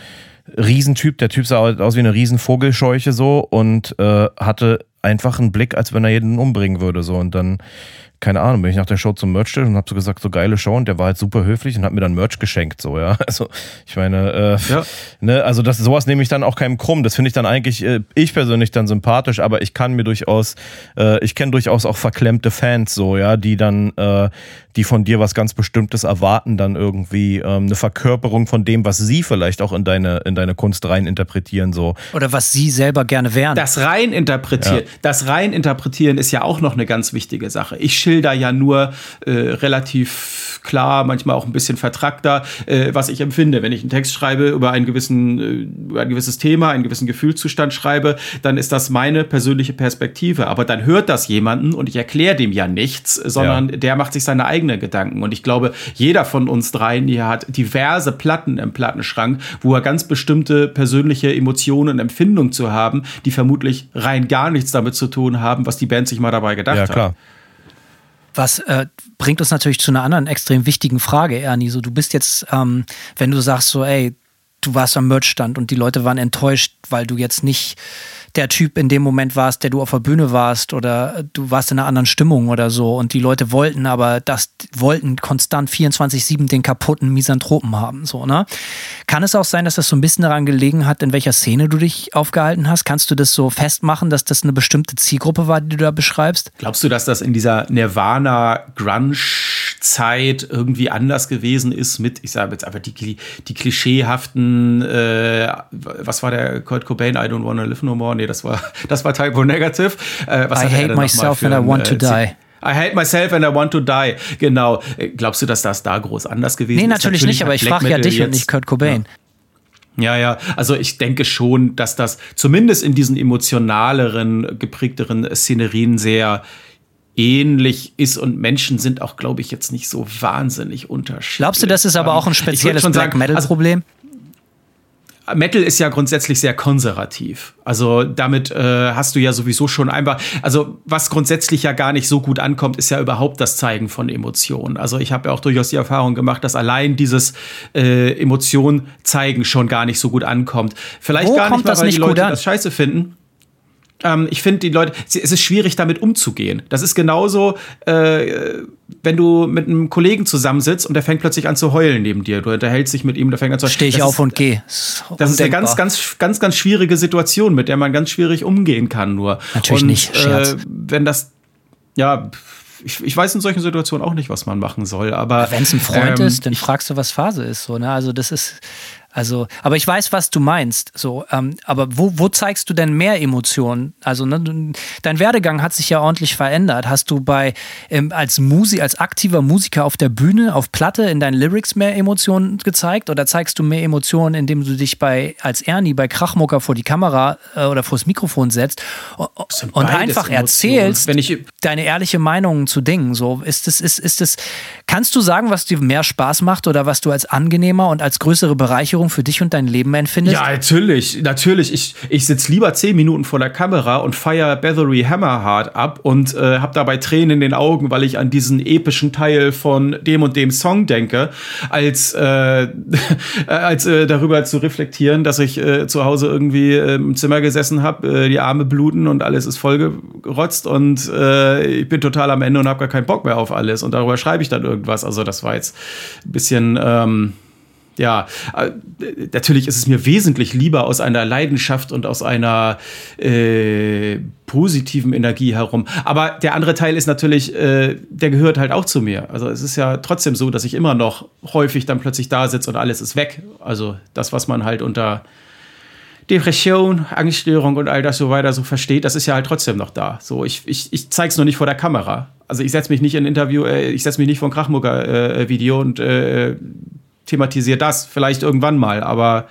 Riesentyp, der Typ sah aus wie eine Riesenvogelscheuche so und äh, hatte einfach einen Blick, als wenn er jeden umbringen würde. So und dann, keine Ahnung, bin ich nach der Show zum Merch und habe so gesagt, so geile Show und der war halt super höflich und hat mir dann Merch geschenkt, so ja. [laughs] Also ich meine, äh, Ja. ne, also das sowas nehme ich dann auch keinem krumm. Das finde ich dann eigentlich äh, ich persönlich dann sympathisch, aber ich kann mir durchaus, äh, ich kenne durchaus auch verklemmte Fans, so ja, die dann, äh, die von dir was ganz Bestimmtes erwarten, dann irgendwie ähm, eine Verkörperung von dem, was sie vielleicht auch in deine in deine Kunst rein interpretieren, so. Oder was sie selber gerne wären. Das rein interpretieren, das rein interpretieren ist ja auch noch eine ganz wichtige Sache. Ich schilder ja nur äh, relativ klar, manchmal auch ein bisschen vertrackter, äh, was ich empfinde. Wenn ich einen Text schreibe über einen gewissen, äh, über ein gewisses Thema, einen gewissen Gefühlszustand schreibe, dann ist das meine persönliche Perspektive. Aber dann hört das jemanden und ich erkläre dem ja nichts, sondern der macht sich seine eigenen Gedanken. Und ich glaube, jeder von uns dreien hier hat diverse Platten im Plattenschrank, wo er ganz bestimmte persönliche Emotionen und Empfindungen zu haben, die vermutlich rein gar nichts damit zu tun haben, was die Band sich mal dabei gedacht Ja, hat. klar. Was äh, bringt uns natürlich zu einer anderen extrem wichtigen Frage, Ernie. So, du bist jetzt, ähm, wenn du sagst so, ey, du warst am Merchstand und die Leute waren enttäuscht, weil du jetzt nicht der Typ in dem Moment warst, der du auf der Bühne warst oder du warst in einer anderen Stimmung oder so und die Leute wollten aber das wollten konstant 24/7 den kaputten Misanthropen haben, so, ne? Kann es auch sein, dass das so ein bisschen daran gelegen hat, in welcher Szene du dich aufgehalten hast? Kannst du das so festmachen, dass das eine bestimmte Zielgruppe war, die du da beschreibst? Glaubst du, dass das in dieser Nirvana-Grunge-Zeit irgendwie anders gewesen ist mit, ich sage jetzt einfach die, die klischeehaften, äh, was war der Kurt Cobain, I don't wanna live no more? Nee, das war, [laughs] das war Typo Negative. Äh, was I hate myself and I want to äh, die. I hate myself and I want to die. Genau. Äh, Glaubst du, dass das da groß anders gewesen Nee, ist? natürlich, nicht, hat aber ich frage ja dich und jetzt- nicht Kurt Cobain. Ja, ja, also ich denke schon, dass das zumindest in diesen emotionaleren, geprägteren Szenerien sehr ähnlich ist und Menschen sind auch, glaube ich, jetzt nicht so wahnsinnig unterschiedlich. Glaubst du, das ist aber Ähm, auch ein spezielles Black sagen, Metal also? Metal ist ja grundsätzlich sehr konservativ. Also damit äh, hast du ja sowieso schon einfach, also was grundsätzlich ja gar nicht so gut ankommt, ist ja überhaupt das Zeigen von Emotionen. Also ich habe ja auch durchaus die Erfahrung gemacht, dass allein dieses äh, Emotionen zeigen schon gar nicht so gut ankommt. Vielleicht Wo gar nicht mal, weil die Leute das scheiße finden. Ähm, ich finde die Leute, es ist schwierig damit umzugehen. Das ist genauso, äh, wenn du mit einem Kollegen zusammensitzt und der fängt plötzlich an zu heulen neben dir. Du unterhältst dich mit ihm, der fängt an zu Stehe ich Das auf ist, und gehe. das ist eine ganz, ganz, ganz, ganz schwierige Situation, mit der man ganz schwierig umgehen kann nur. Natürlich und, nicht, Scherz. Äh, wenn das, ja, ich, ich weiß in solchen Situationen auch nicht, was man machen soll. Aber Wenn es ein Freund ähm, ist, dann fragst du, was Phase ist. So, ne? Also das ist, also, aber ich weiß, was du meinst. So, ähm, aber wo, wo zeigst du denn mehr Emotionen? Also, ne, dein Werdegang hat sich ja ordentlich verändert. Hast du bei ähm, als Musi, als aktiver Musiker auf der Bühne, auf Platte in deinen Lyrics mehr Emotionen gezeigt? Oder zeigst du mehr Emotionen, indem du dich bei als Ernie bei Krachmucker vor die Kamera äh, oder vors Mikrofon setzt und, einfach Emotionen. erzählst, Wenn ich- deine ehrliche Meinung zu Dingen. So ist es, ist, ist es. Kannst du sagen, was dir mehr Spaß macht oder was du als angenehmer und als größere Bereicherung für dich und dein Leben empfindest? Ja, natürlich, natürlich. Ich, ich sitze lieber zehn Minuten vor der Kamera und feier Bathory Hammerheart ab und äh, habe dabei Tränen in den Augen, weil ich an diesen epischen Teil von dem und dem Song denke, als, äh, [laughs] als äh, darüber zu reflektieren, dass ich äh, zu Hause irgendwie äh, im Zimmer gesessen habe, äh, die Arme bluten und alles ist vollgerotzt und äh, ich bin total am Ende und habe gar keinen Bock mehr auf alles und darüber schreibe ich dann irgendwas. Also das war jetzt ein bisschen ähm, ja, äh, natürlich ist es mir wesentlich lieber aus einer Leidenschaft und aus einer äh, positiven Energie herum. Aber der andere Teil ist natürlich, äh, der gehört halt auch zu mir. Also es ist ja trotzdem so, dass ich immer noch häufig dann plötzlich da sitze und alles ist weg. Also das, was man halt unter Depression, Angststörung und all das so weiter so versteht, das ist ja halt trotzdem noch da. So, ich, ich, ich zeig's nur nicht vor der Kamera. Also ich setze mich nicht in Interview, äh, ich setze mich nicht vor ein Krachmucker-Video und äh, thematisiere das vielleicht irgendwann mal, aber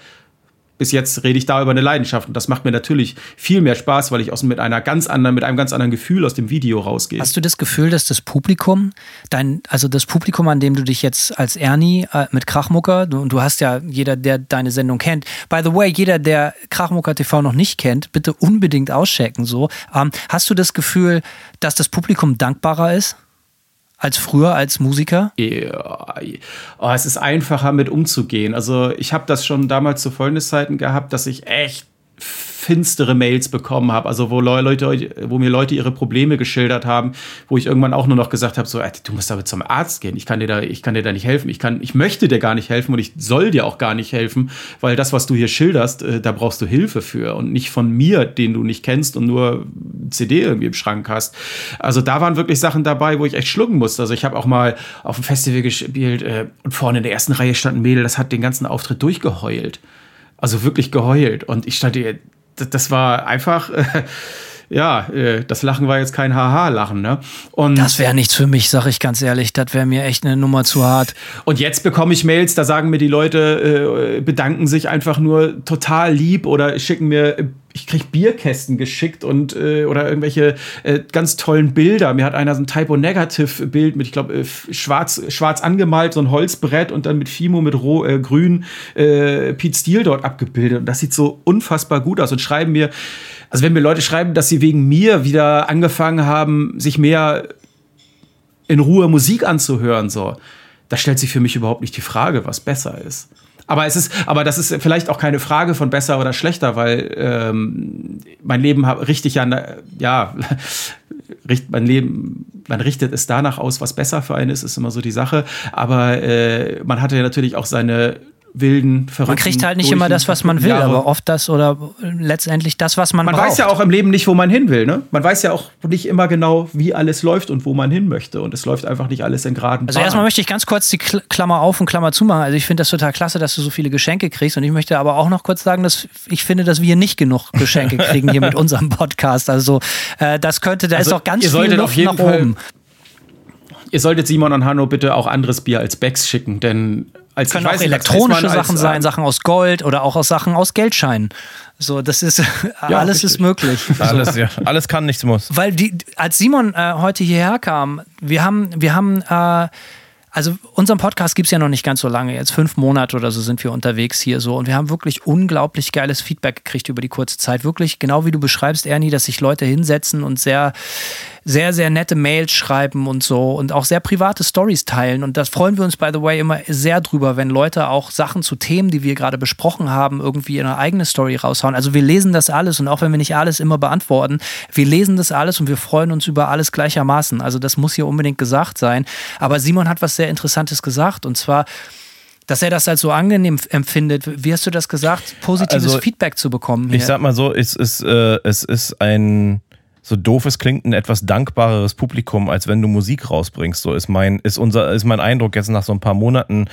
bis jetzt rede ich da über eine Leidenschaft und das macht mir natürlich viel mehr Spaß, weil ich aus mit einer ganz anderen, mit einem ganz anderen Gefühl aus dem Video rausgehe. Hast du das Gefühl, dass das Publikum, dein, also das Publikum, an dem du dich jetzt als Ernie äh, mit Krachmucker, du, du hast ja jeder, der deine Sendung kennt. By the way, jeder, der Krachmucker TV noch nicht kennt, bitte unbedingt auschecken. So, ähm, hast du das Gefühl, dass das Publikum dankbarer ist als früher als Musiker? Ja, oh, es ist einfacher mit umzugehen. Also ich habe das schon damals zu Freundeszeiten gehabt, dass ich echt finstere Mails bekommen habe, also wo Leute, wo mir Leute ihre Probleme geschildert haben, wo ich irgendwann auch nur noch gesagt habe, so, ey, du musst aber zum Arzt gehen. Ich kann dir da, ich kann dir da nicht helfen. Ich kann, ich möchte dir gar nicht helfen und ich soll dir auch gar nicht helfen, weil das, was du hier schilderst, äh, da brauchst du Hilfe für und nicht von mir, den du nicht kennst und nur CD irgendwie im Schrank hast. Also da waren wirklich Sachen dabei, wo ich echt schlucken musste. Also ich habe auch mal auf dem Festival gespielt äh, und vorne in der ersten Reihe stand ein Mädel, das hat den ganzen Auftritt durchgeheult. Also wirklich geheult. Und ich stand das war einfach, äh, [laughs] ja, äh, das Lachen war jetzt kein Haha-Lachen, ne? Und, Das wäre nichts für mich, sag ich ganz ehrlich. Das wäre mir echt eine Nummer zu hart. und jetzt bekomme ich Mails, da sagen mir die Leute, äh, bedanken sich einfach nur total lieb oder schicken mir, äh, ich krieg Bierkästen geschickt und äh, oder irgendwelche äh, ganz tollen Bilder. Mir hat einer so ein Typo-Negative-Bild mit, ich glaube, äh, schwarz, schwarz angemalt, so ein Holzbrett und dann mit Fimo, mit roh, äh, grün äh, Pete Steele dort abgebildet. Und das sieht so unfassbar gut aus und schreiben mir, also wenn mir Leute schreiben, dass sie wegen mir wieder angefangen haben, sich mehr in Ruhe Musik anzuhören, so, da stellt sich für mich überhaupt nicht die Frage, was besser ist. Aber es ist, aber das ist vielleicht auch keine Frage von besser oder schlechter, weil ähm, mein Leben richtig ja, ja, [laughs] richt, mein Leben, man richtet es danach aus, was besser für einen ist, ist immer so die Sache. Aber äh, man hatte ja natürlich auch seine wilden, verrückten. Man kriegt halt nicht immer das, was man will, Jahre. aber oft das oder letztendlich das, was man, Man braucht. weiß ja auch im Leben nicht, wo man hin will, ne? Man weiß ja auch nicht immer genau, wie alles läuft und wo man hin möchte. Und es läuft einfach nicht alles in geraden Also Bahnen. erstmal möchte ich ganz kurz die Kl- Klammer auf und Klammer zu machen. Also ich finde das total klasse, dass du so viele Geschenke kriegst. Und ich möchte aber auch noch kurz sagen, dass ich finde, dass wir nicht genug Geschenke [laughs] kriegen hier mit unserem Podcast. Also äh, das könnte, da Also, ist auch ganz viel Luft nach Fall- oben. Ihr solltet Simon und Hanno bitte auch anderes Bier als Becks schicken, denn als Können auch elektronische Sachen als, sein, äh, Sachen aus Gold oder auch aus Sachen aus Geldscheinen. So, das ist [laughs] alles richtig. ist möglich. [laughs] Alles, ja. Alles kann, nichts muss. Weil die, als Simon äh, heute hierher kam, wir haben, wir haben äh, Also unseren Podcast gibt es ja noch nicht ganz so lange. Jetzt fünf Monate oder so sind wir unterwegs hier so. Und wir haben wirklich unglaublich geiles Feedback gekriegt über die kurze Zeit. Wirklich, genau wie du beschreibst, Ernie, dass sich Leute hinsetzen und sehr sehr, sehr nette Mails schreiben und so und auch sehr private Stories teilen. Und das freuen wir uns, by the way, immer sehr drüber, wenn Leute auch Sachen zu Themen, die wir gerade besprochen haben, irgendwie in eine eigene Story raushauen. Also wir lesen das alles und auch wenn wir nicht alles immer beantworten, wir lesen das alles und wir freuen uns über alles gleichermaßen. Also das muss hier unbedingt gesagt sein. Aber Simon hat was sehr Interessantes gesagt und zwar, dass er das als so angenehm empfindet. Wie hast du das gesagt? Positives also, Feedback zu bekommen. Hier. Ich sag mal so, es ist, äh, es ist ein so doof es klingt, ein etwas dankbareres Publikum, als wenn du Musik rausbringst. So ist mein, ist unser, ist mein Eindruck jetzt nach so ein paar Monaten.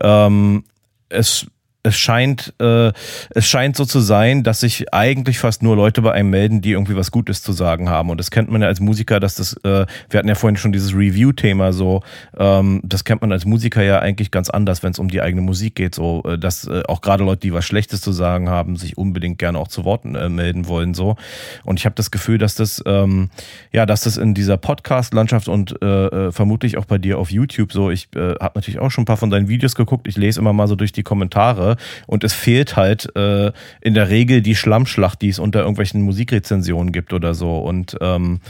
Ähm, es es scheint, äh, es scheint so zu sein, dass sich eigentlich fast nur Leute bei einem melden, die irgendwie was Gutes zu sagen haben. Und das kennt man ja als Musiker, dass das, äh, wir hatten ja vorhin schon dieses Review-Thema so, ähm, das kennt man als Musiker ja eigentlich ganz anders, wenn es um die eigene Musik geht. So, äh, dass äh, auch gerade Leute, die was Schlechtes zu sagen haben, sich unbedingt gerne auch zu Worten äh, melden wollen. so. Und ich habe das Gefühl, dass das, ähm, ja, dass das in dieser Podcast-Landschaft und äh, äh, vermutlich auch bei dir auf YouTube so, ich äh, habe natürlich auch schon ein paar von deinen Videos geguckt, ich lese immer mal so durch die Kommentare und es fehlt halt äh, in der Regel die Schlammschlacht, die es unter irgendwelchen Musikrezensionen gibt oder so. Und ähm,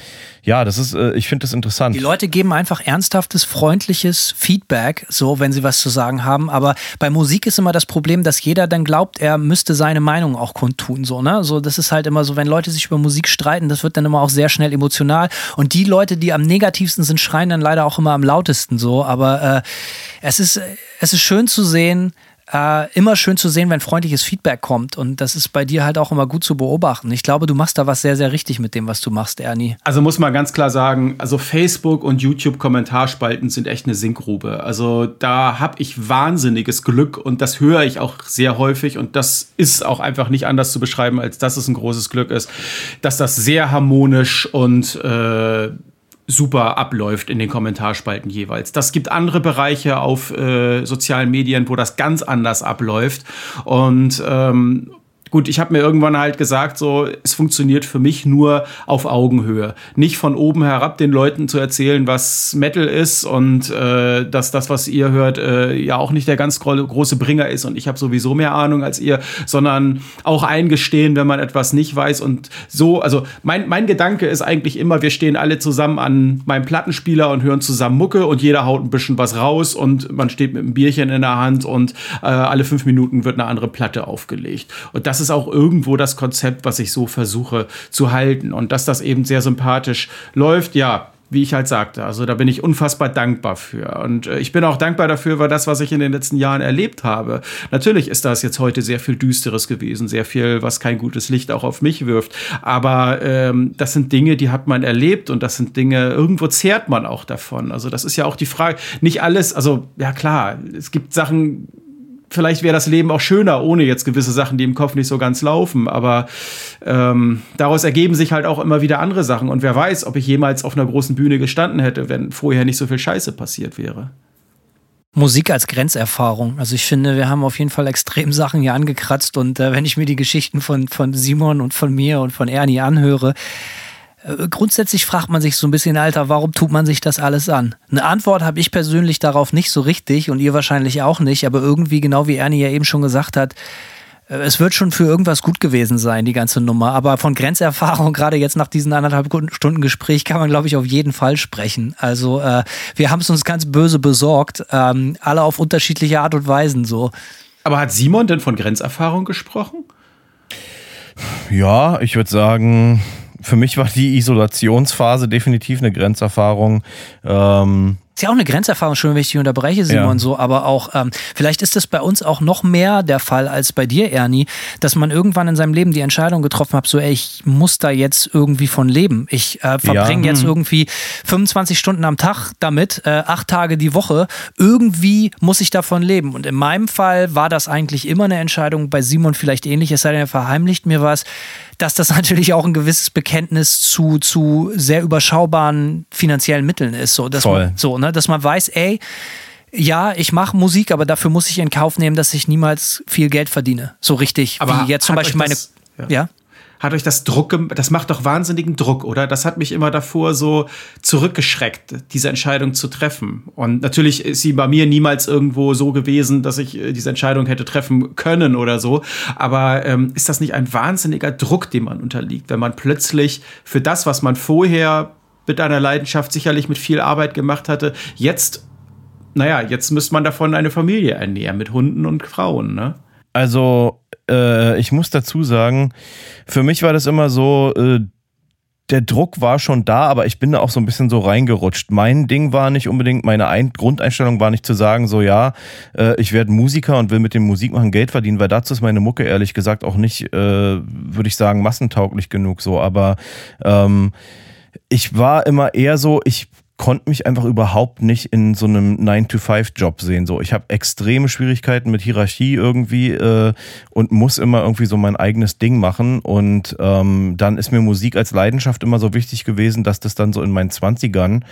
ja, das ist, äh, ich finde das interessant. Die Leute geben einfach ernsthaftes, freundliches Feedback, so wenn sie was zu sagen haben. Aber bei Musik ist immer das Problem, dass jeder dann glaubt, er müsste seine Meinung auch kundtun. So, ne? so, das ist halt immer so, wenn Leute sich über Musik streiten, das wird dann immer auch sehr schnell emotional. Und die Leute, die am negativsten sind, schreien dann leider auch immer am lautesten so. Aber äh, es ist, es ist schön zu sehen, äh, immer schön zu sehen, wenn freundliches Feedback kommt. Und das ist bei dir halt auch immer gut zu beobachten. Ich glaube, du machst da was sehr, sehr richtig mit dem, was du machst, Ernie. Also muss man ganz klar sagen, also Facebook und YouTube-Kommentarspalten sind echt eine Sinkgrube. Also da habe ich wahnsinniges Glück und das höre ich auch sehr häufig und das ist auch einfach nicht anders zu beschreiben, als dass es ein großes Glück ist, dass das sehr harmonisch und äh, super abläuft in den Kommentarspalten jeweils. Das gibt andere Bereiche auf äh, sozialen Medien, wo das ganz anders abläuft. Und ähm, Gut, ich habe mir irgendwann halt gesagt, so, es funktioniert für mich nur auf Augenhöhe. Nicht von oben herab den Leuten zu erzählen, was Metal ist und äh, dass das, was ihr hört, äh, ja auch nicht der ganz große Bringer ist und ich habe sowieso mehr Ahnung als ihr, sondern auch eingestehen, wenn man etwas nicht weiß. Und so, also mein, mein Gedanke ist eigentlich immer, wir stehen alle zusammen an meinem Plattenspieler und hören zusammen Mucke und jeder haut ein bisschen was raus und man steht mit einem Bierchen in der Hand und äh, alle fünf Minuten wird eine andere Platte aufgelegt. Und das ist auch irgendwo das Konzept, was ich so versuche zu halten. Und dass das eben sehr sympathisch läuft, ja, wie ich halt sagte. Also da bin ich unfassbar dankbar für. Und äh, ich bin auch dankbar dafür, weil das, was ich in den letzten Jahren erlebt habe, natürlich ist das jetzt heute sehr viel Düsteres gewesen, sehr viel, was kein gutes Licht auch auf mich wirft. Aber ähm, das sind Dinge, die hat man erlebt und das sind Dinge, irgendwo zehrt man auch davon. Also das ist ja auch die Frage, nicht alles, also ja klar, es gibt Sachen, vielleicht wäre das Leben auch schöner ohne jetzt gewisse Sachen, die im Kopf nicht so ganz laufen. Aber ähm, daraus ergeben sich halt auch immer wieder andere Sachen. Und wer weiß, ob ich jemals auf einer großen Bühne gestanden hätte, wenn vorher nicht so viel Scheiße passiert wäre. Musik als Grenzerfahrung. Also ich finde, wir haben auf jeden Fall extrem Sachen hier angekratzt und äh, wenn ich mir die Geschichten von, von Simon und von mir und von Ernie anhöre, grundsätzlich fragt man sich so ein bisschen, Alter, warum tut man sich das alles an? Eine Antwort habe ich persönlich darauf nicht so richtig und ihr wahrscheinlich auch nicht, aber irgendwie, genau wie Ernie ja eben schon gesagt hat, äh, es wird schon für irgendwas gut gewesen sein, die ganze Nummer. Aber von Grenzerfahrung, [laughs] gerade jetzt nach diesen anderthalb Stunden Gespräch, kann man, glaube ich, auf jeden Fall sprechen. Also äh, wir haben es uns ganz böse besorgt, ähm, alle auf unterschiedliche Art und Weisen so. Aber hat Simon denn von Grenzerfahrung gesprochen? Ja, ich würde sagen, für mich war die Isolationsphase definitiv eine Grenzerfahrung. Ähm, ist ja auch eine Grenzerfahrung, schon wenn ich dich unterbreche, Simon, ja. so, aber auch, ähm, vielleicht ist es bei uns auch noch mehr der Fall als bei dir, Ernie, dass man irgendwann in seinem Leben die Entscheidung getroffen hat, so, ey, ich muss da jetzt irgendwie von leben. Ich äh, verbringe ja. jetzt mhm. irgendwie 25 Stunden am Tag damit, äh, acht Tage die Woche. Irgendwie muss ich davon leben. Und in meinem Fall war das eigentlich immer eine Entscheidung, bei Simon vielleicht ähnlich, es sei denn, er verheimlicht mir was dass das [laughs] natürlich auch ein gewisses Bekenntnis zu, zu sehr überschaubaren finanziellen Mitteln ist. So, dass, Voll. Man, so, ne, dass man weiß, ey, ja, ich mache Musik, aber dafür muss ich in Kauf nehmen, dass ich niemals viel Geld verdiene. So richtig. Aber wie jetzt zum Beispiel meine. Ja. ja? Hat euch das Druck, das macht doch wahnsinnigen Druck, oder? Das hat mich immer davor so zurückgeschreckt, diese Entscheidung zu treffen. Und natürlich ist sie bei mir niemals irgendwo so gewesen, dass ich äh, diese Entscheidung hätte treffen können oder so. Aber ähm, ist das nicht ein wahnsinniger Druck, dem man unterliegt, wenn man plötzlich für das, was man vorher mit einer Leidenschaft sicherlich mit viel Arbeit gemacht hatte, jetzt, naja, jetzt müsste man davon eine Familie ernähren mit Hunden und Frauen, ne? Also, äh, ich muss dazu sagen, für mich war das immer so, äh, der Druck war schon da, aber ich bin da auch so ein bisschen so reingerutscht. Mein Ding war nicht unbedingt, meine ein Grundeinstellung war nicht zu sagen, so ja, äh, ich werde Musiker und will mit dem Musikmachen Geld verdienen, weil dazu ist meine Mucke ehrlich gesagt auch nicht, äh, würde ich sagen, massentauglich genug so. Aber ähm, ich war immer eher so, ich konnte mich einfach überhaupt nicht in so einem 9-to-5-Job sehen. So, ich habe extreme Schwierigkeiten mit Hierarchie irgendwie äh, und muss immer irgendwie so mein eigenes Ding machen. Und ähm, dann ist mir Musik als Leidenschaft immer so wichtig gewesen, dass das dann so in meinen 20ern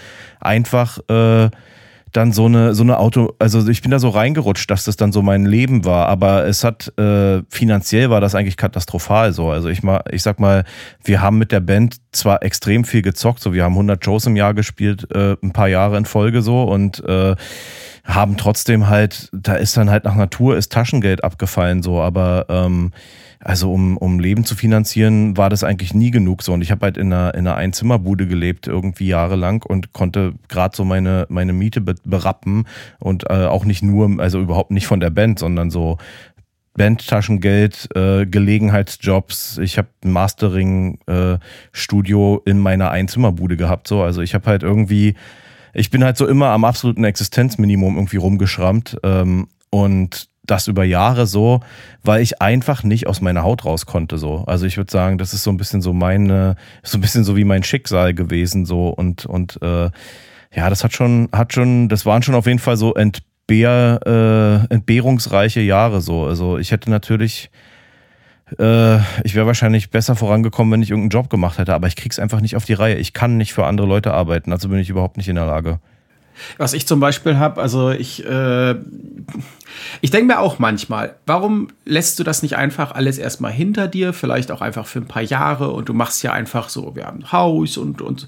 einfach äh, dann so eine, so eine Auto, also ich bin da so reingerutscht, dass das dann so mein Leben war, aber es hat, äh, finanziell war das eigentlich katastrophal so. Also ich mal, ich sag mal, wir haben mit der Band zwar extrem viel gezockt, so wir haben 100 Shows im Jahr gespielt, äh, ein paar Jahre in Folge so und, äh, haben trotzdem halt, da ist dann halt nach Natur ist Taschengeld abgefallen so, aber ähm, also um, um Leben zu finanzieren, war das eigentlich nie genug so. Und ich habe halt in einer, in einer Einzimmerbude gelebt, irgendwie jahrelang und konnte gerade so meine, meine Miete berappen und äh, auch nicht nur, also überhaupt nicht von der Band, sondern so Bandtaschengeld, äh, Gelegenheitsjobs. Ich habe ein Mastering-Studio äh, in meiner Einzimmerbude gehabt. So, also ich habe halt irgendwie, ich bin halt so immer am absoluten Existenzminimum irgendwie rumgeschrammt ähm, und das über Jahre so, weil ich einfach nicht aus meiner Haut raus konnte so. Also ich würde sagen, das ist so ein bisschen so meine, so ein bisschen so wie mein Schicksal gewesen so und und äh, ja, das hat schon, hat schon, das waren schon auf jeden Fall so entbehr, äh, entbehrungsreiche Jahre so. Also ich hätte natürlich äh, ich wäre wahrscheinlich besser vorangekommen, wenn ich irgendeinen Job gemacht hätte, aber ich krieg's einfach nicht auf die Reihe. Ich kann nicht für andere Leute arbeiten, also bin ich überhaupt nicht in der Lage. Was ich zum Beispiel habe, also ich, äh, ich denke mir auch manchmal, warum lässt du das nicht einfach alles erstmal hinter dir, vielleicht auch einfach für ein paar Jahre und du machst ja einfach so, wir haben ein Haus und, und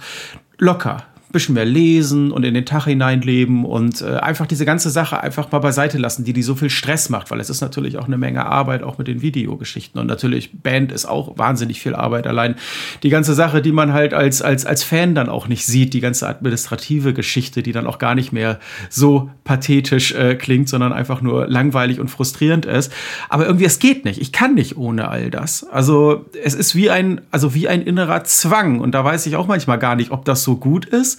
locker bisschen mehr lesen und in den Tag hineinleben und äh, einfach diese ganze Sache einfach mal beiseite lassen, die die so viel Stress macht, weil es ist natürlich auch eine Menge Arbeit, auch mit den Videogeschichten und natürlich Band ist auch wahnsinnig viel Arbeit. Allein die ganze Sache, die man halt als, als, als Fan dann auch nicht sieht, die ganze administrative Geschichte, die dann auch gar nicht mehr so pathetisch äh, klingt, sondern einfach nur langweilig und frustrierend ist. Aber irgendwie, es geht nicht. Ich kann nicht ohne all das. Also es ist wie ein, also wie ein innerer Zwang und da weiß ich auch manchmal gar nicht, ob das so gut ist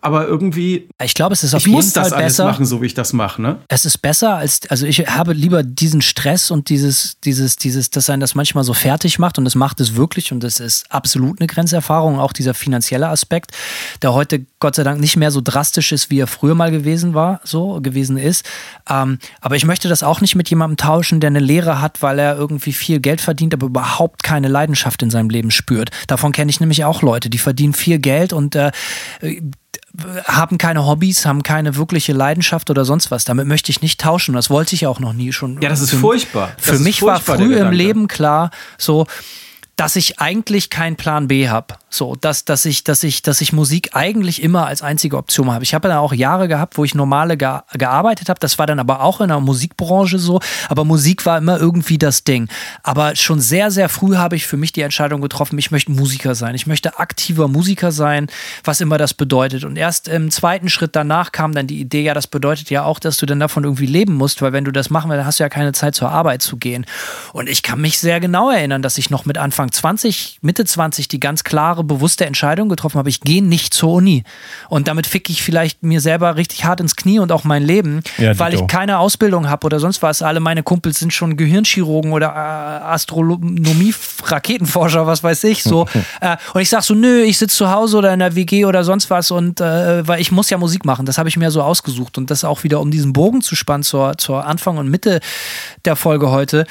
aber irgendwie. Ich glaube, es ist auf ich jeden muss das Fall alles besser. machen, so wie ich das mache, ne? Es ist besser als, also ich habe lieber diesen Stress und dieses, dieses, dieses, dass einen das manchmal so fertig macht und das macht es wirklich und das ist absolut eine Grenzerfahrung, auch dieser finanzielle Aspekt, der heute Gott sei Dank nicht mehr so drastisch ist, wie er früher mal gewesen war, so gewesen ist. Ähm, aber ich möchte das auch nicht mit jemandem tauschen, der eine Lehre hat, weil er irgendwie viel Geld verdient, aber überhaupt keine Leidenschaft in seinem Leben spürt. Davon kenne ich nämlich auch Leute, die verdienen viel Geld und äh, haben keine Hobbys, haben keine wirkliche Leidenschaft oder sonst was. Damit möchte ich nicht tauschen. Das wollte ich auch noch nie schon. Ja, das ist für, furchtbar. Das Für ist mich furchtbar, war früh im. Leben klar, so, dass ich eigentlich keinen Plan B habe. So, dass, dass, ich, dass, ich, dass ich Musik eigentlich immer als einzige Option habe. Ich habe dann auch Jahre gehabt, wo ich normale ge gearbeitet habe. Das war dann aber auch in der Musikbranche so. Aber Musik war immer irgendwie das Ding. Aber schon sehr, sehr früh habe ich für mich die Entscheidung getroffen, ich möchte Musiker sein. Ich möchte aktiver Musiker sein, was immer das bedeutet. Und erst im zweiten Schritt danach kam dann die Idee, ja, das bedeutet ja auch, dass du dann davon irgendwie leben musst, weil wenn du das machen willst, hast du ja keine Zeit zur Arbeit zu gehen. Und ich kann mich sehr genau erinnern, dass ich noch mit Anfang 20, Mitte 20 die ganz klare, bewusste Entscheidung getroffen habe, ich gehe nicht zur Uni. Und damit fick ich vielleicht mir selber richtig hart ins Knie und auch mein Leben, Ja, weil ich keine Ausbildung habe oder sonst was. Alle meine Kumpels sind schon Gehirnchirurgen oder äh, Astronomie, Raketenforscher, was weiß ich so. [laughs] äh, und ich sag so, nö, ich sitze zu Hause oder in der WG oder sonst was und äh, weil ich muss ja Musik machen. Das habe ich mir so ausgesucht. Und das auch wieder, um diesen Bogen zu spannen zur, zur Anfang und Mitte der Folge heute.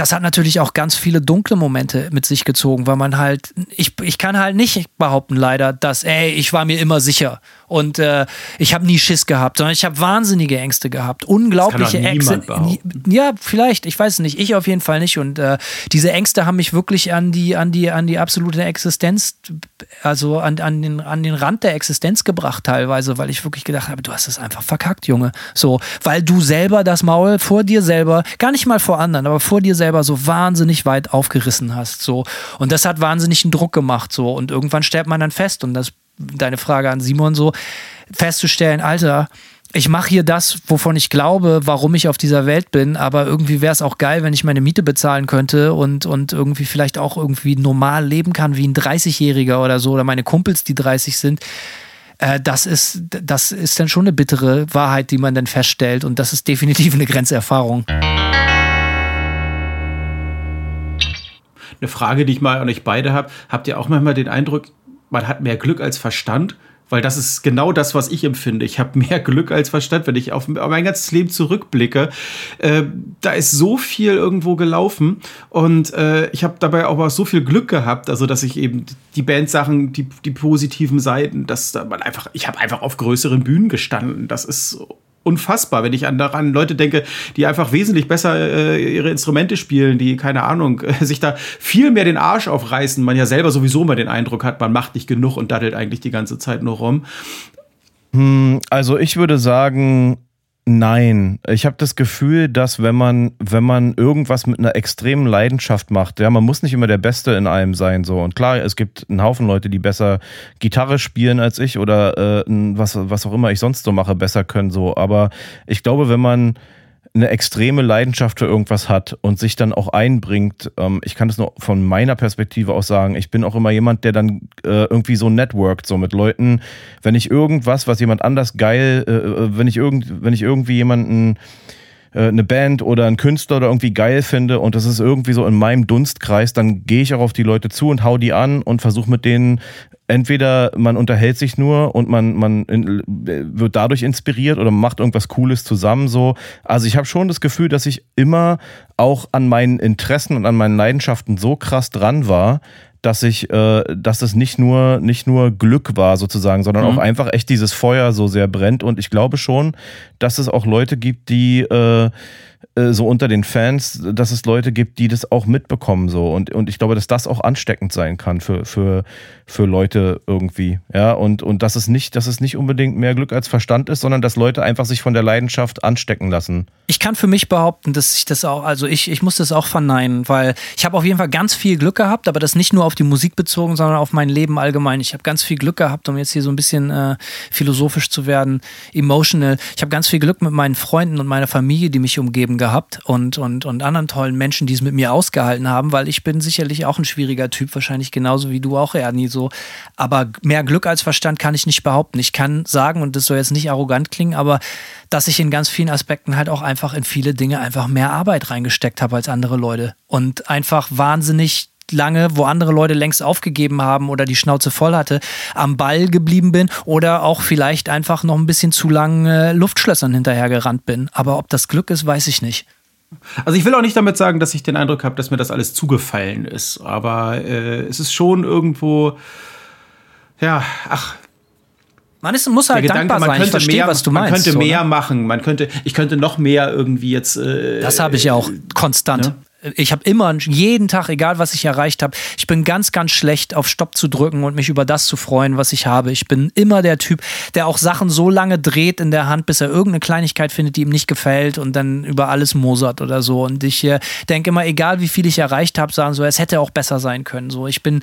Das hat natürlich auch ganz viele dunkle Momente mit sich gezogen, weil man halt, ich, ich kann halt nicht behaupten leider, dass, ey, ich war mir immer sicher und äh, ich habe nie Schiss gehabt, sondern ich habe wahnsinnige Ängste gehabt, unglaubliche Ängste. Ja, vielleicht, ich weiß nicht, ich auf jeden Fall nicht und äh, diese Ängste haben mich wirklich an die, an die, an die absolute Existenz, also an, an, den, an den Rand der Existenz gebracht teilweise, weil ich wirklich gedacht habe, du hast es einfach verkackt, Junge. So, weil du selber das Maul vor dir selber, gar nicht mal vor anderen, aber vor dir selber so wahnsinnig weit aufgerissen hast. So. Und das hat wahnsinnigen Druck gemacht. So. Und irgendwann sterbt man dann fest. Und das, deine Frage an Simon so, festzustellen, Alter, ich mache hier das, wovon ich glaube, warum ich auf dieser Welt bin, aber irgendwie wäre es auch geil, wenn ich meine Miete bezahlen könnte und, und irgendwie vielleicht auch irgendwie normal leben kann wie ein 30-Jähriger oder so oder meine Kumpels, die 30 sind. Äh, das, ist, das ist dann schon eine bittere Wahrheit, die man dann feststellt und das ist definitiv eine Grenzerfahrung. Eine Frage, die ich mal an euch beide habe. Habt ihr auch manchmal den Eindruck, man hat mehr Glück als Verstand? Weil das ist genau das, was ich empfinde. Ich habe mehr Glück als Verstand, wenn ich auf, mein ganzes Leben zurückblicke. Äh, da ist so viel irgendwo gelaufen und äh, ich habe dabei auch so viel Glück gehabt, also dass ich eben die Bandsachen, die, die positiven Seiten, dass man einfach, ich habe einfach auf größeren Bühnen gestanden. Das ist unfassbar, wenn ich an daran Leute denke, die einfach wesentlich besser äh, ihre Instrumente spielen, die keine Ahnung, äh, [laughs] sich da viel mehr den Arsch aufreißen, man ja selber sowieso mal den Eindruck hat, man macht nicht genug und daddelt eigentlich die ganze Zeit nur rum. Hm, also ich würde sagen, Nein, ich habe das Gefühl, dass wenn man, wenn man irgendwas mit einer extremen Leidenschaft macht, ja, man muss nicht immer der Beste in allem sein, so. Und klar, es gibt einen Haufen Leute, die besser Gitarre spielen als ich oder äh, was, was auch immer ich sonst so mache, besser können, so. Aber ich glaube, wenn man eine extreme Leidenschaft für irgendwas hat und sich dann auch einbringt. Ähm, ich kann das nur von meiner Perspektive aus sagen. Ich bin auch immer jemand, der dann äh, irgendwie so networkt, so mit Leuten. Wenn ich irgendwas, was jemand anders geil, äh, äh wenn ich irgend, wenn ich irgendwie jemanden eine Band oder einen Künstler oder irgendwie geil finde und das ist irgendwie so in meinem Dunstkreis, dann gehe ich auch auf die Leute zu und hau die an und versuche mit denen entweder man unterhält sich nur und man, man wird dadurch inspiriert oder macht irgendwas Cooles zusammen so. Also ich habe schon das Gefühl, dass ich immer auch an meinen Interessen und an meinen Leidenschaften so krass dran war, dass ich, äh, dass es nicht nur, nicht nur Glück war sozusagen, sondern mhm. auch einfach echt dieses Feuer so sehr brennt. Und ich glaube schon, dass es auch Leute gibt, die äh, äh, so unter den Fans, dass es Leute gibt, die das auch mitbekommen so und, und ich glaube, dass das auch ansteckend sein kann für, für, für Leute irgendwie, ja und, und dass es nicht, dass es nicht unbedingt mehr Glück als Verstand ist, sondern dass Leute einfach sich von der Leidenschaft anstecken lassen. Ich kann für mich behaupten, dass ich das auch, also ich, ich muss das auch verneinen, weil ich habe auf jeden Fall ganz viel Glück gehabt, aber das nicht nur auf die Musik bezogen, sondern auf mein Leben allgemein. Ich habe ganz viel Glück gehabt, um jetzt hier so ein bisschen äh, philosophisch zu werden, emotional. Ich habe ganz viel Glück mit meinen Freunden und meiner Familie, die mich umgeben gehabt und, und, und anderen tollen Menschen, die es mit mir ausgehalten haben, weil ich bin sicherlich auch ein schwieriger Typ, wahrscheinlich genauso wie du auch, Ernie, so. Aber mehr Glück als Verstand kann ich nicht behaupten. Ich kann sagen, und das soll jetzt nicht arrogant klingen, aber dass ich in ganz vielen Aspekten halt auch einfach in viele Dinge einfach mehr Arbeit reingesteckt habe als andere Leute und einfach wahnsinnig lange, wo andere Leute längst aufgegeben haben oder die Schnauze voll hatte, am Ball geblieben bin oder auch vielleicht einfach noch ein bisschen zu lang äh, Luftschlössern hinterhergerannt bin. Aber ob das Glück ist, weiß ich nicht. Also ich will auch nicht damit sagen, dass ich den Eindruck habe, dass mir das alles zugefallen ist, aber äh, es ist schon irgendwo, ja, ach, man ist, muss halt dankbar Gedanke, sein. Ich verstehe, mehr, was du meinst. Man könnte mehr oder? machen. Man könnte, ich könnte noch mehr irgendwie jetzt. Äh, das habe ich ja auch konstant. Ne? Ich habe immer jeden Tag, egal was ich erreicht habe, ich bin ganz, ganz schlecht auf Stopp zu drücken und mich über das zu freuen, was ich habe. Ich bin immer der Typ, der auch Sachen so lange dreht in der Hand, bis er irgendeine Kleinigkeit findet, die ihm nicht gefällt und dann über alles mosert oder so. Und ich äh, denke immer, egal wie viel ich erreicht habe, sagen so, es hätte auch besser sein können. So, ich bin,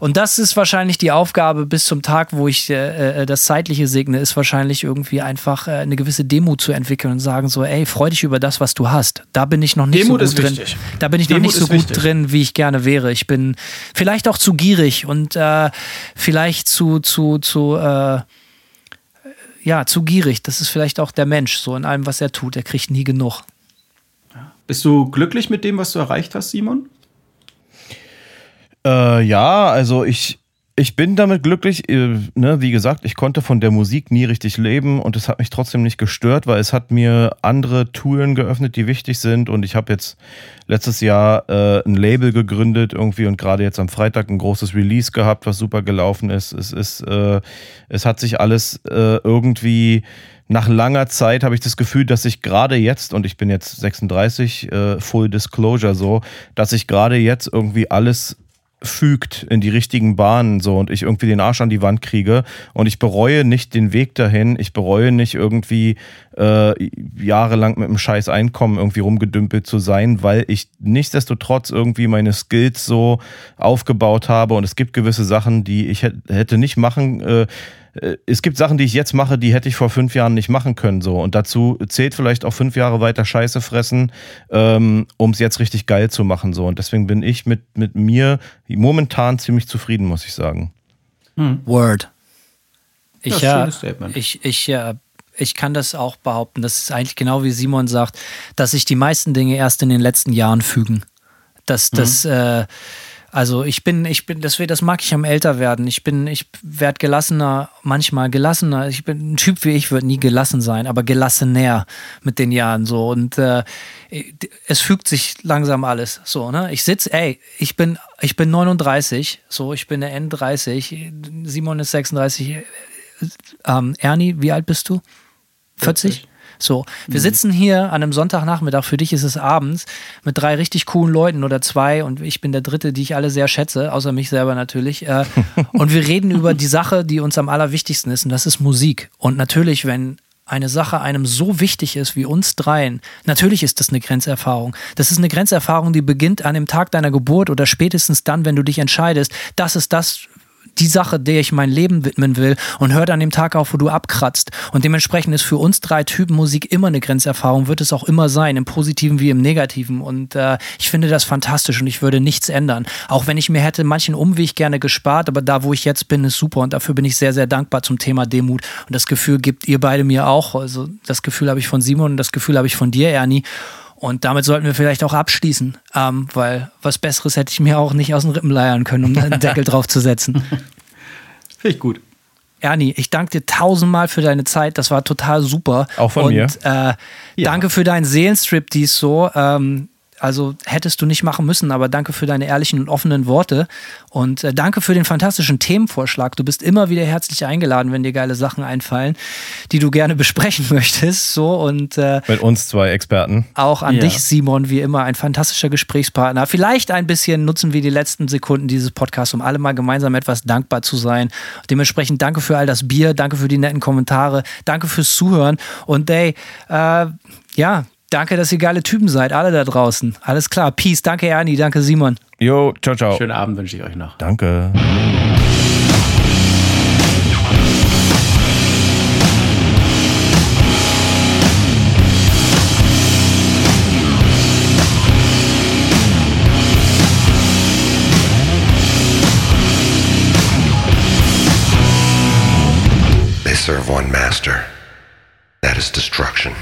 und das ist wahrscheinlich die Aufgabe bis zum Tag, wo ich äh, äh das Zeitliche segne, ist wahrscheinlich irgendwie einfach äh, eine gewisse Demut zu entwickeln und sagen so, ey, freu dich über das, was du hast. Da bin ich noch nicht Demut so gut drin. Wichtig. Da bin ich Demut noch nicht so gut wichtig. drin, wie ich gerne wäre. Ich bin vielleicht auch zu gierig und äh, vielleicht zu, zu, zu, äh, ja, zu gierig. Das ist vielleicht auch der Mensch, so in allem, was er tut. Er kriegt nie genug. Bist du glücklich mit dem, was du erreicht hast, Simon? Äh, ja, also ich, ich bin damit glücklich. Äh, ne, wie gesagt, ich konnte von der Musik nie richtig leben und es hat mich trotzdem nicht gestört, weil es hat mir andere Touren geöffnet, die wichtig sind. Und ich habe jetzt letztes Jahr äh, ein Label gegründet irgendwie und gerade jetzt am Freitag ein großes Release gehabt, was super gelaufen ist. Es ist, äh, es hat sich alles äh, irgendwie nach langer Zeit habe ich das Gefühl, dass ich gerade jetzt, und ich bin jetzt 36, äh, Full Disclosure so, dass ich gerade jetzt irgendwie alles fügt in die richtigen Bahnen so und ich irgendwie den Arsch an die Wand kriege. Und ich bereue nicht den Weg dahin, ich bereue nicht irgendwie äh, jahrelang mit einem scheiß Einkommen irgendwie rumgedümpelt zu sein, weil ich nichtsdestotrotz irgendwie meine Skills so aufgebaut habe. Und es gibt gewisse Sachen, die ich hätte nicht machen äh, es gibt Sachen, die ich jetzt mache, die hätte ich vor fünf Jahren nicht machen können. So. Und dazu zählt vielleicht auch fünf Jahre weiter Scheiße fressen, ähm, um es jetzt richtig geil zu machen. So. Und deswegen bin ich mit, mit mir momentan ziemlich zufrieden, muss ich sagen. Hm. Word. Ich, ja, ich, ich, ja, ich kann das auch behaupten. Das ist eigentlich genau wie Simon sagt, dass sich die meisten Dinge erst in den letzten Jahren fügen. Dass das. Mhm. Äh, also ich bin, ich bin, das, das mag ich am älter werden. Ich bin, ich werde gelassener, manchmal gelassener. Ich bin ein Typ wie ich, wird nie gelassen sein, aber gelassener mit den Jahren so. Und äh, es fügt sich langsam alles. So, ne? Ich sitze, ey, ich bin, ich bin 39, so, ich bin der N30, Simon ist 36. Ähm, Ernie, wie alt bist du? 40? 40. So, wir mhm. sitzen hier an einem Sonntagnachmittag, für dich ist es abends, mit drei richtig coolen Leuten oder zwei und ich bin der dritte, die ich alle sehr schätze, außer mich selber natürlich. Äh, [laughs] und wir reden über die Sache, die uns am allerwichtigsten ist und das ist Musik. Und natürlich, wenn eine Sache einem so wichtig ist wie uns dreien, natürlich ist das eine Grenzerfahrung. Das ist eine Grenzerfahrung, die beginnt an dem Tag deiner Geburt oder spätestens dann, wenn du dich entscheidest, das ist das, die Sache, der ich mein Leben widmen will und hört an dem Tag auf, wo du abkratzt. Und dementsprechend ist für uns drei Typen Musik immer eine Grenzerfahrung, wird es auch immer sein, im Positiven wie im Negativen. Und äh, ich finde das fantastisch und ich würde nichts ändern. Auch wenn ich mir hätte manchen Umweg gerne gespart, aber da, wo ich jetzt bin, ist super und dafür bin ich sehr, sehr dankbar zum Thema Demut. Und das Gefühl gibt ihr beide mir auch. Also das Gefühl habe ich von Simon und das Gefühl habe ich von dir, Ernie. Und damit sollten wir vielleicht auch abschließen, ähm, weil was Besseres hätte ich mir auch nicht aus den Rippen leiern können, um einen Deckel drauf zu setzen. [laughs] Finde ich gut. Ernie, ich danke dir tausendmal für deine Zeit. Das war total super. Auch von Und, mir. Äh, ja. Danke für deinen Seelenstrip, dies so. Ähm, also hättest du nicht machen müssen, aber danke für deine ehrlichen und offenen Worte und äh, danke für den fantastischen Themenvorschlag. Du bist immer wieder herzlich eingeladen, wenn dir geile Sachen einfallen, die du gerne [laughs] besprechen möchtest. So und äh, mit uns zwei Experten. Auch an ja. dich, Simon, wie immer ein fantastischer Gesprächspartner. Vielleicht ein bisschen nutzen wir die letzten Sekunden dieses Podcasts, um alle mal gemeinsam etwas dankbar zu sein. Dementsprechend danke für all das Bier, danke für die netten Kommentare, danke fürs Zuhören und hey, äh, ja, Danke, dass ihr geile Typen seid, alle da draußen. Alles klar. Peace. Danke, Ernie. Danke, Simon. Jo, ciao, ciao. Schönen Abend wünsche ich euch noch. Danke. They serve one master. That is destruction.